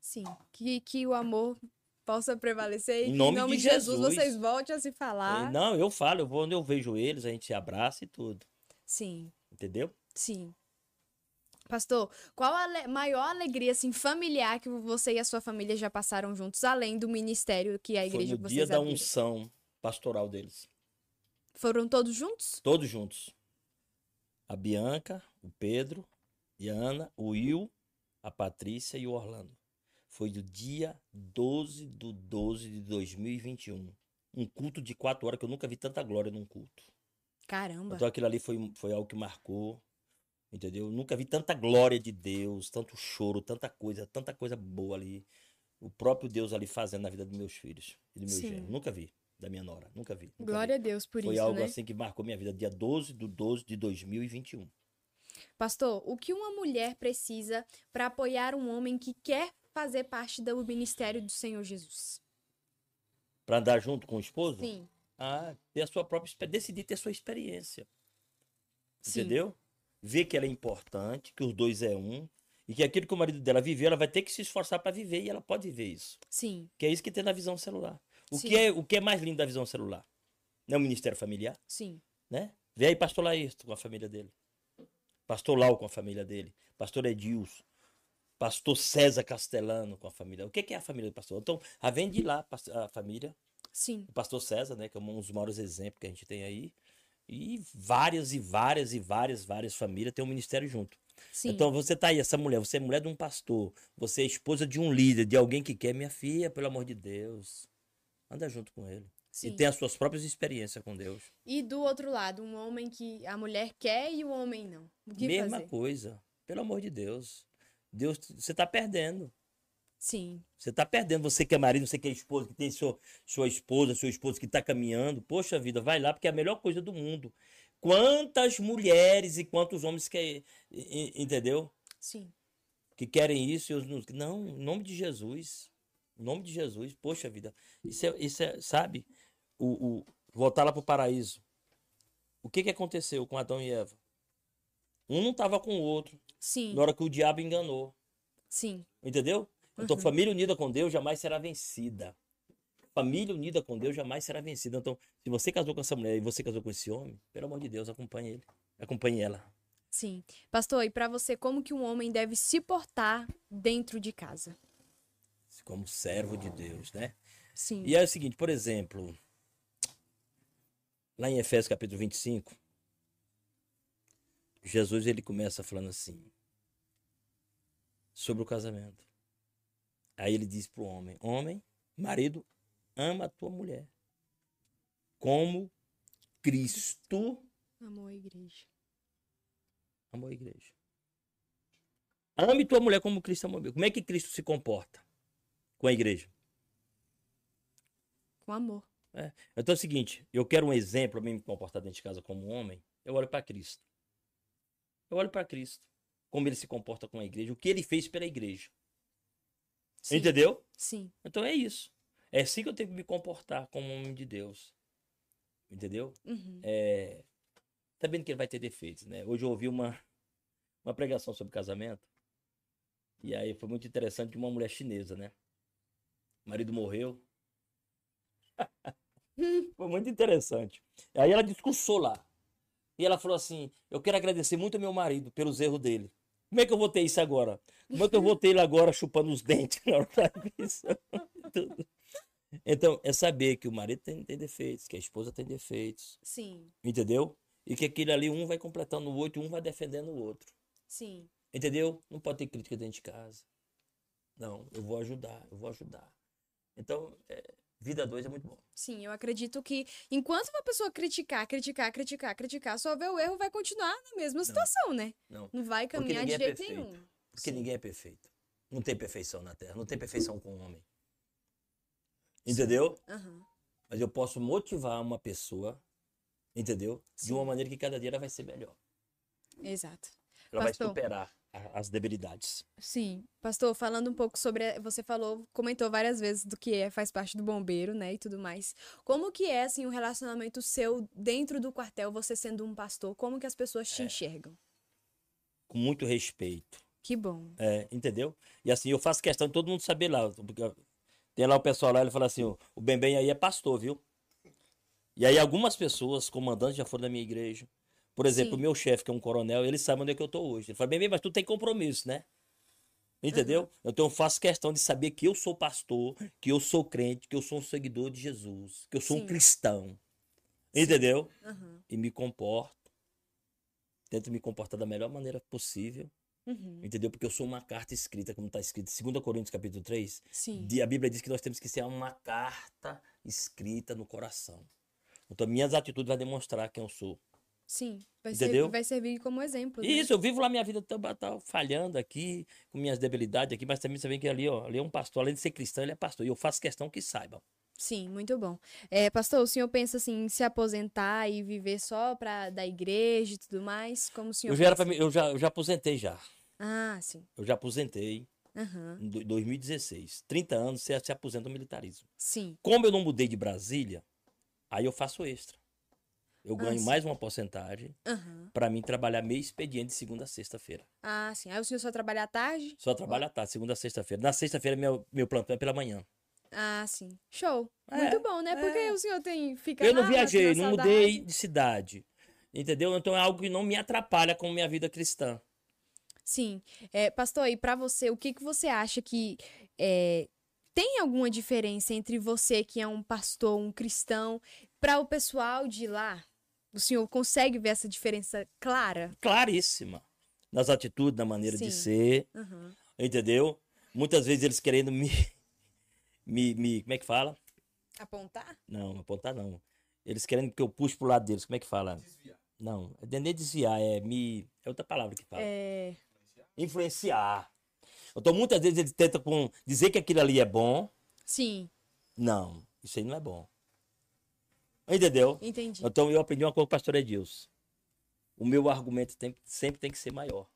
Sim, que, que o amor possa prevalecer e Em nome em nome de de Jesus, Jesus. vocês voltem a se falar. Não, eu falo, eu vou onde eu vejo eles, a gente se abraça e tudo, Sim, entendeu? sim. Pastor, qual a ale- maior alegria assim familiar que você e a sua família já passaram juntos, além do ministério que a Foi igreja no que dia vocês da abriram? unção pastoral deles, Foram todos juntos? todos juntos. A Bianca, o Pedro e a Ana, o Will, a Patrícia e o Orlando. Foi do dia 12 do 12 de 2021. Um culto de quatro horas que eu nunca vi tanta glória num culto. Caramba. Então aquilo ali foi, foi algo que marcou, entendeu? Eu nunca vi tanta glória de Deus, tanto choro, tanta coisa, tanta coisa boa ali. O próprio Deus ali fazendo na vida dos meus filhos e do meu Sim. genro. Nunca vi, da minha nora, nunca vi. nunca Glória a vi. Deus por Foi isso, algo né? assim que marcou minha vida, dia 12 do 12 de 2021. Pastor, o que uma mulher precisa para apoiar um homem que quer fazer parte do ministério do Senhor Jesus? Pra andar junto com o esposo? Sim. Ah, ter a sua própria decidir ter a sua experiência. Sim. Entendeu? Ver que ela é importante, que os dois é um, e que aquilo que o marido dela viveu, ela vai ter que se esforçar para viver, e ela pode viver isso. Sim, Que é isso que tem na visão celular. O, Sim. que é, o que é mais lindo da visão celular? Não é o Ministério Familiar, sim. né? Vê aí pastor Laírto com a família dele. Pastor Lau com a família dele. Pastor Edilson. Pastor César Castellano com a família. O que é a família do pastor? Então, a vem de lá a família. Sim, O pastor César, né? Que é um dos maiores exemplos que a gente tem aí. E várias e várias e várias, várias famílias têm um ministério junto. sim. Então você tá aí, essa mulher, você é mulher de um pastor, você é esposa de um líder, de alguém que quer, minha filha, pelo amor de Deus. Anda junto com ele. sim. E tem as suas próprias experiências com Deus. E do outro lado, um homem que a mulher quer e o homem não. O que Mesma fazer? coisa. Pelo amor de Deus. Deus, você tá perdendo. Sim, Você tá perdendo. Você que é marido, você que é esposa, que tem sua, sua esposa, seu esposo que tá caminhando. Poxa vida, vai lá, porque é a melhor coisa do mundo. Quantas mulheres e quantos homens que. Entendeu? sim, que querem isso. e não, não, em nome de Jesus. Em nome de Jesus. Poxa vida. Isso é, isso é sabe? O, o, voltar lá para o paraíso. O que, que aconteceu com Adão e Eva? Um não estava com o outro. Sim, Na hora que o diabo enganou. sim, Entendeu? Então, Uhum. família unida com Deus jamais será vencida. Família unida com Deus jamais será vencida. Então, se você casou com essa mulher e você casou com esse homem, pelo amor de Deus, acompanhe ele. Acompanhe ela. Sim. Pastor, e pra você, como que um homem deve se portar dentro de casa? Como servo de Deus, né? Sim. E é o seguinte, por exemplo, lá em Efésios capítulo 25, Jesus ele começa falando assim sobre o casamento. Aí ele diz para o homem: Homem, marido, ama a tua mulher como Cristo Amor à igreja. amou a igreja. Ame tua mulher como Cristo amou a igreja. Como é que Cristo se comporta com a igreja? Com amor. Então é o seguinte, eu quero um exemplo para mim me comportar dentro de casa como um homem, eu olho para Cristo. Eu olho para Cristo, como ele se comporta com a igreja, o que ele fez pela igreja. Sim. Entendeu? Sim. Então é isso. É assim que eu tenho que me comportar como um homem de Deus. Entendeu? Uhum. É, sabendo que ele vai ter defeitos, né? Hoje eu ouvi uma, uma pregação sobre casamento. E aí foi muito interessante de uma mulher chinesa, né? O marido morreu. [LAUGHS] foi muito interessante. Aí ela discursou lá. E ela falou assim: Eu quero agradecer muito ao meu marido pelos erros dele. Como é que eu vou ter isso agora? Como é que eu vou ter ele agora chupando os dentes na hora da missa? Tudo. Então, é saber que o marido tem, tem defeitos, que a esposa tem defeitos. Sim. Entendeu? E que aquele ali, um vai completando o outro, um vai defendendo o outro. Sim. Entendeu? Não pode ter crítica dentro de casa. Não, eu vou ajudar, eu vou ajudar. Então, é, vida dois é muito bom. Sim, eu acredito que enquanto uma pessoa criticar, criticar, criticar, criticar, só ver o erro, vai continuar na mesma situação, né? Não, Não vai caminhar de é jeito perfeito. nenhum. porque Sim. ninguém é perfeito. Não tem perfeição na Terra, não tem perfeição com o homem. Entendeu? Aham. Mas eu posso motivar uma pessoa, entendeu? De Sim. uma maneira que cada dia ela vai ser melhor. Exato. Ela Pastor. vai superar as debilidades. Sim. Pastor, falando um pouco sobre. Você falou, comentou várias vezes do que é, faz parte do bombeiro, né? E tudo mais. Como que é, assim, o relacionamento seu dentro do quartel, você sendo um pastor? Como que as pessoas É. te enxergam? Com muito respeito. Que bom. É, entendeu? E assim, eu faço questão de todo mundo saber lá. Porque tem lá o pessoal lá, ele fala assim, o o Bem Bem aí é pastor, viu? E aí algumas pessoas, comandantes, já foram da minha igreja. Por exemplo, o meu chefe, que é um coronel, ele sabe onde é que eu tô hoje. Ele fala, Bem Bem, mas tu tem compromisso, né? Entendeu? Então eu faço questão de saber que eu sou pastor, que eu sou crente, que eu sou um seguidor de Jesus, que eu sou Sim. um cristão. Entendeu? Aham. E me comporto. Tento me comportar da melhor maneira possível. Uhum. Entendeu? Porque eu sou uma carta escrita, como está escrito em 2 Coríntios capítulo 3. Sim. de- A Bíblia diz que nós temos que ser uma carta escrita no coração. Então, minhas atitudes vão demonstrar quem eu sou. Sim. Vai, Entendeu? Ser, vai servir como exemplo. né? Isso, eu vivo lá minha vida tá, tá falhando aqui, com minhas debilidades aqui, mas também você vê que ali, ó, ali é um pastor, além de ser cristão, ele é pastor. E eu faço questão que saibam. Sim, muito bom. É, pastor, o senhor pensa assim em se aposentar e viver só para da igreja e tudo mais? Como o senhor Eu já, pensa? mim- eu, já, eu já aposentei já. Ah, sim. Eu já aposentei Aham. em do- 2016. 30 anos você se aposenta no militarismo. Sim. Como eu não mudei de Brasília, aí eu faço extra. Eu Ah, ganho sim. mais uma porcentagem Aham. para mim trabalhar meio expediente de segunda a sexta-feira. Ah, sim. Aí o senhor só trabalha à tarde? Só trabalho à tarde, segunda a sexta-feira. Na sexta-feira, meu, meu plantão é pela manhã. Ah, sim. Show. É, Muito bom, né? Porque é. o senhor tem fica Eu não lá, viajei, não mudei de cidade. Entendeu? Então é algo que não me atrapalha com minha vida cristã. Sim. É, pastor, e pra você, o que que você acha que é, tem alguma diferença entre você que é um pastor, um cristão, para o pessoal de lá? O senhor consegue ver essa diferença clara? Claríssima. Nas atitudes, na maneira de Sim. ser. Aham. Entendeu? Muitas vezes eles querendo me. [LAUGHS] me, me como é que fala? Apontar? Não, apontar não. Eles querendo que eu puxe pro lado deles. Como é que fala? Desviar. Não, é nem desviar, é me. É outra palavra que fala. É. Influenciar. Então muitas vezes eles tentam com, dizer que aquilo ali é bom. Sim, Não, isso aí não é bom. Entendeu? entendi. Então eu aprendi uma coisa com o pastor Edilson. O meu argumento tem- sempre tem que ser maior.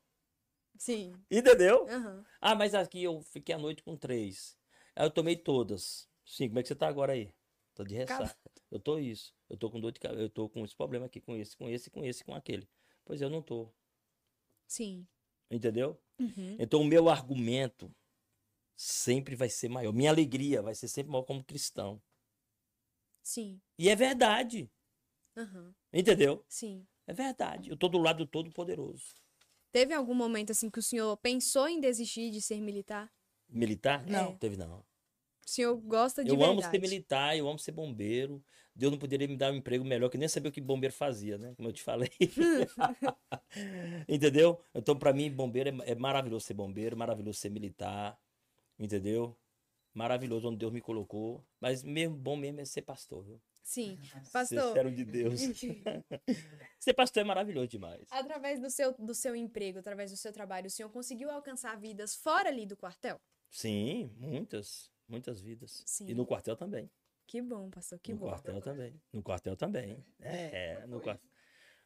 Sim. Entendeu? Aham. Ah, mas aqui eu fiquei a noite com três. Aí eu tomei todas. Sim, como é que você tá agora aí? Tô de ressaca. Eu tô isso. Eu tô com dor de cabeça. Eu tô com esse problema aqui, com esse, com esse, com esse, com aquele. Pois eu não tô. Sim. Entendeu? Uhum. Então o meu argumento sempre vai ser maior. Minha alegria vai ser sempre maior como cristão. Sim. E é verdade. Aham. Entendeu? Sim. É verdade. Eu tô do lado do Todo-Poderoso. Teve algum momento assim que o senhor pensou em desistir de ser militar? Militar? Não, É. teve não. O senhor gosta de Eu amo verdade? ser militar, eu amo ser bombeiro. Deus não poderia me dar um emprego melhor, que nem sabia o que bombeiro fazia, né? Como eu te falei. [LAUGHS] entendeu? Então, pra mim, bombeiro é, é maravilhoso ser bombeiro, maravilhoso ser militar. Entendeu? Maravilhoso onde Deus me colocou. Mas mesmo bom mesmo é ser pastor, viu? Sim. [LAUGHS] Pastor, servo de Deus. [LAUGHS] ser pastor é maravilhoso demais. através do seu, do seu emprego, através do seu trabalho, o senhor conseguiu alcançar vidas fora ali do quartel? Sim, muitas, muitas vidas. Sim. E no quartel também. Que bom, pastor, que no bom. quartel também. No quartel também. É, no quartel.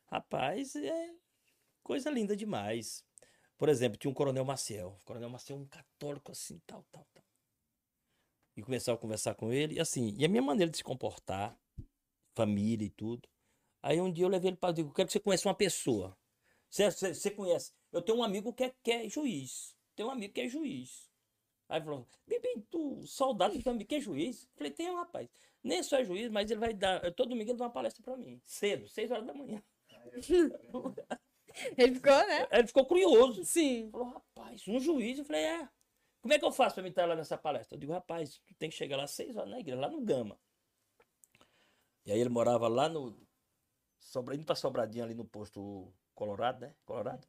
Rapaz, é coisa linda demais. Por exemplo, tinha um coronel Maciel. O coronel Maciel, um católico assim, tal, tal, tal. E começava a conversar com ele, e assim, e a minha maneira de se comportar, família e tudo. Aí um dia eu levei ele para digo, quero que você conheça uma pessoa. Você, você, você conhece? Eu tenho um amigo que é, que é juiz. Tenho um amigo que é juiz. Aí falou, bem, tu, soldado, amigo que é juiz? Eu falei, tem um rapaz. Nem só é juiz, mas ele vai dar, todo domingo ele dá uma palestra para mim. Cedo, seis horas da manhã. [LAUGHS] Ele ficou, né? Ele ficou curioso. Sim. Falou, rapaz, um juiz? Eu falei, é. Como é que eu faço para me estar lá nessa palestra? Eu digo, rapaz, tu tem que chegar lá às seis horas na igreja, lá no Gama. E aí ele morava lá no. Sobra, indo pra Sobradinho ali no posto Colorado, né? Colorado?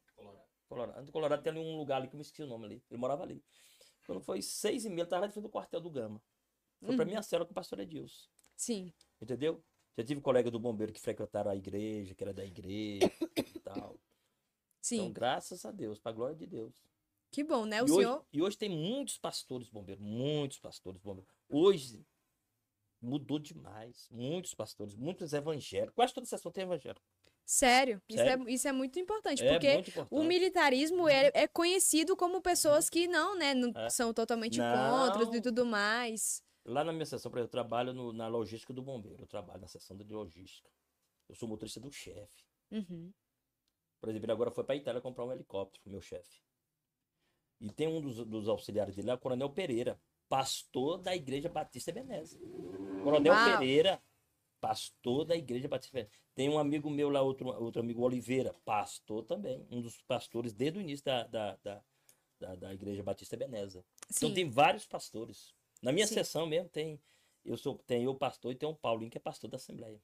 Colorado. No Colorado tem ali um lugar ali que eu me esqueci o nome ali. Ele morava ali. Quando foi seis e meia, ele tava lá de frente do quartel do Gama. Foi pra Uhum. minha cela com o pastor Edilson. Sim. Entendeu? Já tive colega do bombeiro que frequentaram a igreja, que era da igreja e tal. Então, Sim. graças a Deus, pra glória de Deus. Que bom, né? O E hoje, senhor. e hoje tem muitos pastores bombeiros, muitos pastores bombeiros. Hoje mudou demais. Muitos pastores, muitos evangélicos. Quase toda sessão tem evangélico. Sério, isso é, isso é muito importante, É porque muito importante. o militarismo é, é conhecido como pessoas que não, né, não É. são totalmente Não. contra e tudo mais. Lá na minha sessão, por exemplo, eu trabalho no- na logística do bombeiro. Eu trabalho na seção de logística. Eu sou motorista do chefe. Uhum. Por exemplo, ele agora foi para Itália comprar um helicóptero, meu chefe. E tem um dos, dos auxiliares dele lá, o Coronel Pereira, pastor da Igreja Batista Ebenezer. Coronel Uau. Pereira, pastor da Igreja Batista Ebenezer. Tem um amigo meu lá, outro, outro amigo Oliveira, pastor também. Um dos pastores desde o início da, da, da, da, da Igreja Batista Ebenezer. Então Sim. tem vários pastores. Na minha Sim. sessão mesmo tem, eu sou, tem eu pastor e tem um Paulinho que é pastor da Assembleia.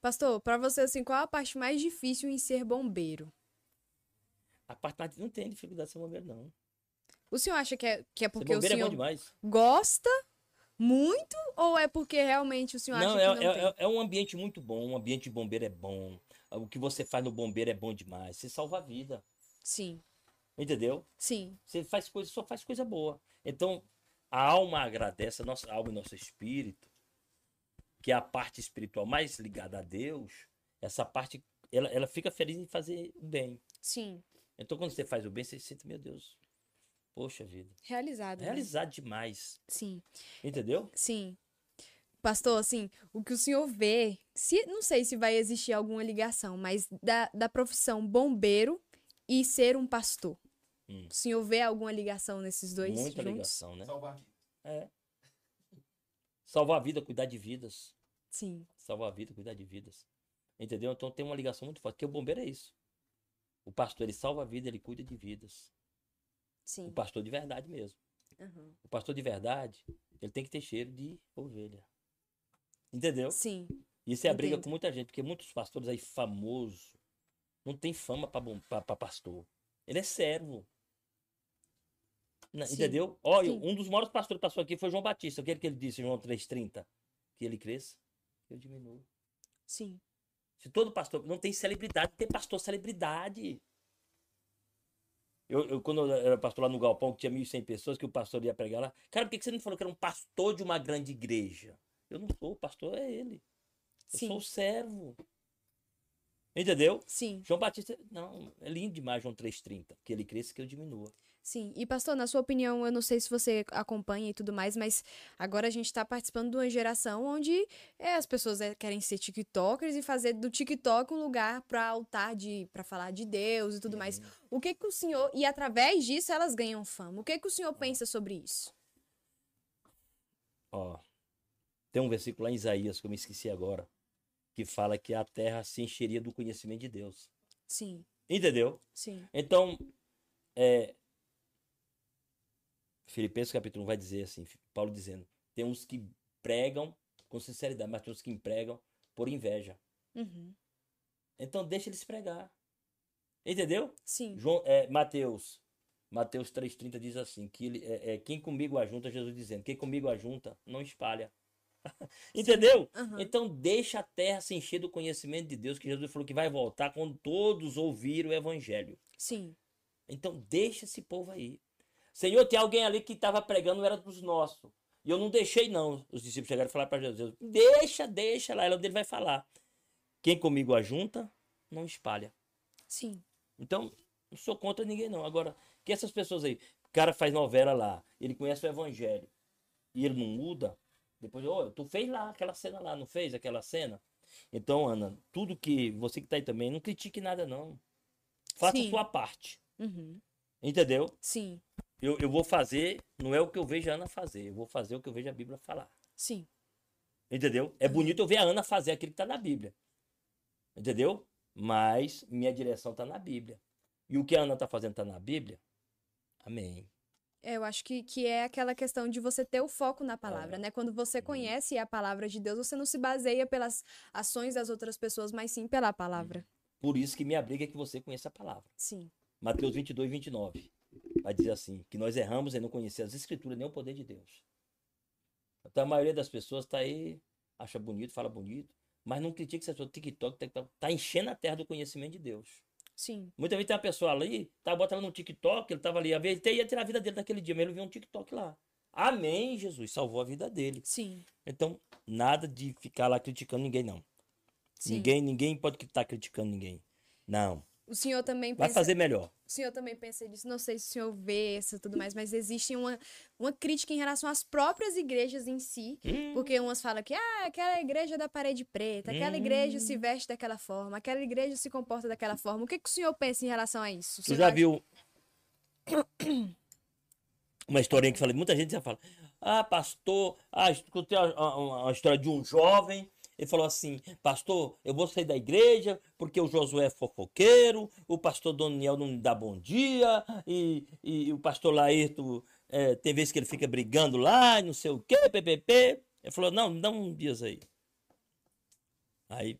Pastor, pra você, assim, qual a parte mais difícil em ser bombeiro? A parte mais- não tem dificuldade de ser bombeiro, não. O senhor acha que é, que é porque o é senhor demais. gosta muito ou é porque realmente o senhor Não, acha é, que não é, tem? é- é um ambiente muito bom. Um ambiente de bombeiro é bom. O que você faz no bombeiro é bom demais. Você salva a vida. Sim, Entendeu? sim, Você faz coisa, só faz coisa boa. Então, a alma agradece, a nossa alma e nosso espírito, que é a parte espiritual mais ligada a Deus, essa parte, ela, ela fica feliz em fazer o bem. sim. Então, quando você faz o bem, você sente, meu Deus, poxa vida, Realizado. né? realizado demais. Sim. Entendeu? Sim. Pastor, assim, o que o senhor vê, se, não sei se vai existir alguma ligação, mas da, da profissão bombeiro e ser um pastor. Hum. O senhor vê alguma ligação nesses dois Muita juntos? ligação, né? Salvar vidas. É. Salvar a vida, cuidar de vidas. Sim, salvar a vida, cuidar de vidas. Entendeu? Então tem uma ligação muito forte. Porque o bombeiro é isso. O pastor, ele salva a vida, ele cuida de vidas. O sim. pastor de verdade mesmo. Aham. O pastor de verdade, ele tem que ter cheiro de ovelha. Entendeu? Sim, Isso é a briga com muita gente, porque muitos pastores aí famosos não tem fama para pastor. Ele é servo. Na- Sim. Entendeu? Olha, Sim. um dos maiores pastores que passou aqui foi João Batista. Aquele que ele disse, João 3,30. Que ele cresça, que eu diminuo. sim. Se todo pastor. Não tem celebridade, tem pastor celebridade. Eu, eu, quando eu era pastor lá no Galpão, que tinha 1.100 pessoas, que o pastor ia pregar lá. Cara, por que que você não falou que era um pastor de uma grande igreja? Eu não sou, o pastor é ele. Eu Sim. sou o servo. Entendeu? Sim. João Batista, não, é lindo demais João 3,30. Que ele cresça, que eu diminua. Sim, e pastor, na sua opinião, eu não sei se você acompanha e tudo mais, mas agora a gente está participando de uma geração onde é, as pessoas é, querem ser TikTokers e fazer do TikTok um lugar para altar de para falar de Deus e tudo mais. O que que o senhor e através disso elas ganham fama? O que que o senhor pensa sobre isso? Ó, tem um versículo lá em Isaías que eu me esqueci agora, que fala que a terra se encheria do conhecimento de Deus. Sim, Entendeu? sim, Então, é, Filipenses capítulo 1 vai dizer assim, Paulo dizendo, tem uns que pregam com sinceridade, mas tem uns que empregam por inveja. uhum, Então deixa eles pregar. Entendeu? sim, João, é, Mateus, Mateus 3,30 diz assim, que ele, é, é, quem comigo ajunta, Jesus dizendo, quem comigo ajunta, não espalha. Entendeu? aham, Então deixa a terra se encher do conhecimento de Deus, que Jesus falou que vai voltar quando todos ouvirem o evangelho. sim, Então deixa esse povo aí. Senhor, tem alguém ali que estava pregando, era dos nossos. E eu não deixei, não. Os discípulos chegaram e falaram para Jesus: Deixa, deixa lá, é onde ele vai falar. Quem comigo ajunta, não espalha. sim, Então, não sou contra ninguém, não. Agora, que essas pessoas aí, o cara faz novela lá, ele conhece o evangelho e ele não muda, depois, ô, tu fez lá aquela cena lá, não fez aquela cena? Então, Ana, tudo que você que tá aí também, não critique nada, não. Faça Sim. a sua parte. uhum, Entendeu? sim, Eu, eu vou fazer, não é o que eu vejo a Ana fazer, eu vou fazer o que eu vejo a Bíblia falar. sim, Entendeu? É bonito eu ver a Ana fazer aquilo que está na Bíblia. Entendeu? Mas minha direção está na Bíblia. E o que a Ana está fazendo está na Bíblia? Amém. É, Eu acho que, que é aquela questão de você ter o foco na palavra, É. né? Quando você conhece a palavra de Deus, você não se baseia pelas ações das outras pessoas, mas sim pela palavra. Por isso que minha briga é que você conheça a palavra. Sim, Mateus 22, 29. Vai dizer assim: que nós erramos em não conhecer as Escrituras nem o poder de Deus. Então a maioria das pessoas está aí, acha bonito, fala bonito, mas não critica essa pessoa. TikTok está tá enchendo a terra do conhecimento de Deus. sim, Muitas vezes tem uma pessoa ali, tá botando no TikTok, ele tava ali, a vez, até ia tirar a vida dele naquele dia, mas ele viu um TikTok lá. Amém, Jesus, salvou a vida dele. sim, Então, nada de ficar lá criticando ninguém, não. sim. Ninguém, ninguém pode estar criticando ninguém. Não. O senhor também Vai pensa, fazer melhor. o senhor também pensa nisso, não sei se o senhor vê isso e tudo mais, mas existe uma, uma crítica em relação às próprias igrejas em si, Hum, porque umas falam que ah, aquela igreja da parede preta, aquela igreja se veste daquela forma, aquela igreja se comporta daquela forma. O que, que o senhor pensa em relação a isso? Tu senhor já acha- viu uma historinha que falei, muita gente já fala, ah, pastor, ah, escutei uma, uma- uma história de um jovem, ele falou assim, pastor, eu vou sair da igreja porque o Josué é fofoqueiro, o pastor Daniel não me dá bom dia, e, e o pastor Laírto, é, tem vezes que ele fica brigando lá, e não sei o quê, ppp. Ele falou, não, me dá um dias aí. Aí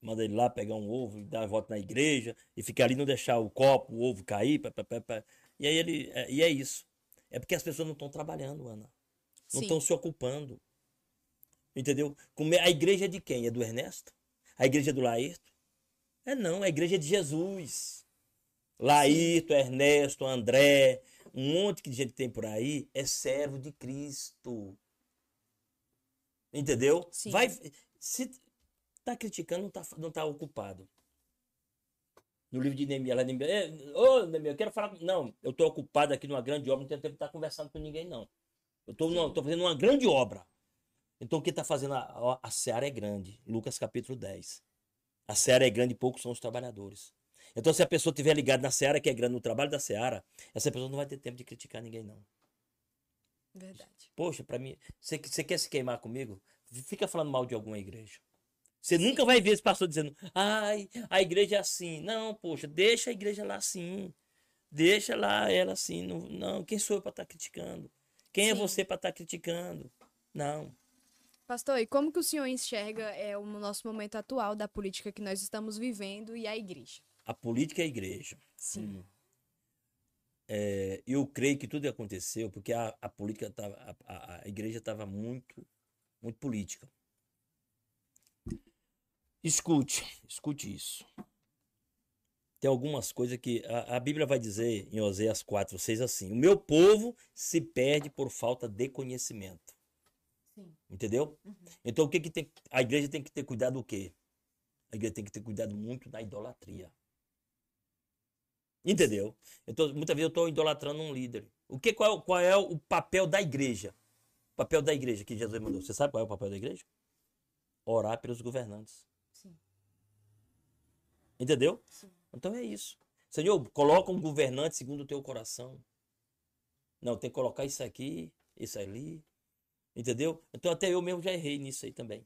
manda ele lá pegar um ovo e dar a volta na igreja e ficar ali não deixar o copo, o ovo cair, pá, pá, pá, pá. e aí ele é, e é isso. É porque as pessoas não estão trabalhando, Ana. Não estão se ocupando. Entendeu? Como é- a igreja é de quem? É do Ernesto? A igreja é do Laírto? É não, a igreja é de Jesus. Laírto, Ernesto, André, um monte de gente que tem por aí é servo de Cristo. Entendeu? Sim. Vai, se tá criticando, não tá, não tá ocupado. No livro de Neemias, lá Neemias, é, ô Neemias, eu quero falar. com-" Não, eu tô ocupado aqui numa grande obra, não tenho tempo de estar conversando com ninguém, não. Eu tô, numa- tô fazendo uma grande obra. Então, quem está fazendo a, a, a seara é grande. Lucas capítulo 10. A seara é grande e poucos são os trabalhadores. Então, se a pessoa estiver ligada na seara, que é grande, no trabalho da seara, essa pessoa não vai ter tempo de criticar ninguém, não. Verdade. Poxa, para mim, você, você quer se queimar comigo? Fica falando mal de alguma igreja. Você nunca vai ver esse pastor dizendo, ai, a igreja é assim. Não, poxa, deixa a igreja lá assim. Deixa lá ela assim. Não, não quem sou eu para estar criticando? Quem é Sim. você para estar criticando? Não. Pastor, e como que o senhor enxerga é, o nosso momento atual da política que nós estamos vivendo e a igreja? A política é a igreja. Sim. É, eu creio que tudo aconteceu porque a, a política tava, a, a- a igreja estava muito, muito política. Escute, escute isso. Tem algumas coisas que a, a Bíblia vai dizer em Oséias 4, 6 assim: O meu povo se perde por falta de conhecimento. Sim. Entendeu? Então o que, que tem? A igreja tem que ter cuidado do quê? A igreja tem que ter cuidado muito da idolatria. Entendeu? Então, muitas vezes eu estou idolatrando um líder. O que, qual, é, qual é o papel da igreja? O papel da igreja que Jesus mandou. Você sabe qual é o papel da igreja? Orar pelos governantes. Sim. Entendeu? Sim. Então é isso. Senhor, coloca um governante segundo o teu coração. Não, tem que colocar isso aqui, isso ali. Entendeu? Então até eu mesmo já errei nisso aí também.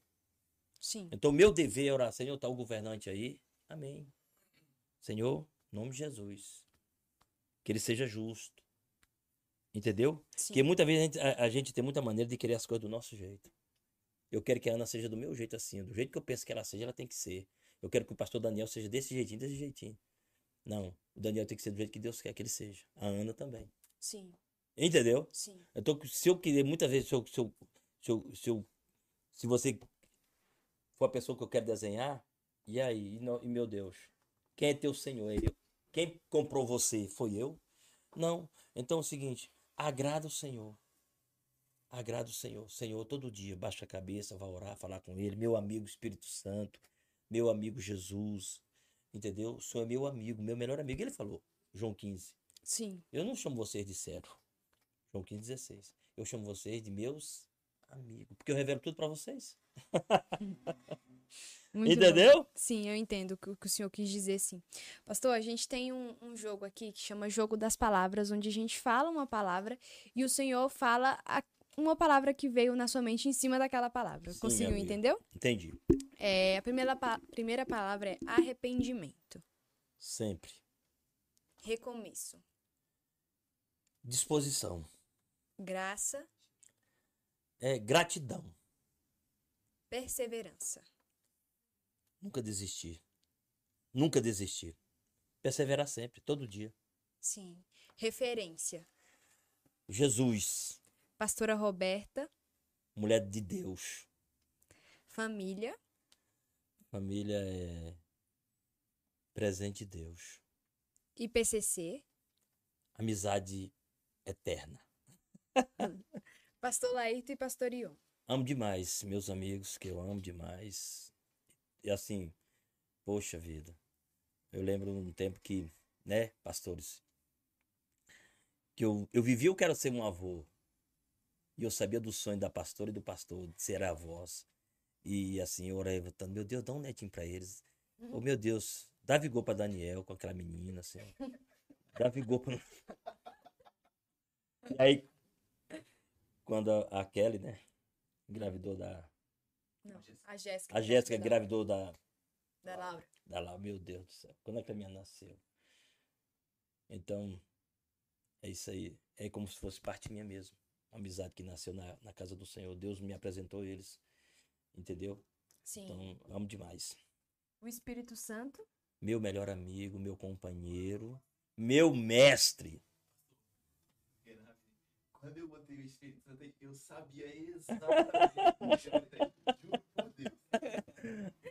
Sim. Então meu dever é orar. Senhor, tá o governante aí. Amém. Senhor, em nome de Jesus. Que ele seja justo. Entendeu? Sim. Porque muitas vezes a gente, a- a gente tem muita maneira de querer as coisas do nosso jeito. Eu quero que a Ana seja do meu jeito assim, do jeito que eu penso que ela seja, ela tem que ser. Eu quero que o pastor Daniel seja desse jeitinho, desse jeitinho. Não, o Daniel tem que ser do jeito que Deus quer que ele seja. A Ana também. Sim. Entendeu? Sim. Então, se eu querer, muitas vezes, se, eu, se, eu, se, eu, se, eu- se você for a pessoa que eu quero desenhar, e aí, e não- e meu Deus, quem é teu Senhor? É eu. Quem comprou você foi eu? Não. Então é o seguinte, agrada o Senhor. Agrada o Senhor. Senhor, todo dia, baixa a cabeça, vá orar, falar com Ele. Meu amigo Espírito Santo, meu amigo Jesus, entendeu? O Senhor é meu amigo, meu melhor amigo. Ele falou, João 15. Sim. Eu não chamo vocês de servo. João 15, 16. Eu chamo vocês de meus amigos. Porque eu revelo tudo pra vocês. [LAUGHS] Muito bom. Entendeu? Sim, eu entendo o que o que o senhor quis dizer, sim. Pastor, a gente tem um, um jogo aqui que chama Jogo das Palavras, onde a gente fala uma palavra e o senhor fala a- uma palavra que veio na sua mente em cima daquela palavra. Sim, Conseguiu entendeu? Entendi. É, a primeira, pa- primeira palavra é arrependimento, Sempre. recomeço, Disposição. Graça, É gratidão. perseverança, Nunca desistir. Nunca desistir. Perseverar sempre, todo dia. sim, referência, Jesus, pastora Roberta, mulher de Deus. família, Família é presente de Deus. IPCC, Amizade eterna. [LAUGHS] pastor Laírto e pastor Ion. Amo demais meus amigos, que eu amo demais. E assim, poxa vida. Eu lembro um tempo que, né, pastores, que eu, eu vivia, eu quero ser um avô. E eu sabia do sonho da pastora e do pastor, de ser avós. E assim, eu orava meu Deus, dá um netinho pra eles. Oh, meu Deus, dá vigor pra Daniel com aquela menina, assim. ó. Dá vigor pra. [LAUGHS] [LAUGHS] E aí, quando a, a Kelly, né, engravidou da. Não, a Jéssica. A Jéssica da- engravidou da, Da Laura. da lá, meu Deus do céu. Quando é que a minha nasceu? Então, é isso aí. É como se fosse parte minha mesmo. Uma amizade que nasceu na, na casa do Senhor. Deus me apresentou eles. Entendeu? Sim. Então, amo demais. O Espírito Santo. Meu melhor amigo, meu companheiro, meu mestre. Quando eu botei o Espírito Santo, eu sabia exatamente. Juro por Deus.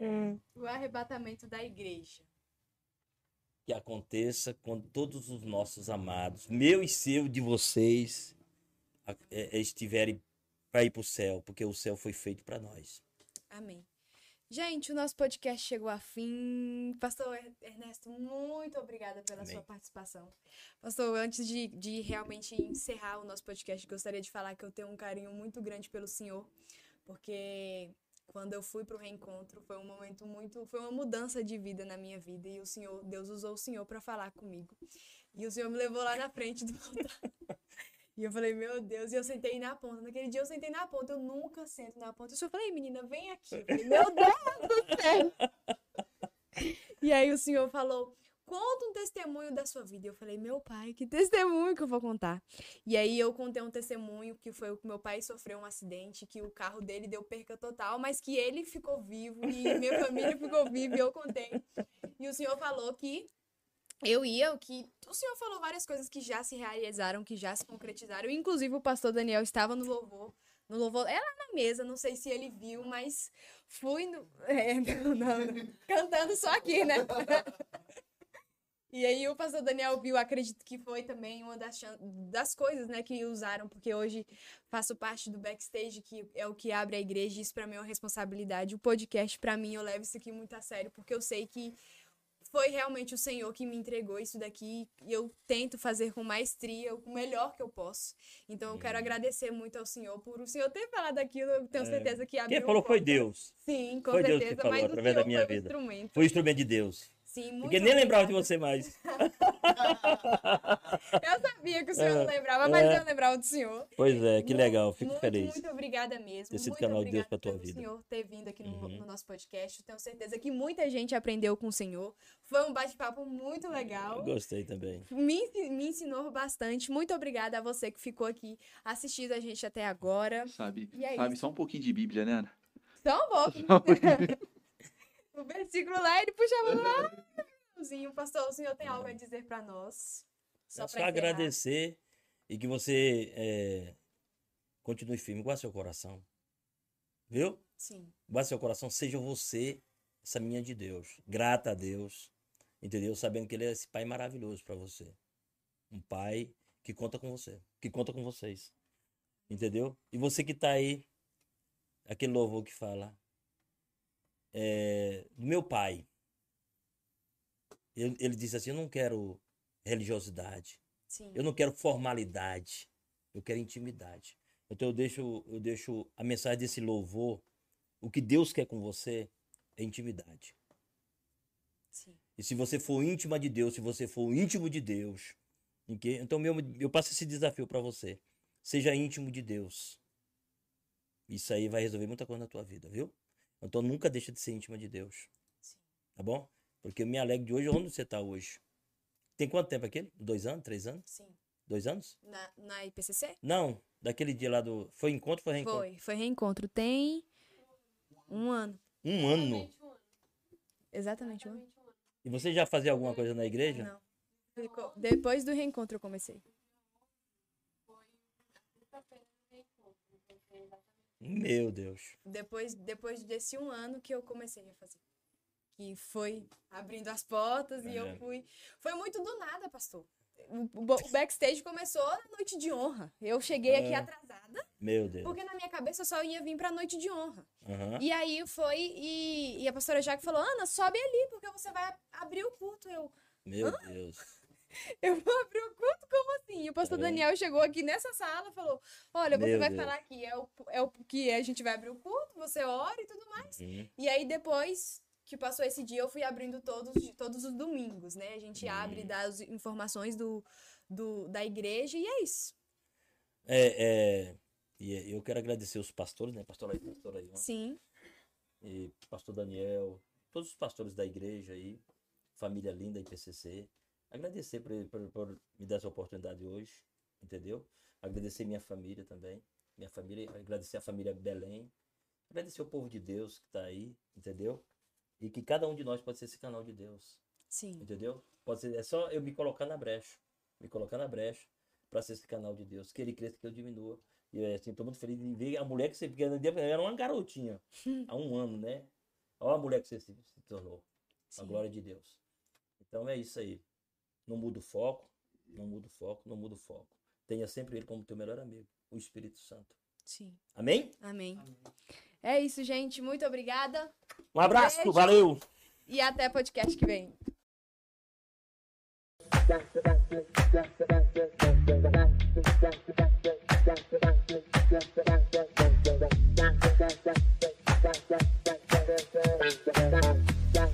[LAUGHS] O arrebatamento da igreja. Que aconteça com todos os nossos amados, meu e seu, de vocês, é, estiverem para ir para o céu, porque o céu foi feito para nós. Amém. Gente, o nosso podcast chegou a fim. Pastor Er- Ernesto, muito obrigada pela Amém. sua participação. Pastor, antes de, de realmente encerrar o nosso podcast, gostaria de falar que eu tenho um carinho muito grande pelo senhor, porque quando eu fui para o reencontro foi um momento muito, foi uma mudança de vida na minha vida e o senhor, Deus usou o senhor para falar comigo. E o senhor me levou lá na frente do [LAUGHS] altar. E eu falei, meu Deus, e eu sentei na ponta. Naquele dia eu sentei na ponta, eu nunca sento na ponta. Eu só falei, menina, vem aqui. Falei, meu Deus do céu. E aí o senhor falou, conta um testemunho da sua vida. Eu falei, meu pai, que testemunho que eu vou contar. E aí eu contei um testemunho que foi o que meu pai sofreu um acidente, que o carro dele deu perca total, mas que ele ficou vivo e minha família ficou viva e eu contei. E o senhor falou que eu ia, o que o senhor falou várias coisas que já se realizaram, que já se concretizaram. Inclusive o pastor Daniel estava no louvor, no louvor, é lá na mesa, não sei se ele viu, mas fui no, [LAUGHS] é, não, não, cantando só aqui, né? [LAUGHS] E aí o pastor Daniel viu, acredito que foi também uma das, das coisas, né, que usaram, porque hoje faço parte do backstage, que é o que abre a igreja, e isso pra mim é uma responsabilidade. O podcast, pra mim, eu levo isso aqui muito a sério, porque eu sei que foi realmente o Senhor que me entregou isso daqui e eu tento fazer com maestria, o melhor que eu posso. Então eu quero Uhum. agradecer muito ao Senhor por o Senhor ter falado aquilo, eu tenho É. certeza que abriu Quem falou foi. Deus. Sim, com Foi Deus que certeza, falou mas através da minha foi vida. instrumento. Foi instrumento de Deus. Sim, muito Porque nem lembrava de você mais. [LAUGHS] Eu sabia que o senhor É, não lembrava, mas é. eu lembrava do senhor. Pois é, que legal, fico muito, feliz. Muito obrigada mesmo. Ter sido muito canal de Deus pra tua vida. senhor ter vindo aqui no, Uhum. no nosso podcast. Tenho certeza que muita gente aprendeu com o senhor. Foi um bate-papo muito Eu legal. gostei também. Me, me ensinou bastante. Muito obrigada a você que ficou aqui assistindo a gente até agora. Sabe, E é sabe isso. só um pouquinho de Bíblia, né, Ana? Só um pouco. [LAUGHS] O versículo lá, ele puxava lá. finalzinho. Pastor, o senhor tem algo a dizer pra nós? Só, Só só agradecer e que você é, continue firme, guarde seu coração. Viu? Sim. Guarde seu coração, seja você essa minha de Deus. Grata a Deus, entendeu? Sabendo que Ele é esse pai maravilhoso para você. Um pai que conta com você, que conta com vocês. Entendeu? E você que tá aí, aquele louvor que fala, é, do meu pai. Ele, ele disse assim: Eu não quero religiosidade. Sim. Eu não quero formalidade, eu quero intimidade. Então eu deixo, eu deixo a mensagem desse louvor. O que Deus quer com você é intimidade. Sim. E se você for íntima de Deus, se você for íntimo de Deus, então meu, eu passo esse desafio para você. Seja íntimo de Deus. Isso aí vai resolver muita coisa na tua vida, viu? Então nunca deixa de ser íntima de Deus. Sim. Tá bom? Porque eu me alegro de hoje onde você está hoje. Tem quanto tempo aquele? Dois anos? Três anos? Sim. Dois anos? Na, na IPCC? Não, daquele dia lá do. Foi encontro ou foi reencontro? Foi, foi reencontro. Tem um ano. Um ano. Exatamente um ano. E você já fazia alguma coisa na igreja? Não. Depois do reencontro eu comecei. Meu Deus. Depois, depois desse um ano que eu comecei a fazer. Que foi abrindo as portas e eu fui. Foi muito do nada, pastor. O, backstage começou na noite de honra. Eu cheguei aqui atrasada, Meu Deus. porque na minha cabeça eu só ia vir pra noite de honra. Aham. E aí foi, e, e a pastora Jaque falou: Ana, sobe ali, porque você vai abrir o culto. Eu, Meu Deus. [LAUGHS] Eu vou abrir o culto? Como assim? E o pastor vendo? Daniel chegou aqui nessa sala e falou: Olha, você Meu vai Deus. falar aqui, é o, é o que a gente vai abrir o culto, você ora e tudo mais. Uhum. E aí depois que passou esse dia, eu fui abrindo todos, todos os domingos, né? A gente abre, Hum. dá as informações do, do, da igreja e é isso. É, é, e eu quero agradecer os pastores, né? Pastor aí, pastor aí. Sim, E pastor Daniel, todos os pastores da igreja aí, família linda IPCC. Agradecer por, por, por me dar essa oportunidade hoje, entendeu? Agradecer minha família também, minha família, agradecer a família Belém, agradecer o povo de Deus que está aí, entendeu? E que cada um de nós pode ser esse canal de Deus. sim, Entendeu? Pode ser, é só eu me colocar na brecha. Me colocar na brecha para ser esse canal de Deus. Que ele cresça, que eu diminua. E assim, tô muito feliz de ver a mulher que você. Porque era uma garotinha. [LAUGHS] há um ano, né? Olha a mulher que você se, se tornou. A sim. glória de Deus. Então é isso aí. Não muda o foco, não muda o foco, não muda o foco. Tenha sempre ele como teu melhor amigo, o Espírito Santo. Sim. Amém? Amém. Amém. É isso, gente. Muito obrigada. Um abraço, Beijo. valeu. E até podcast que vem. Thank [LAUGHS] you. Yeah.